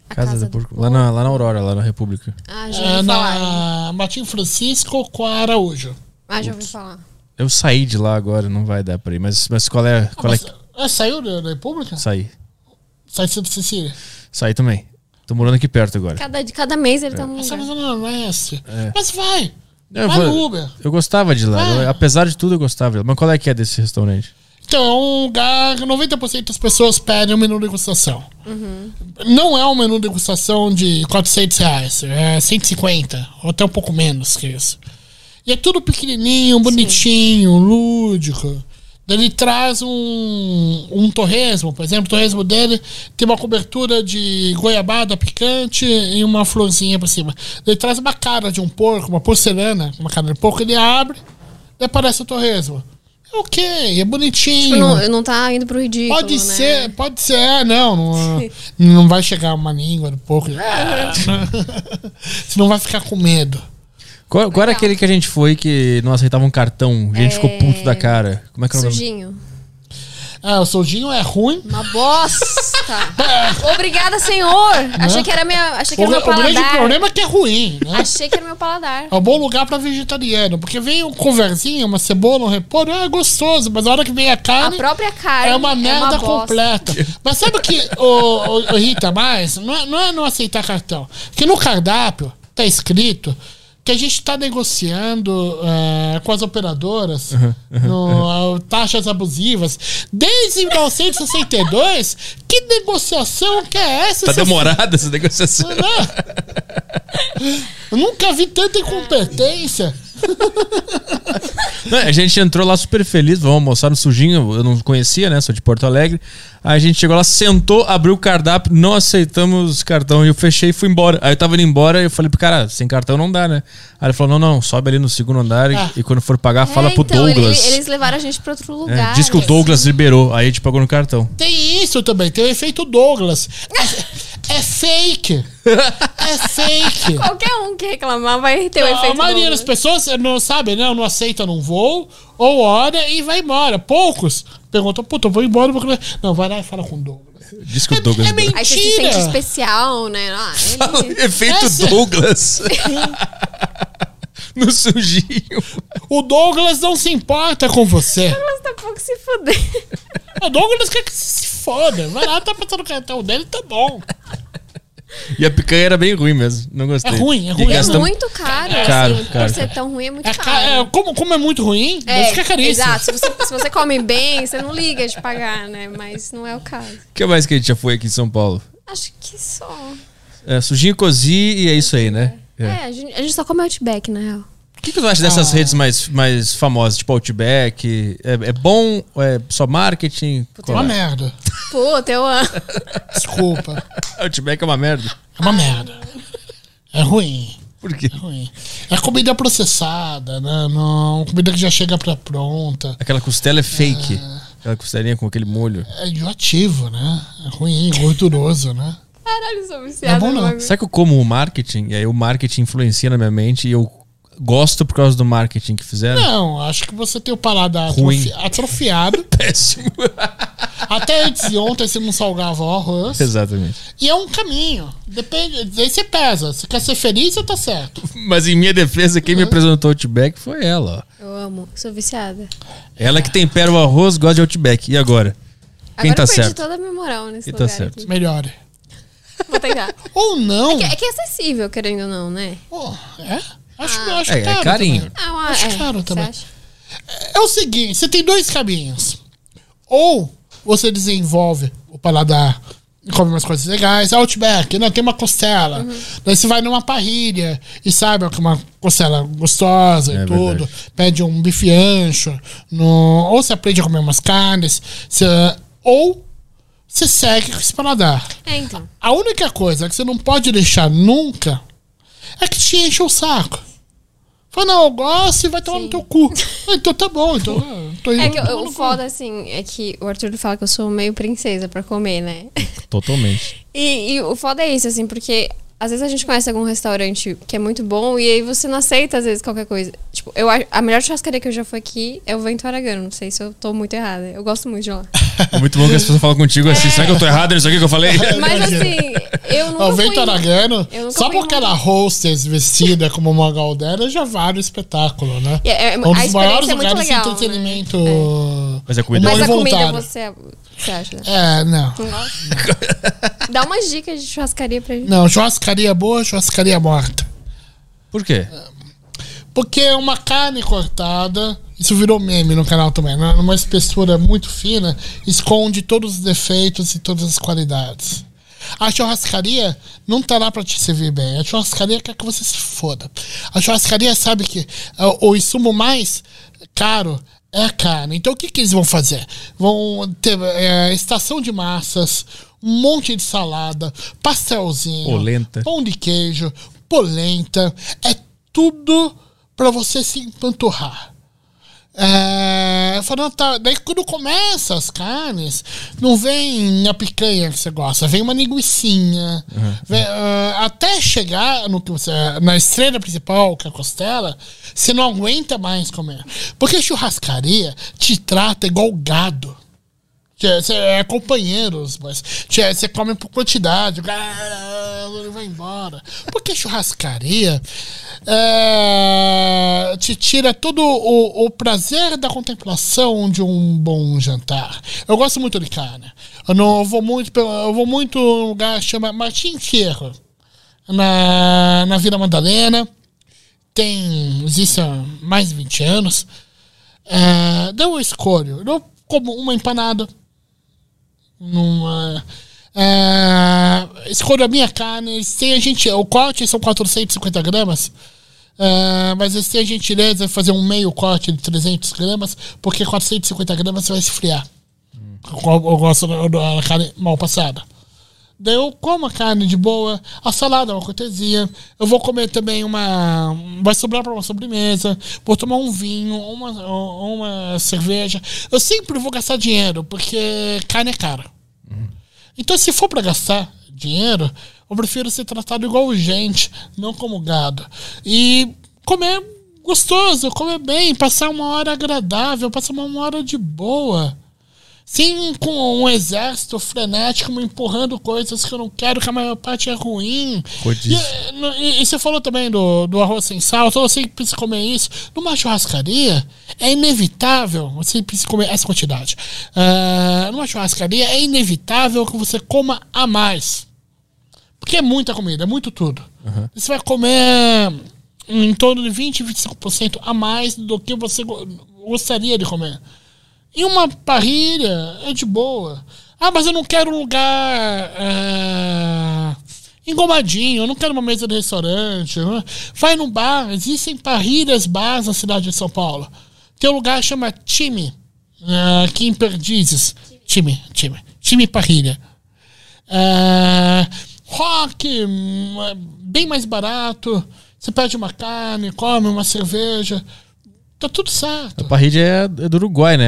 A Casa, do Porco. Lá na, lá na Aurora, lá na República. Ah, já É, ouvi falar. na Martim Francisco com a Araújo. Ah, já ouvi falar. Eu saí de lá agora, não vai dar pra ir. Mas, mas qual é. Qual é Mas, é, saiu da, da República? Saí. Sai de Santa Cecília. Saí também. Tô morando aqui perto agora. Cada, de cada mês ele tá num Essa lugar. é Leste. É. Mas vai. Eu, vai no Uber. eu gostava de lá. Eu- apesar de tudo, eu gostava de lá. Mas qual é que é desse restaurante? Então, é um lugar que 90% das pessoas pedem um menu degustação. Não é um menu degustação de 400 reais, é 150, ou até um pouco menos que isso. E é tudo pequenininho, bonitinho, lúdico. Daí Ele traz um, um torresmo, por exemplo, o torresmo dele tem uma cobertura de goiabada picante e uma florzinha por cima. Ele traz uma cara de um porco, uma porcelana, uma cara de porco, ele abre e aparece o torresmo. É ok, é bonitinho. Tipo, não, não tá indo pro ridículo, Pode né? ser, pode ser, não. Não, não vai chegar uma língua do porco. Você não vai ficar com medo. Qual, qual era aquele que a gente foi que não aceitava um cartão? A gente ficou puto da cara. Como é que é o nome? Sujinho. Ah, o soldinho é ruim. Uma bosta. Obrigada, senhor. Achei que era, minha, achei que O, era meu o grande paladar. problema é que é ruim, né? Achei que era meu paladar. É um bom lugar pra vegetariano, porque vem um coverzinho, uma cebola, um repolho, é gostoso, mas a hora que vem a A carne, própria carne é uma merda bosta. completa. Mas sabe o que o, o, o irrita mais? Não é, não é não aceitar cartão. Porque no cardápio tá escrito que a gente está negociando eh, com as operadoras no, ah, taxas abusivas desde 1962. Que negociação que é essa? Tá demorada essa negociação. Eu nunca vi tanta incompetência. Não, a gente entrou lá super feliz, vamos almoçar no sujinho. Eu não conhecia, né? Sou de Porto Alegre. Aí a gente chegou lá, sentou, abriu o cardápio, não aceitamos cartão. E eu fechei e fui embora. Aí eu tava indo embora e eu falei pro cara, sem cartão não dá, né? Aí ele falou: não, não, sobe ali no segundo andar e, Ah. e quando for pagar, fala É, pro então, ele- Douglas. eles levaram a gente pra outro É, lugar. diz que o Douglas liberou. Aí a gente pagou no cartão. Tem isso também, tem o efeito Douglas. É, é fake. É fake. Qualquer um que reclamar vai ter o a efeito maioria Douglas. das pessoas não sabe, né? Não aceita num voo, ou olha e vai embora. Poucos perguntam, puta, eu vou embora. Vou... Não, vai lá e fala com o Douglas. Diz que o Douglas é liberou. Aí você se sente Mentira. especial, né? Ah, ele... Efeito Essa- Douglas. no sujinho. O Douglas não se importa com você. Douglas tá pouco se fuder. O Douglas quer que se foda. Vai lá, tá passando o cartão dele, tá bom. E a picanha era bem ruim mesmo. Não gostei. É ruim, é ruim. É muito caro, Caro, assim. caro, por ser caro. tão ruim, é muito É, ca- caro. é, como, como é muito ruim, É, fica caríssimo. exato. Se você, se você come bem, você não liga de pagar, né? Mas não é o caso. O que mais que a gente já foi aqui em São Paulo? Acho que só. É, sujinho cozi e é isso aí, né? É. É, a, gente, a gente só come Outback, na real. O que, que tu acha dessas Ah. redes mais, mais famosas, tipo Outback? É, é bom? É só marketing? É Qual uma é? merda. Puta, eu amo. Desculpa. Outback é uma merda. É uma merda. É ruim. Por quê? É ruim. É comida processada, né? Não, comida que já chega pra pronta. Aquela costela é fake. Aquela costelinha com aquele molho. É enjoativo, né? É ruim, gorduroso, né? Caralho, sou viciada. É bom, não. Será que eu como o marketing? E aí o marketing influencia na minha mente e eu gosto por causa do marketing que fizeram? Não, acho que você tem o paladar Ruim. atrofi- atrofiado. Péssimo. Até antes de ontem você não salgava o arroz. Exatamente. E é um caminho. Depende. Aí você pesa. Se quer ser feliz, você tá certo. Mas em minha defesa, quem me apresentou o Outback foi ela. ó. Eu amo. Sou viciada. Ela que tempera o arroz, gosta de Outback. E agora? Quem Agora tá eu perdi certo? toda a minha moral nesse Quem tá lugar certo? aqui. Melhore. Vou tentar. Ou não. É que é acessível, querendo ou não, né? Pô, é? Acho, Ah. acho É, é caro carinho. também. Ah, uma, Acho é, caro também. acha? É o seguinte, você tem dois caminhos. Ou você desenvolve o paladar e come umas coisas legais. Outback, não, tem uma costela. Uhum. Daí você vai numa parrilha e sabe que é uma costela gostosa É e tudo. verdade. Pede um bife ancho. No, ou você aprende a comer umas carnes. você- ou você segue com esse paladar. É, então. A única coisa que você não pode deixar nunca é que te enche o saco. Fala, não, eu gosto e vai tomar no teu cu. Ah, então tá bom, então. ah, Tô indo É que tomar o, foda, assim, é que o Arthur fala que eu sou meio princesa pra comer, né? Totalmente. E, e o foda é isso, assim, porque às vezes a gente conhece algum restaurante que é muito bom e aí você não aceita, às vezes, qualquer coisa. Tipo, eu, a melhor churrascaria que eu já fui aqui é o Vento Aragano. Não sei se eu tô muito errada. Eu gosto muito de lá. É muito bom que as pessoas falam contigo assim. Será que eu tô errado nisso aqui que eu falei? Mas assim, eu nunca O fui... Vento Aragano, nunca só fui porque era muito- hostess vestida como uma Galdera, já vale o espetáculo, né? É, é, um a dos maiores é muito lugares de legal. né? entretenimento. Mas a comida- Mas a comida você, você acha? né? É, não. Dá umas dicas de churrascaria pra gente. Não, churrascaria boa, churrascaria morta. Por quê? Porque é uma carne cortada, isso virou meme no canal também, né? numa espessura muito fina, esconde todos os defeitos e todas as qualidades. A churrascaria não tá lá pra te servir bem. A churrascaria quer que você se foda. A churrascaria sabe que é, o insumo mais caro é a carne. Então o que, que eles vão fazer? Vão ter é, estação de massas, um monte de salada, pastelzinho, Polenta. pão de queijo, polenta. É tudo pra você se empanturrar. É, falando, tá, daí quando começa as carnes, não vem a picanha que você gosta, vem uma linguiçinha. Vem, ah, até chegar no que você, na estrela principal, que é a costela, você não aguenta mais comer. Porque churrascaria te trata igual gado. Você é companheiros, mas você come por quantidade, ah, ele vai embora. Porque churrascaria é, te tira todo o, o prazer da contemplação de um bom jantar. Eu gosto muito de carne. Eu não eu vou muito, eu vou muito lugar chama Fierro, na, na Vila Madalena. Tem, existe há mais de 20 anos. É, eu escolho. Eu como uma empanada. Numa, é, escolho a minha carne. Têm a gente, o corte são 450 gramas. é, mas têm a gentileza de fazer um meio corte de 300 gramas, porque 450 gramas vai esfriar. Eu, eu gosto da carne mal passada. Daí eu como a carne de boa, a salada é uma cortesia. Eu vou comer também uma. Vai sobrar para uma sobremesa. Vou tomar um vinho, uma, uma cerveja. Eu sempre vou gastar dinheiro, porque carne é cara. Então, se for para gastar dinheiro, eu prefiro ser tratado igual gente, não como gado. E comer gostoso, comer bem, passar uma hora agradável, passar uma hora de boa. Sim, com um exército frenético me empurrando coisas que eu não quero, que a maior parte é ruim. E, e- e você falou também do, do arroz sem sal, você precisa comer isso. Numa churrascaria, é inevitável você precisa comer essa quantidade. Ah, numa churrascaria, é inevitável que você coma a mais. Porque é muita comida, é muito tudo. Você vai comer em torno de 20, 25% a mais do que você go- gostaria de comer. E uma parrilha é de boa. Ah, mas eu não quero um lugar é, engomadinho, eu não quero uma mesa de restaurante. né? Vai no bar, existem parrilhas bars na cidade de São Paulo. Tem um lugar que chama Time, é, aqui em Perdizes. Time, time. Time Parrilha. Rock, hum, é bem mais barato. Você pede uma carne, come uma cerveja. Tá tudo certo. A parrilha é, é do Uruguai, né?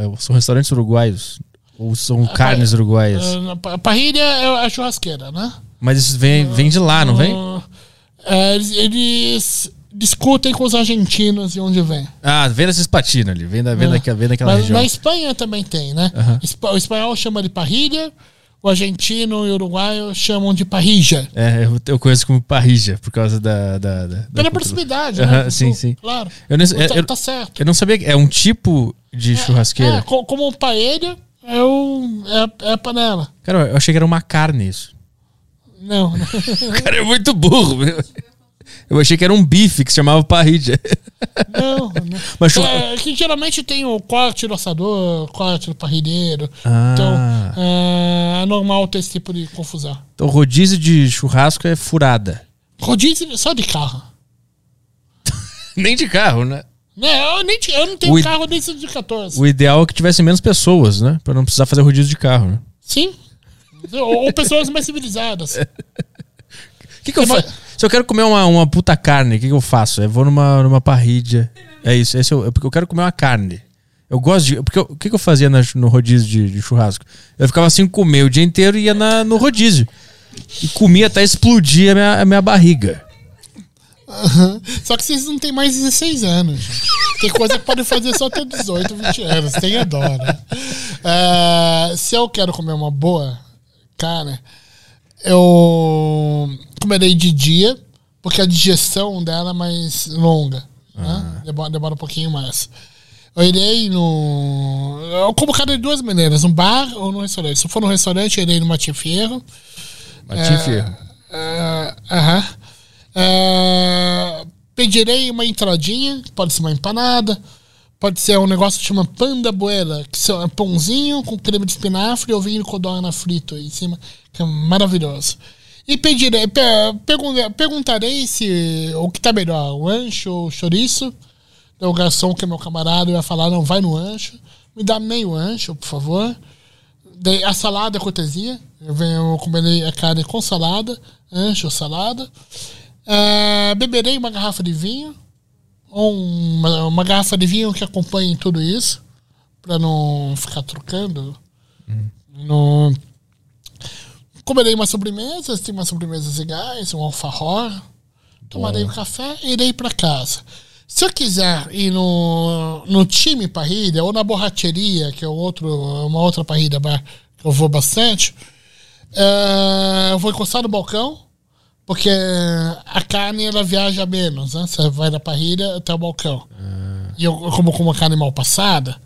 É- é- são restaurantes uruguaios. Ou são carnes uruguaias. Ah, A parrilha é a churrasqueira, né? Mas isso vem, vem de lá, não vem? É, eles, discutem com os argentinos de onde vem. Ah, vem dessa espatina ali. Vem, da, vem, É. daquela, vem daquela Mas região. na Espanha também tem, né? O espanhol chama de parrilha, o argentino e o uruguaio chamam de parrija. É, eu, eu conheço como parrilla, por causa da. da, da- da Pela cultura. proximidade, né? sim, sim. Claro. Eu, nem- tá, eu- tá certo. eu não sabia que é um tipo de churrasqueira. É, co- como paella é, o, é, a- é panela. Cara, eu achei que era uma carne isso. Não, não. O cara é muito burro, meu. Eu achei que era um bife que se chamava parrilha. Não, não. Mas churra- É, que geralmente tem o corte do assador, corte do parrilheiro. Ah. Então, é, é normal ter esse tipo de confusão. Então, rodízio de churrasco é furada. Rodízio só de carro. Nem de carro, né? Né, eu, nem, eu não tenho O carro desde os 14. O ideal é que tivesse menos pessoas, né? Pra não precisar fazer rodízio de carro, né? Sim. Ou, ou pessoas mais civilizadas. O que, que eu faço? Se eu quero comer uma, uma puta carne, o que, que eu faço? Eu vou numa, numa parrilha. É isso. Esse é o- é porque eu quero comer uma carne. Eu gosto de. Porque eu- o que, que eu fazia na- no rodízio de, de churrasco? Eu ficava assim comer o dia inteiro e ia na, no rodízio. E comia até explodir a minha, a minha barriga. Só que vocês não têm mais 16 anos. Tem coisa que podem fazer só até 18, 20 anos. Tenha dó, né? É, se eu quero comer uma boa carne, eu comerei de dia, porque a digestão dela é mais longa. Né? Demora, demora um pouquinho mais. Eu irei no. Eu como carne de duas maneiras, no bar ou no restaurante. Se for no restaurante, eu irei no Matinho Fierro. Martim Ferro. É, aham. É, pedirei uma entradinha, pode ser uma empanada, pode ser um negócio que chama panda buela, que são- é pãozinho com creme de espinafre e ovinho codorna frito em cima, que é maravilhoso. E pedirei, pe- pergun- perguntarei se o que tá melhor, o ancho ou o chouriço. Daí O garçom, que é meu camarada, vai falar, não, vai no ancho. Me dá meio ancho, por favor. A salada é cortesia. Eu venho comerei a carne com salada, ancho, salada. Ah, beberei uma garrafa de vinho. Uma, uma garrafa de vinho que acompanhe tudo isso. Pra não ficar trocando. No... Comerei umas sobremesas, tem umas sobremesas legais, um alfajor. Tomarei um café e irei para casa. Se eu quiser ir no, no time parrilha ou na borracheria, que é outro, uma outra parrilha bar que eu vou bastante, eh, eu vou encostar no balcão, porque a carne ela viaja menos, né? Você vai da parrilha até o balcão. E eu, eu como com uma carne mal passada,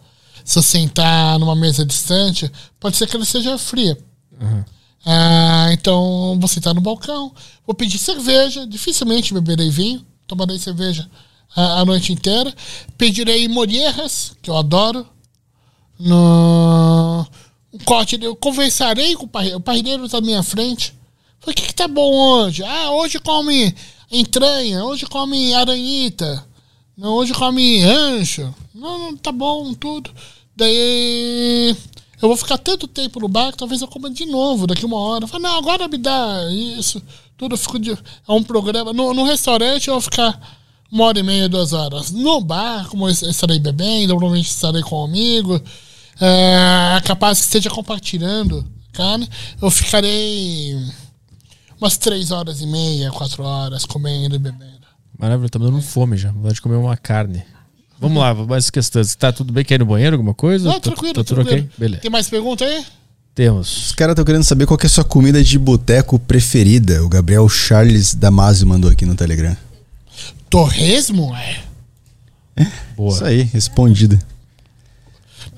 se eu sentar numa mesa distante, pode ser que ela seja fria. Ah, então vou sentar no balcão, vou pedir cerveja, dificilmente beberei vinho, tomarei cerveja a, a noite inteira. Pedirei molheras, que eu adoro. No, um corte, eu conversarei com o parrilheiro, o parrilheiro está à minha frente. Falei, o que, que tá bom hoje? Ah, hoje come entranha, hoje come aranhita, hoje come ancho. Não, não, tá bom, tudo. Daí eu vou ficar tanto tempo no bar que talvez eu coma de novo daqui uma hora. Falo, não, agora me dá isso. Tudo fico de. É um programa. No, no restaurante eu vou ficar uma hora e meia, duas horas. No bar, como eu estarei bebendo, provavelmente estarei com um amigo. É, capaz que esteja compartilhando carne, eu ficarei umas três horas e meia, quatro horas comendo e bebendo. Maravilha, tá me dando fome já. Vontade de comer uma carne. Vamos lá, mais questões. Tá tudo bem? Quer ir no banheiro, alguma coisa? Não, Tá- tranquilo, tá tudo tranquilo. ok? Beleza. Tem mais pergunta aí? Temos. Os caras estão querendo saber qual que é a sua comida de boteco preferida. O Gabriel Charles Damasio mandou aqui no Telegram. Torresmo? É. Boa. Isso aí, respondida.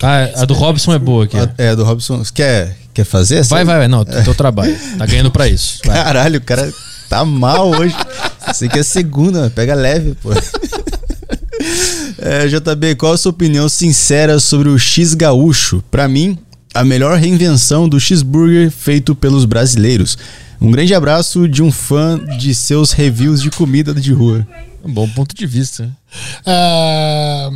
Ah, a do Robson é boa aqui. É, a do Robson. Quer, quer fazer? Vai, vai, vai. Não, teu trabalho. Tá ganhando pra isso. Vai. Caralho, o cara tá mal hoje. Você que é segunda, pega leve, pô. É, JB, qual a sua opinião sincera sobre o X gaúcho? Pra mim, a melhor reinvenção do cheeseburger feito pelos brasileiros. Um grande abraço de um fã de seus reviews de comida de rua. Um bom ponto de vista. Ah,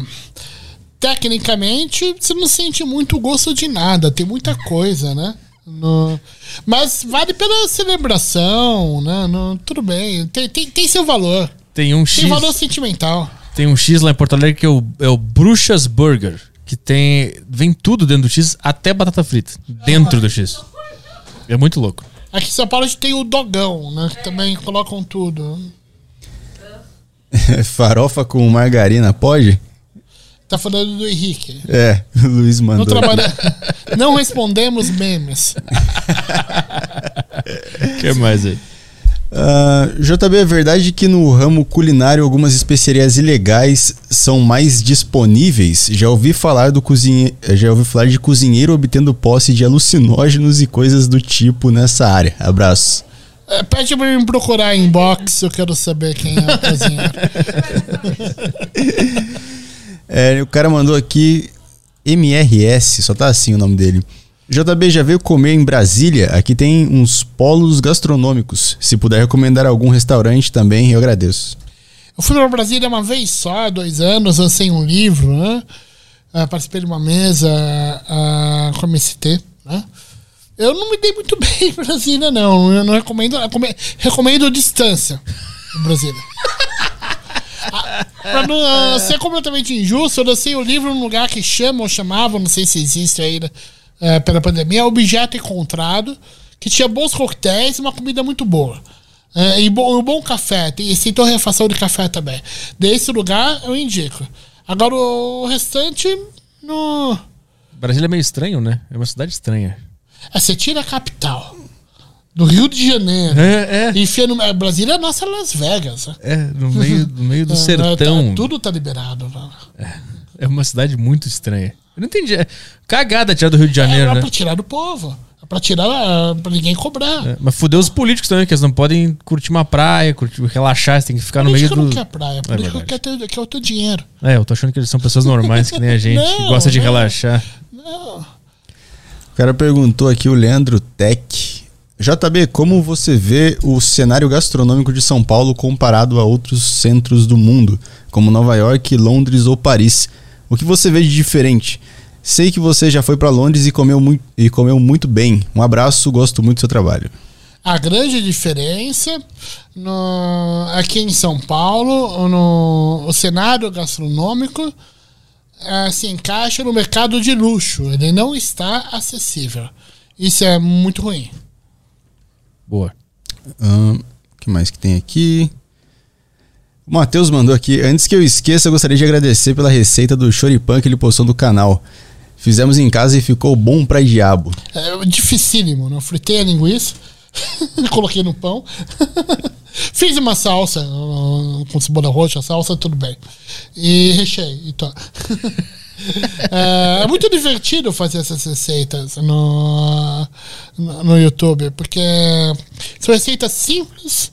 tecnicamente, você não sente muito gosto de nada, tem muita coisa, né? No- mas vale pela celebração, né? No- tudo bem, tem, tem, tem seu valor. Tem um X. Tem valor sentimental. Tem um X lá em Porto Alegre que é o, é o Bruxas Burger. Que tem. Vem tudo dentro do X, até batata frita. Dentro do X. É muito louco. Aqui em São Paulo a gente tem o dogão, né? Que também colocam tudo. Farofa com margarina, pode? Tá falando do Henrique. É, o Luiz Não, mandou. trabalha... não respondemos memes. O que mais aí? Ah, JB, é verdade que no ramo culinário algumas especiarias ilegais são mais disponíveis? Já ouvi falar do cozinhe... já ouvi falar de cozinheiro obtendo posse de alucinógenos e coisas do tipo nessa área. Abraço. É, pede pra me procurar em inbox, eu quero saber quem é o cozinheiro. É, o cara mandou aqui MRS, só tá assim o nome dele. JB já veio comer em Brasília? Aqui tem uns polos gastronômicos. Se puder recomendar algum restaurante também, eu agradeço. Eu fui para Brasília uma vez só, há dois anos, lancei um livro, né? Ah, participei de uma mesa ah, com a MST, né? Eu não me dei muito bem em Brasília, não. Eu não recomendo. recomendo distância em Brasília. Pra não ah, ser completamente injusto, eu lancei o livro num lugar que chama ou chamava, não sei se existe ainda eh, pela pandemia, Objeto Encontrado, que tinha bons coquetéis e uma comida muito boa. É, e bom, um bom café, tem, tem torrefação de café também. Desse lugar eu indico. Agora o restante, no, Brasília é meio estranho, né? É uma cidade estranha. É, você tira a capital do Rio de Janeiro. É, é. Enfia no. é, Brasília é a nossa Las Vegas. né? É, no meio, no meio do É, sertão. tá- tudo tá liberado. Né? É uma cidade muito estranha. Eu não entendi. É cagada tirar do Rio de Janeiro, é né? pra tirar do povo. É pra tirar. pra ninguém cobrar. É, Mas fudeu os políticos também, que eles não podem curtir uma praia, curtir, relaxar, eles têm que ficar no meio político do. não quer praia. Político verdade. quer, ter, quer o teu dinheiro. É, eu tô achando que eles são pessoas normais, que nem a gente, que Não, gosta de não. relaxar. Não. O cara perguntou aqui, o Leandro Tech. JB, como você vê o cenário gastronômico de São Paulo comparado a outros centros do mundo, como Nova York, Londres ou Paris? O que você vê de diferente? Sei que você já foi pra Londres e comeu, muito, e comeu muito bem. Um abraço, gosto muito do seu trabalho. A grande diferença no, aqui em São Paulo, no, o cenário gastronômico eh, se encaixa no mercado de luxo. Ele não está acessível. Isso é muito ruim. Boa. O que mais que tem aqui? O Matheus mandou aqui. Antes que eu esqueça, eu gostaria de agradecer pela receita do choripan que ele postou no canal. Fizemos em casa e ficou bom pra diabo. É dificílimo, né? Eu fritei a linguiça, coloquei no pão, fiz uma salsa uh, com cebola roxa, salsa, tudo bem. E recheei. E tô. é, é muito divertido fazer essas receitas no, no, YouTube, porque são receitas simples,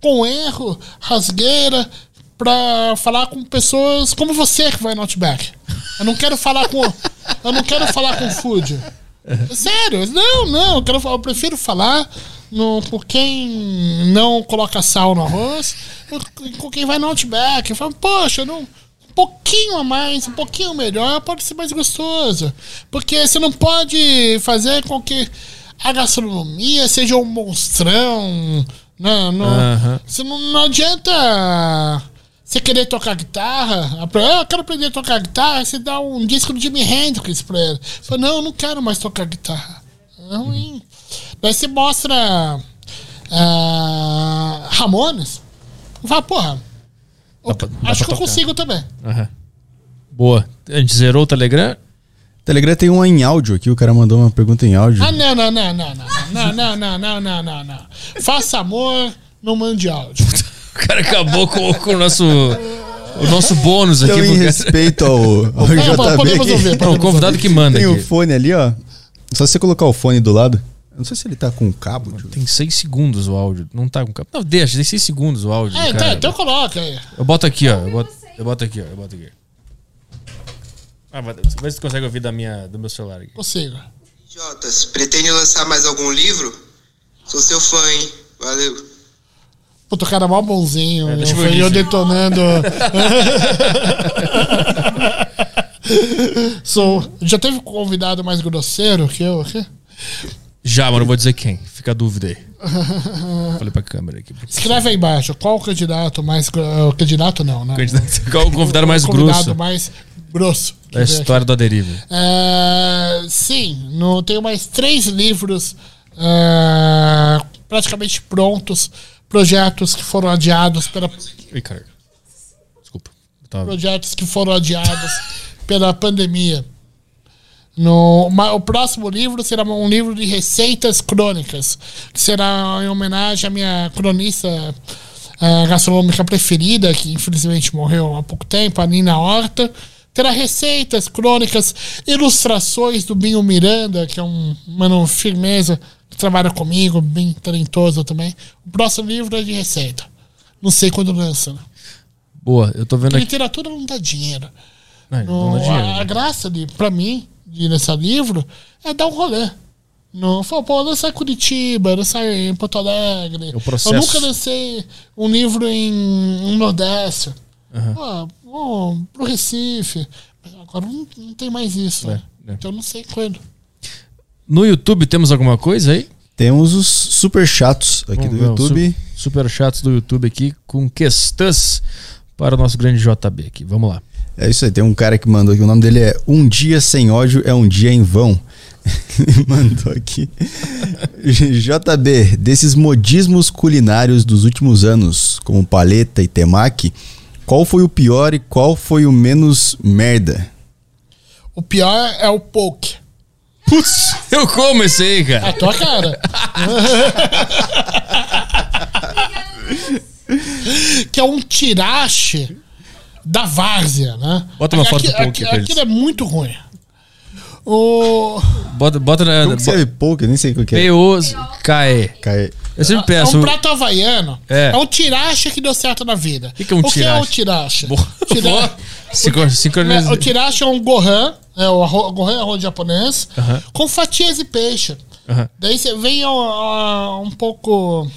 com erro, rasgueira, pra falar com pessoas como você que vai no Outback. Eu não quero falar com. Eu não quero falar com food. Sério, não, não, eu, quero, eu prefiro falar no, com quem não coloca sal no arroz, com quem vai no Outback. Eu falo, poxa, não, um pouquinho a mais, um pouquinho melhor, pode ser mais gostoso. Porque você não pode fazer com que a gastronomia seja um monstrão. Não, não, Aham. você não, não adianta você querer tocar guitarra. Ah, eu quero aprender a tocar guitarra. Você dá um disco do Jimi Hendrix pra ele. Fala, não, eu não quero mais tocar guitarra. É ruim. Daí você mostra ah, Ramones. Fala, porra. Dá pra- dá acho que eu tocar. consigo também. Aham. Boa. A gente zerou o Telegram? Telegram tem uma em áudio aqui, o cara mandou uma pergunta em áudio. Ah, não, não, não, não, não, não, não, não, não, não, não, não. Faça amor, não mande áudio. O cara acabou com, com o nosso. O nosso bônus aqui. Então, em respeito ao, ao Não, JB podemos ouvir. Não, o convidado que manda tem o aqui. fone ali, ó. Só você colocar o fone do lado. Eu não sei se ele tá com cabo. ver. Tem seis segundos o áudio. Não tá com cabo. Não, deixa, tem seis segundos o áudio. É, então, cara. então coloca aí. Eu boto aqui, ó. Eu boto, eu boto aqui, ó. Eu boto aqui. Ah, mas vê se tu consegue ouvir da minha, do meu celular aqui. Consigo. Jotas, pretende lançar mais algum livro? Sou seu fã, hein? Valeu. Puta, o cara é mó bonzinho. É, eu eu detonando. Sou. Já teve convidado mais grosseiro que eu aqui? Já, mas não vou dizer quem. Fica a dúvida aí. Falei pra câmera aqui. Escreve aí embaixo. Qual o candidato mais. O candidato não, né? Qual o convidado mais O convidado grosso mais grosso. da ver história do Aderivo? É, sim, no, tenho mais três livros é, praticamente prontos, projetos que foram adiados pela cara. Desculpa. Tava- projetos que foram adiados pela pandemia. No, o próximo livro será um livro de receitas crônicas, que será em homenagem à minha cronista eh, gastronômica preferida, que infelizmente morreu há pouco tempo, a Nina Horta. Terá receitas crônicas, ilustrações do Binho Miranda, que é um mano firmeza que trabalha comigo, bem talentoso também. O próximo livro é de receita. Não sei quando lança. né? Boa, eu tô vendo Porque aqui. literatura não dá dinheiro. Não, não dá dinheiro, a, né? graça de, pra mim, de ir nesse livro é dar um rolê. Não, fala, pô, lançar em Curitiba, lançar em Porto Alegre. É o processo. Eu nunca lancei um livro em, em Nordeste. Pô, pô, pro Recife. Agora não, não tem mais isso. É, né? é. Então eu não sei quando. No YouTube temos alguma coisa aí? Temos os super chatos aqui Vamos do YouTube. su- Super chats do YouTube aqui com questões para o nosso grande JB aqui. Vamos lá. É isso aí, tem um cara que mandou aqui, o nome dele é Um Dia Sem Ódio é um Dia em Vão. mandou aqui. JB, desses modismos culinários dos últimos anos, como paleta e temaki, qual foi o pior e qual foi o menos merda? O pior é o poke. Putz, eu como esse aí, É a cara. tua cara. que é um tirache da várzea, né? Bota uma foto do Aqui- poke aqui- pra eles. Aquilo é muito ruim. O... Bota, bota na. Como que serve poke? Nem sei o que é. P-O-K-E. Cai- Eu sempre É peço. um prato havaiano. É. É. um tirache que deu certo na vida. que que é um o que é o tirache? Boa. Tira- sincroniza- O tirache é um gohan, é o arro- gohan é arroz japonês, Aham. com fatias de peixe. Aham. Daí você vem ó, um pouco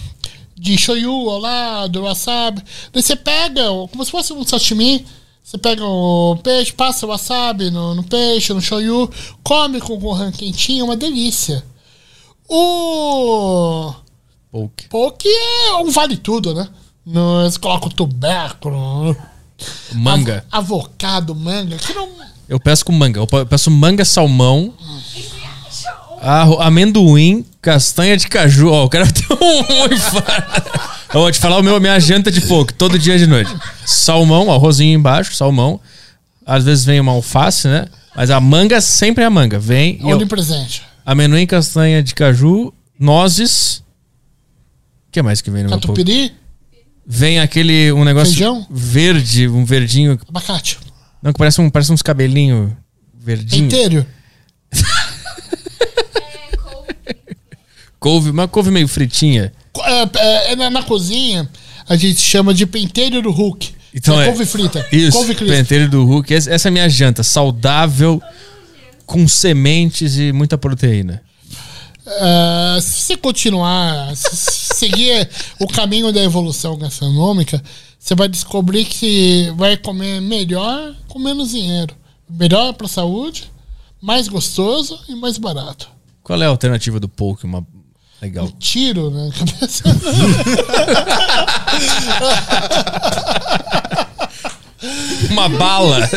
de shoyu ao lado, wasabi. Daí você pega, como se fosse um sashimi, você pega o peixe, passa o wasabi no, no peixe, no shoyu, come com o gohan quentinho, uma delícia. O Poke. poke é um vale tudo, né? No, eles colocam tubérculo, Manga. av- avocado, manga, que não... Eu peço com manga. Eu pe- peço manga, salmão, arro- amendoim, castanha de caju. Ó, o cara tem um, infarto. Eu vou te falar o meu, minha janta de poke, todo dia de noite. Salmão, arrozinho embaixo, salmão. Às vezes vem uma alface, né? Mas a manga sempre é a manga. Vem Onipresente. amendoim, castanha de caju, nozes. O que mais que vem no meu poke? Catupiry, Vem aquele, um negócio Feijão? verde, um verdinho. abacate. Não, que parece, um, parece uns cabelinhos verdinhos. Inteiro. Couve, uma couve meio fritinha. É, é, é na, na cozinha, a gente chama de penteiro do Hulk. Então é, é- couve frita. Isso, Couve penteiro do Hulk. Essa essa é a minha janta. Saudável, com sementes e muita proteína. Ah, se você continuar, se- se seguir o caminho da evolução gastronômica, você vai descobrir que vai comer melhor com menos dinheiro. Melhor para a saúde, mais gostoso e mais barato. Qual é a alternativa do poke? Uma legal. Tiro na cabeça. Uma bala.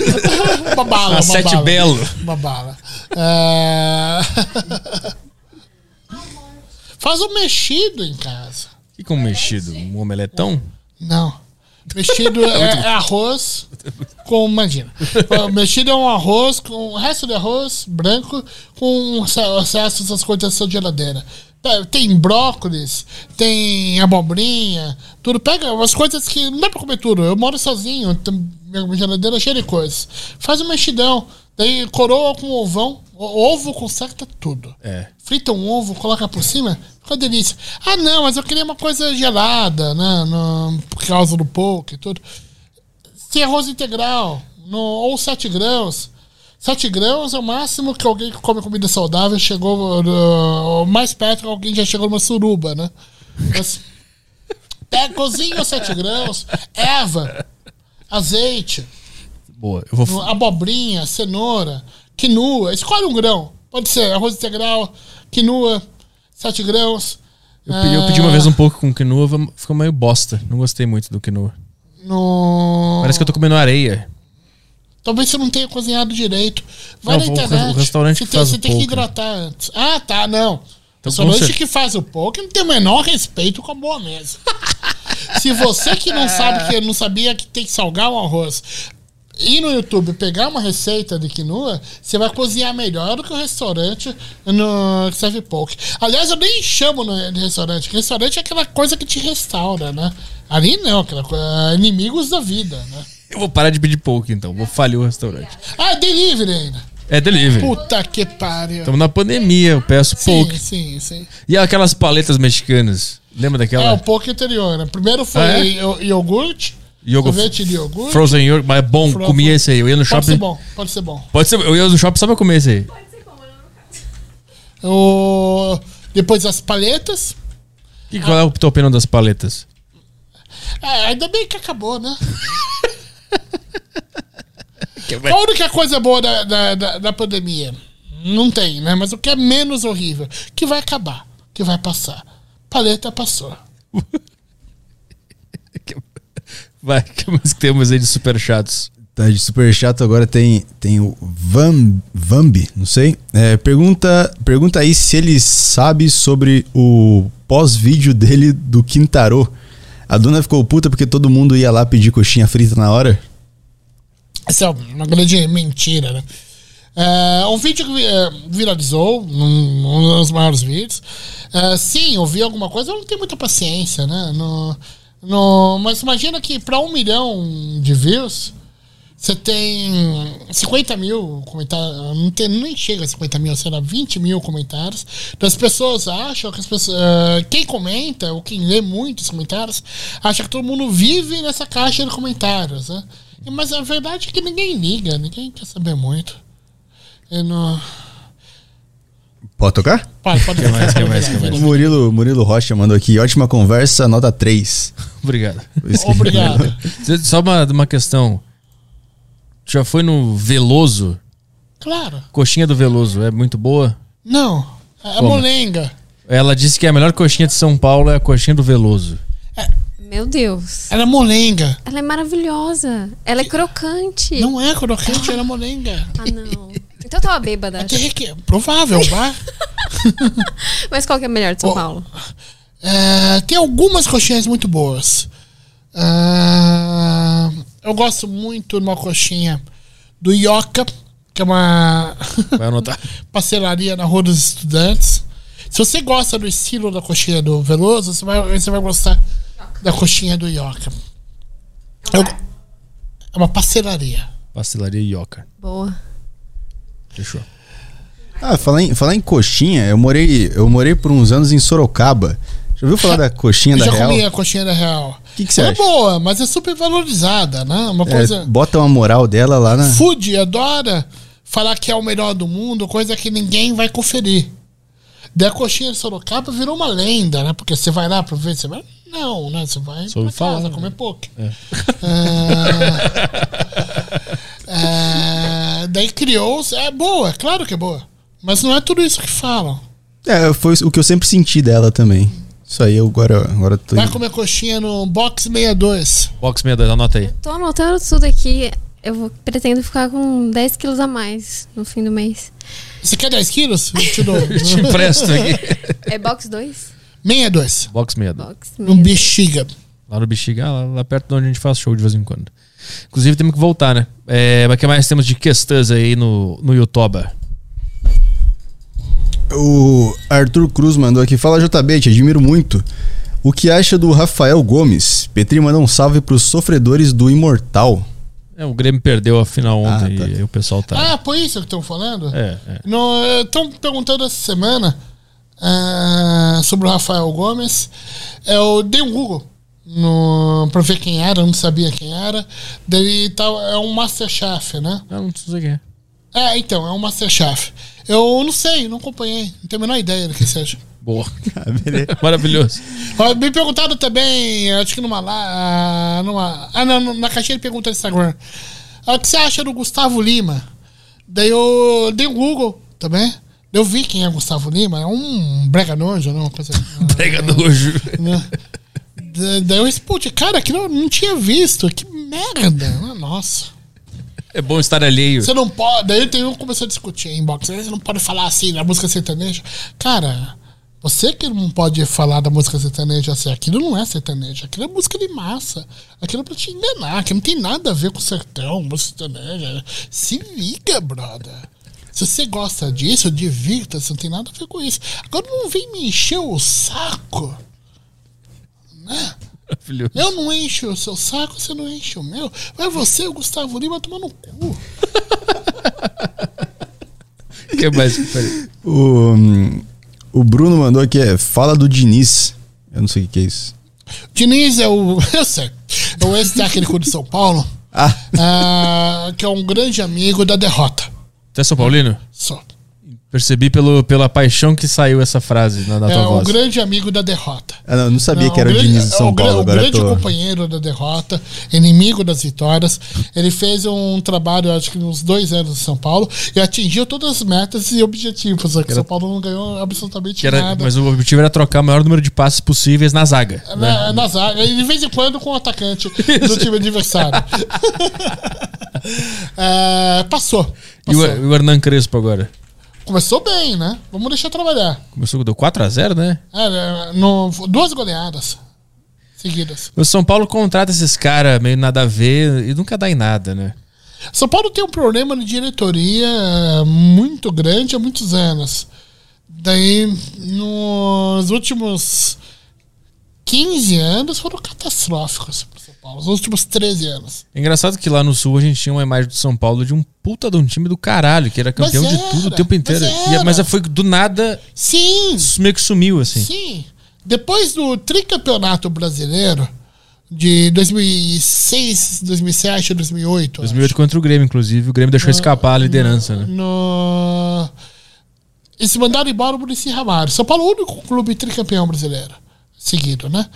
Uma bala, Uma sete bala. belo. Uma bala. Ah, Faz um mexido em casa. O que que é um mexido? Um omeletão? Não. Mexido é, é arroz com. Imagina. Mexido é um arroz com. O resto de arroz branco com excesso das coisas da sua geladeira. É, Tem brócolis, tem abobrinha, tudo. Pega umas coisas que não dá pra comer tudo. Eu moro sozinho, minha geladeira é cheia de coisas. Faz um mexidão, daí coroa com ovão. Ovo conserta tudo. É. Frita um ovo, coloca por cima, fica delícia. Ah, não, mas eu queria uma coisa gelada, né? no- por causa do poke e tudo. Sem arroz integral, no, ou 7 grãos. 7 grãos é o máximo que alguém que come comida saudável chegou. uh, mais perto que alguém já chegou numa suruba, né? Mas, pega, cozinha os 7 grãos, erva, azeite, Boa. Eu vou. abobrinha, cenoura, quinua. Escolhe um grão. Pode ser arroz integral, quinua, 7 grãos. Eu, pedi- eu pedi uma vez um pouco com quinoa, ficou meio bosta. Não gostei muito do quinoa. No... Parece que eu tô comendo areia. Talvez você não tenha cozinhado direito. Vai Não, na o- internet. o restaurante você que tem, faz você o tem que hidratar antes. Ah, tá, não. O Então, restaurante como você- que faz o poke não tem o menor respeito com a boa mesa. Se você que não sabe, que não sabia que tem que salgar um arroz, ir no YouTube pegar uma receita de quinoa, você vai cozinhar melhor do que o restaurante no, que serve poke. Aliás, eu nem chamo de restaurante. Restaurante é aquela coisa que te restaura, né? Ali não, aquela coisa, inimigos da vida, né? Eu vou parar de pedir poke, então. Vou falir o restaurante. Ah, é delivery ainda. É delivery. Puta que pariu. Estamos na pandemia, eu peço Sim, poke. sim, sim. E aquelas paletas mexicanas? Lembra daquela? É, o poke anterior, né? Primeiro foi Ah, é? io- iogurte, sorvete de iogurte. Frozen yogurt, mas é bom, Fro- comia esse aí. Eu ia no Pode shopping. ser bom, pode ser bom. Pode ser, eu ia no shopping só pra comer esse aí. O... Depois as paletas. E qual é o teu opinião das paletas? É, ainda bem que acabou, né? Qual a única coisa boa da, da, da, da pandemia? Não tem, né? Mas o que é menos horrível? Que vai acabar, que vai passar. Paleta passou. Vai, que mais que temos aí de super chatos? Tá de super chato agora tem, tem o Van, Vambi, não sei. É, pergunta, pergunta aí se ele sabe sobre o pós-vídeo dele do Quintarô. A dona ficou puta porque todo mundo ia lá pedir coxinha frita na hora. Essa é uma grande mentira, né? É, um vídeo que é, viralizou, um, um dos maiores vídeos. É, sim, eu vi alguma coisa, eu não tenho muita paciência, né? No, no, mas imagina que para um milhão de views, você tem 50 mil comentários, não, tem, nem chega a 50 mil, será 20 mil comentários. Então as pessoas acham que as pessoas, eh, quem comenta, ou quem lê muitos comentários, acha que todo mundo vive nessa caixa de comentários, né? Mas a verdade é que ninguém liga, ninguém quer saber muito. Eu não... Pode tocar? Pode, pode Que mais, que mais, que mais? O Murilo, Murilo Rocha mandou aqui. Ótima conversa, nota 3. Obrigado. Obrigado. Só uma, uma questão. Já foi no Veloso? Claro. Coxinha do Veloso é muito boa? Não. É Como? molenga. Ela disse que a melhor coxinha de São Paulo é a coxinha do Veloso. Meu Deus. Ela é molenga. Ela é maravilhosa. Ela é crocante. Não é crocante, ela é molenga. Ah, não. Então eu tava bêbada. É que- que- provável, vai. Mas qual que é a melhor de São Ó, Paulo? É, tem algumas coxinhas muito boas. Ah, eu gosto muito de uma coxinha do Ioca, que é uma Vai anotar. pastelaria na Rua dos Estudantes. Se você gosta do estilo da coxinha do Veloso, você vai, você vai gostar da coxinha do Ioca. Eu- é uma pastelaria. Pastelaria Ioca. Boa. Fechou. Ah, falar em, falar em coxinha, eu morei, eu morei por uns anos em Sorocaba. Já ouviu falar da coxinha da já Real? comi a coxinha da Real. O que que você Ela é acha? boa, mas é super valorizada, né? Uma É, coisa. bota uma moral dela lá na. Food adora falar que é o melhor do mundo, coisa que ninguém vai conferir. Daí a coxinha de Sorocaba virou uma lenda, né? Porque você vai lá pra ver, você vai. Não, né? Você vai Só ouvi pra casa falar, né? comer pouco. É. É, daí criou. É boa, é claro que é boa. Mas não é tudo isso que falam. É, foi o que eu sempre senti dela também. Isso aí eu agora, agora tô. Vai comer coxinha no Box 62. Box 62, anota aí. Tô anotando tudo aqui. Eu vou- pretendo ficar com 10 quilos a mais no fim do mês. Você quer 10 quilos? Eu te dou. Te empresto aqui. É box 2? 62. Box 62. Box. Um bexiga. Lá no Bexiga, lá, lá perto de onde a gente faz show de vez em quando. Inclusive temos que voltar, né? É, mas o que mais temos de questões aí no, no YouTube? O Arthur Cruz mandou aqui. Fala JB, te admiro muito. O que acha do Rafael Gomes? Petri manda um salve pros sofredores do Imortal. É, o Grêmio perdeu a final ontem Ah, tá. e aí o pessoal tá. Ah, foi isso que estão falando? É, é. Estão perguntando essa semana ah, sobre o Rafael Gomes. Eu dei um Google no, pra ver quem era, eu não sabia quem era. Daí tá, é um Masterchef, né? Ah, não sei o que é. É, então, é um Masterchef. Eu não sei, não acompanhei, não tenho a menor ideia do que seja. Boa. Ah, beleza. Maravilhoso. Me perguntaram também, acho que numa lá. Numa, ah, não, na caixinha de perguntas do Instagram. Ah, O que você acha do Gustavo Lima? Daí eu dei um Google também. Eu vi quem é Gustavo Lima, é um brega nojo, não? Coisa, Pega nojo. né? Da- Daí eu respondi, cara, aquilo eu não tinha visto, que merda. Nossa. É bom estar alheio. Você não pode. Daí tem um começou a discutir em inbox. Você não pode falar assim da música sertaneja. Cara, você que não pode falar da música sertaneja assim, aquilo não é sertaneja, aquilo é música de massa. Aquilo é pra te enganar, aquilo não tem nada a ver com sertão, música sertaneja. Se liga, brother. Se você gosta disso, divirta-se, não tem nada a ver com isso. Agora não vem me encher o saco. Né? Maravilhoso. Eu não encho o seu saco, você não enche o meu. Vai você, o Gustavo Lima, tomar no cu. O que mais? Peraí. O, hum, o Bruno mandou aqui, é, fala do Diniz. Eu não sei o que, é isso. Diniz é o. Eu sei. É o ex-técnico de São Paulo, Ah, ah, que é um grande amigo da derrota. Você é São Paulino? Só. Percebi pelo, pela paixão que saiu essa frase na, na É tua voz. grande amigo da derrota. eu não, não sabia Não, que era o grande- Diniz de é São o Paulo. O Agora grande tô... companheiro da derrota, inimigo das vitórias. Ele fez um trabalho, acho que uns dois anos em São Paulo, e atingiu todas as metas e objetivos. Só que São Paulo não ganhou absolutamente Que era- nada. mas o objetivo era trocar o maior número de passes possíveis na zaga. né? Na, na zaga, e de vez em quando com o atacante do time adversário. É, passou. E o, passou. o Hernan Crespo agora? Começou bem, né? Vamos deixar trabalhar. Começou deu 4x0, né? É, no, duas goleadas seguidas. O São Paulo contrata esses caras meio nada a ver e nunca dá em nada, né? São Paulo tem um problema de diretoria eh, muito grande há muitos anos. Daí, nos últimos 15 anos foram catastróficos. Os últimos 13 anos. É engraçado que lá no Sul a gente tinha uma imagem de São Paulo de um puta de um time do caralho, que era campeão Mas de tudo o era, tempo inteiro. mas era. Mas foi do nada, Sim, meio que sumiu, assim. sim. Depois do tricampeonato brasileiro de 2006, 2007, 2008. eu 2008 contra o Grêmio, inclusive. O Grêmio deixou escapar a liderança, né? no... Eles mandaram embora o Muricy Ramalho. São Paulo é o único clube tricampeão brasileiro. Seguido, né?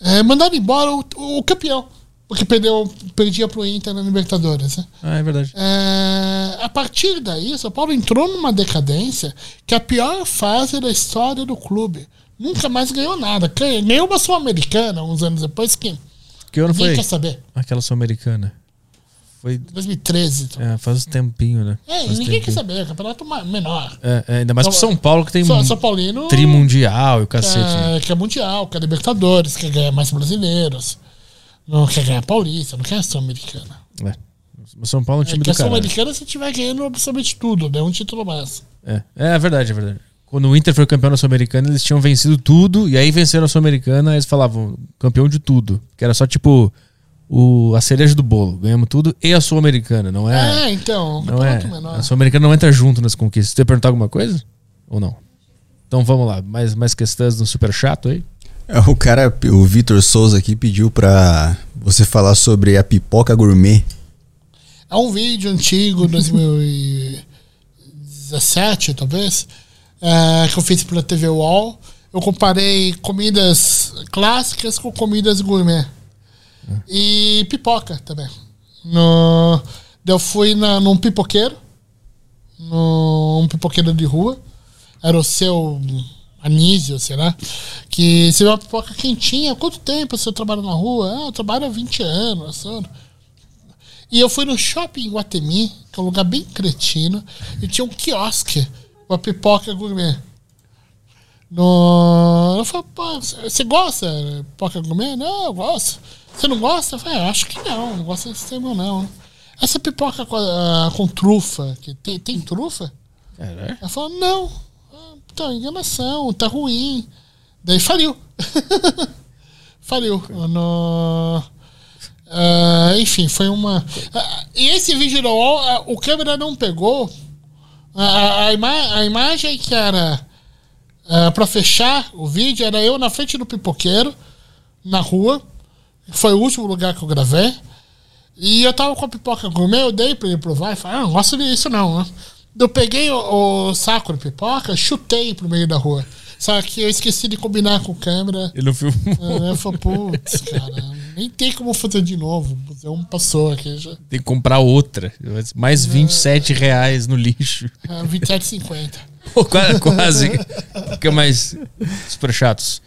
É, mandaram embora o, o campeão. Porque perdeu, perdia pro Inter na Libertadores. Né? Ah, é verdade. É, a partir daí, São Paulo entrou numa decadência que é a pior fase da história do clube. Nunca mais ganhou nada. Ganhou uma Sul-Americana uns anos depois que Que ano foi? quer saber. Aquela sul-americana. Foi. 2013. então. É, faz um tempinho, né? É, Faz ninguém tempinho. quer saber. É campeonato menor. É, é, ainda mais pro São- Paulo, que tem São, São Paulino tri mundial e o cacete. né? quer, quer mundial, quer Libertadores, quer ganhar mais brasileiros. Não quer ganhar Paulista, não quer Sul-Americana. É. O São Paulo é um É, time quer do caralho. Sul-Americana se tiver ganhando absolutamente tudo, né? Um título mais. É, é verdade, é verdade. Quando o Inter foi campeão da Sul-Americana, eles tinham vencido tudo, e aí venceram a Sul-Americana, eles falavam campeão de tudo. Que era só tipo o, a cereja do bolo. Ganhamos tudo e a Sul-Americana, não é? É, então, não é. menor. A Sul-Americana não entra junto nas conquistas. Você ia perguntar alguma coisa? Ou não? Então vamos lá, mais, mais questões no super chato aí? É, O cara, o Vitor Souza aqui pediu pra você falar sobre a pipoca gourmet. É um vídeo antigo, 2017, talvez, é, que eu fiz pela TV Wall. Eu comparei comidas clássicas com comidas gourmet. E pipoca também. No, eu fui na, num pipoqueiro, num pipoqueiro de rua. Era o seu Anísio, sei lá. Que se uma pipoca quentinha, quanto tempo você trabalha na rua? Ah, eu trabalho há 20 anos. sabe? E eu fui no shopping Guatemi, que é um lugar bem cretino, e tinha um quiosque com a pipoca gourmet. No... Eu falei, pô, você gosta de pipoca gourmet? Não, eu gosto. Você não gosta? Eu falei, "Ah, acho que não, não gosto desse termo não. Essa pipoca com, ah, com trufa, que tem, tem trufa? Caralho. Ela falou, não, ah, tá enganação, tá ruim. Daí faliu. faliu. No... Ah, enfim, foi uma. Ah, e esse vídeo do UOL, o câmera não pegou. A, a, ima- a imagem que era ah, pra fechar o vídeo era eu na frente do pipoqueiro, na rua. Foi o último lugar que eu gravei. E eu tava com a pipoca gourmet, eu dei pra ele provar e falei, ah, não gosto disso não, né? Eu peguei o, o saco de pipoca, chutei pro meio da rua. Só que eu esqueci de combinar com o câmera. Ele não filmou. É, eu falei, putz, cara, nem tem como fazer de novo. É um passou aqui já. Tem que comprar outra. Mais 27 reais no lixo. É, 27,50. Pô, quase. quase. Fica mais super chatos.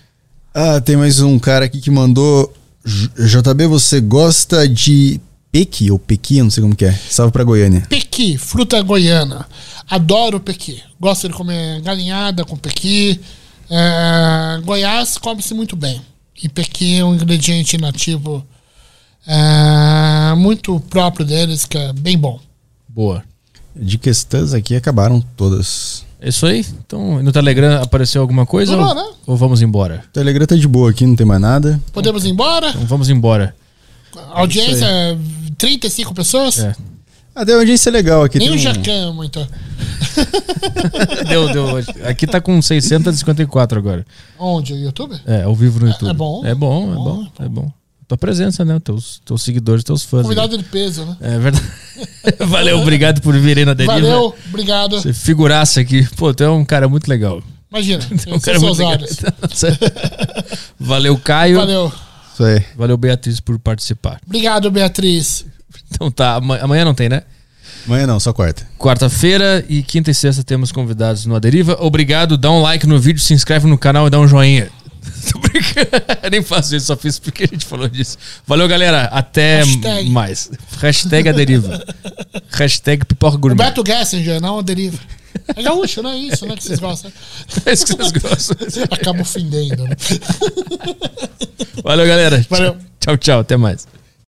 Ah, tem mais um cara aqui que mandou. JB, você gosta de pequi ou pequi? Eu não sei como que é. Salve pra Goiânia. Pequi, fruta goiana. Adoro pequi. Gosto de comer galinhada com pequi. É, Goiás come-se muito bem. E pequi é um ingrediente nativo é, muito próprio deles, que é bem bom. Boa. De questões aqui acabaram todas. É isso aí? Então, no Telegram apareceu alguma coisa? Não, ou, não. ou vamos embora? O Telegram tá de boa aqui, não tem mais nada. Podemos ir embora? Então vamos embora. Audiência, 35 pessoas? É. Ah, uma audiência legal aqui. Nem tem o um- Jacan muito. deu, deu. Aqui tá com 654 agora. Onde? YouTube? É, ao vivo no YouTube. é bom. É bom, é É bom, bom, é bom. Tua presença, né? Teus, teus seguidores, teus fãs. Convidado de peso, né? É verdade. Valeu, obrigado por vir aí na deriva. Valeu, obrigado. Você figuraça aqui. Pô, tu é um cara muito legal. Imagina, Tu é um cara muito legal. olhos. Valeu, Caio. Valeu. Isso aí. Valeu, Beatriz, por participar. Obrigado, Beatriz. Então tá, ama- amanhã não tem, né? Amanhã não, só quarta. Quarta-feira e quinta e sexta temos convidados no Aderiva. Obrigado, dá um like no vídeo, se inscreve no canal e dá um joinha. Tô brincando. Eu nem faço isso, só fiz porque a gente falou disso. Valeu, galera. Até Hashtag. mais. Hashtag Aderiva. Hashtag Pipoca Gourmet. Beto Gessinger, não a deriva. É gaúcho, não é isso, né? Que vocês gostam. É isso que vocês gostam. Acaba ofendendo, né? Valeu, galera. Valeu. Tchau, tchau. Até mais.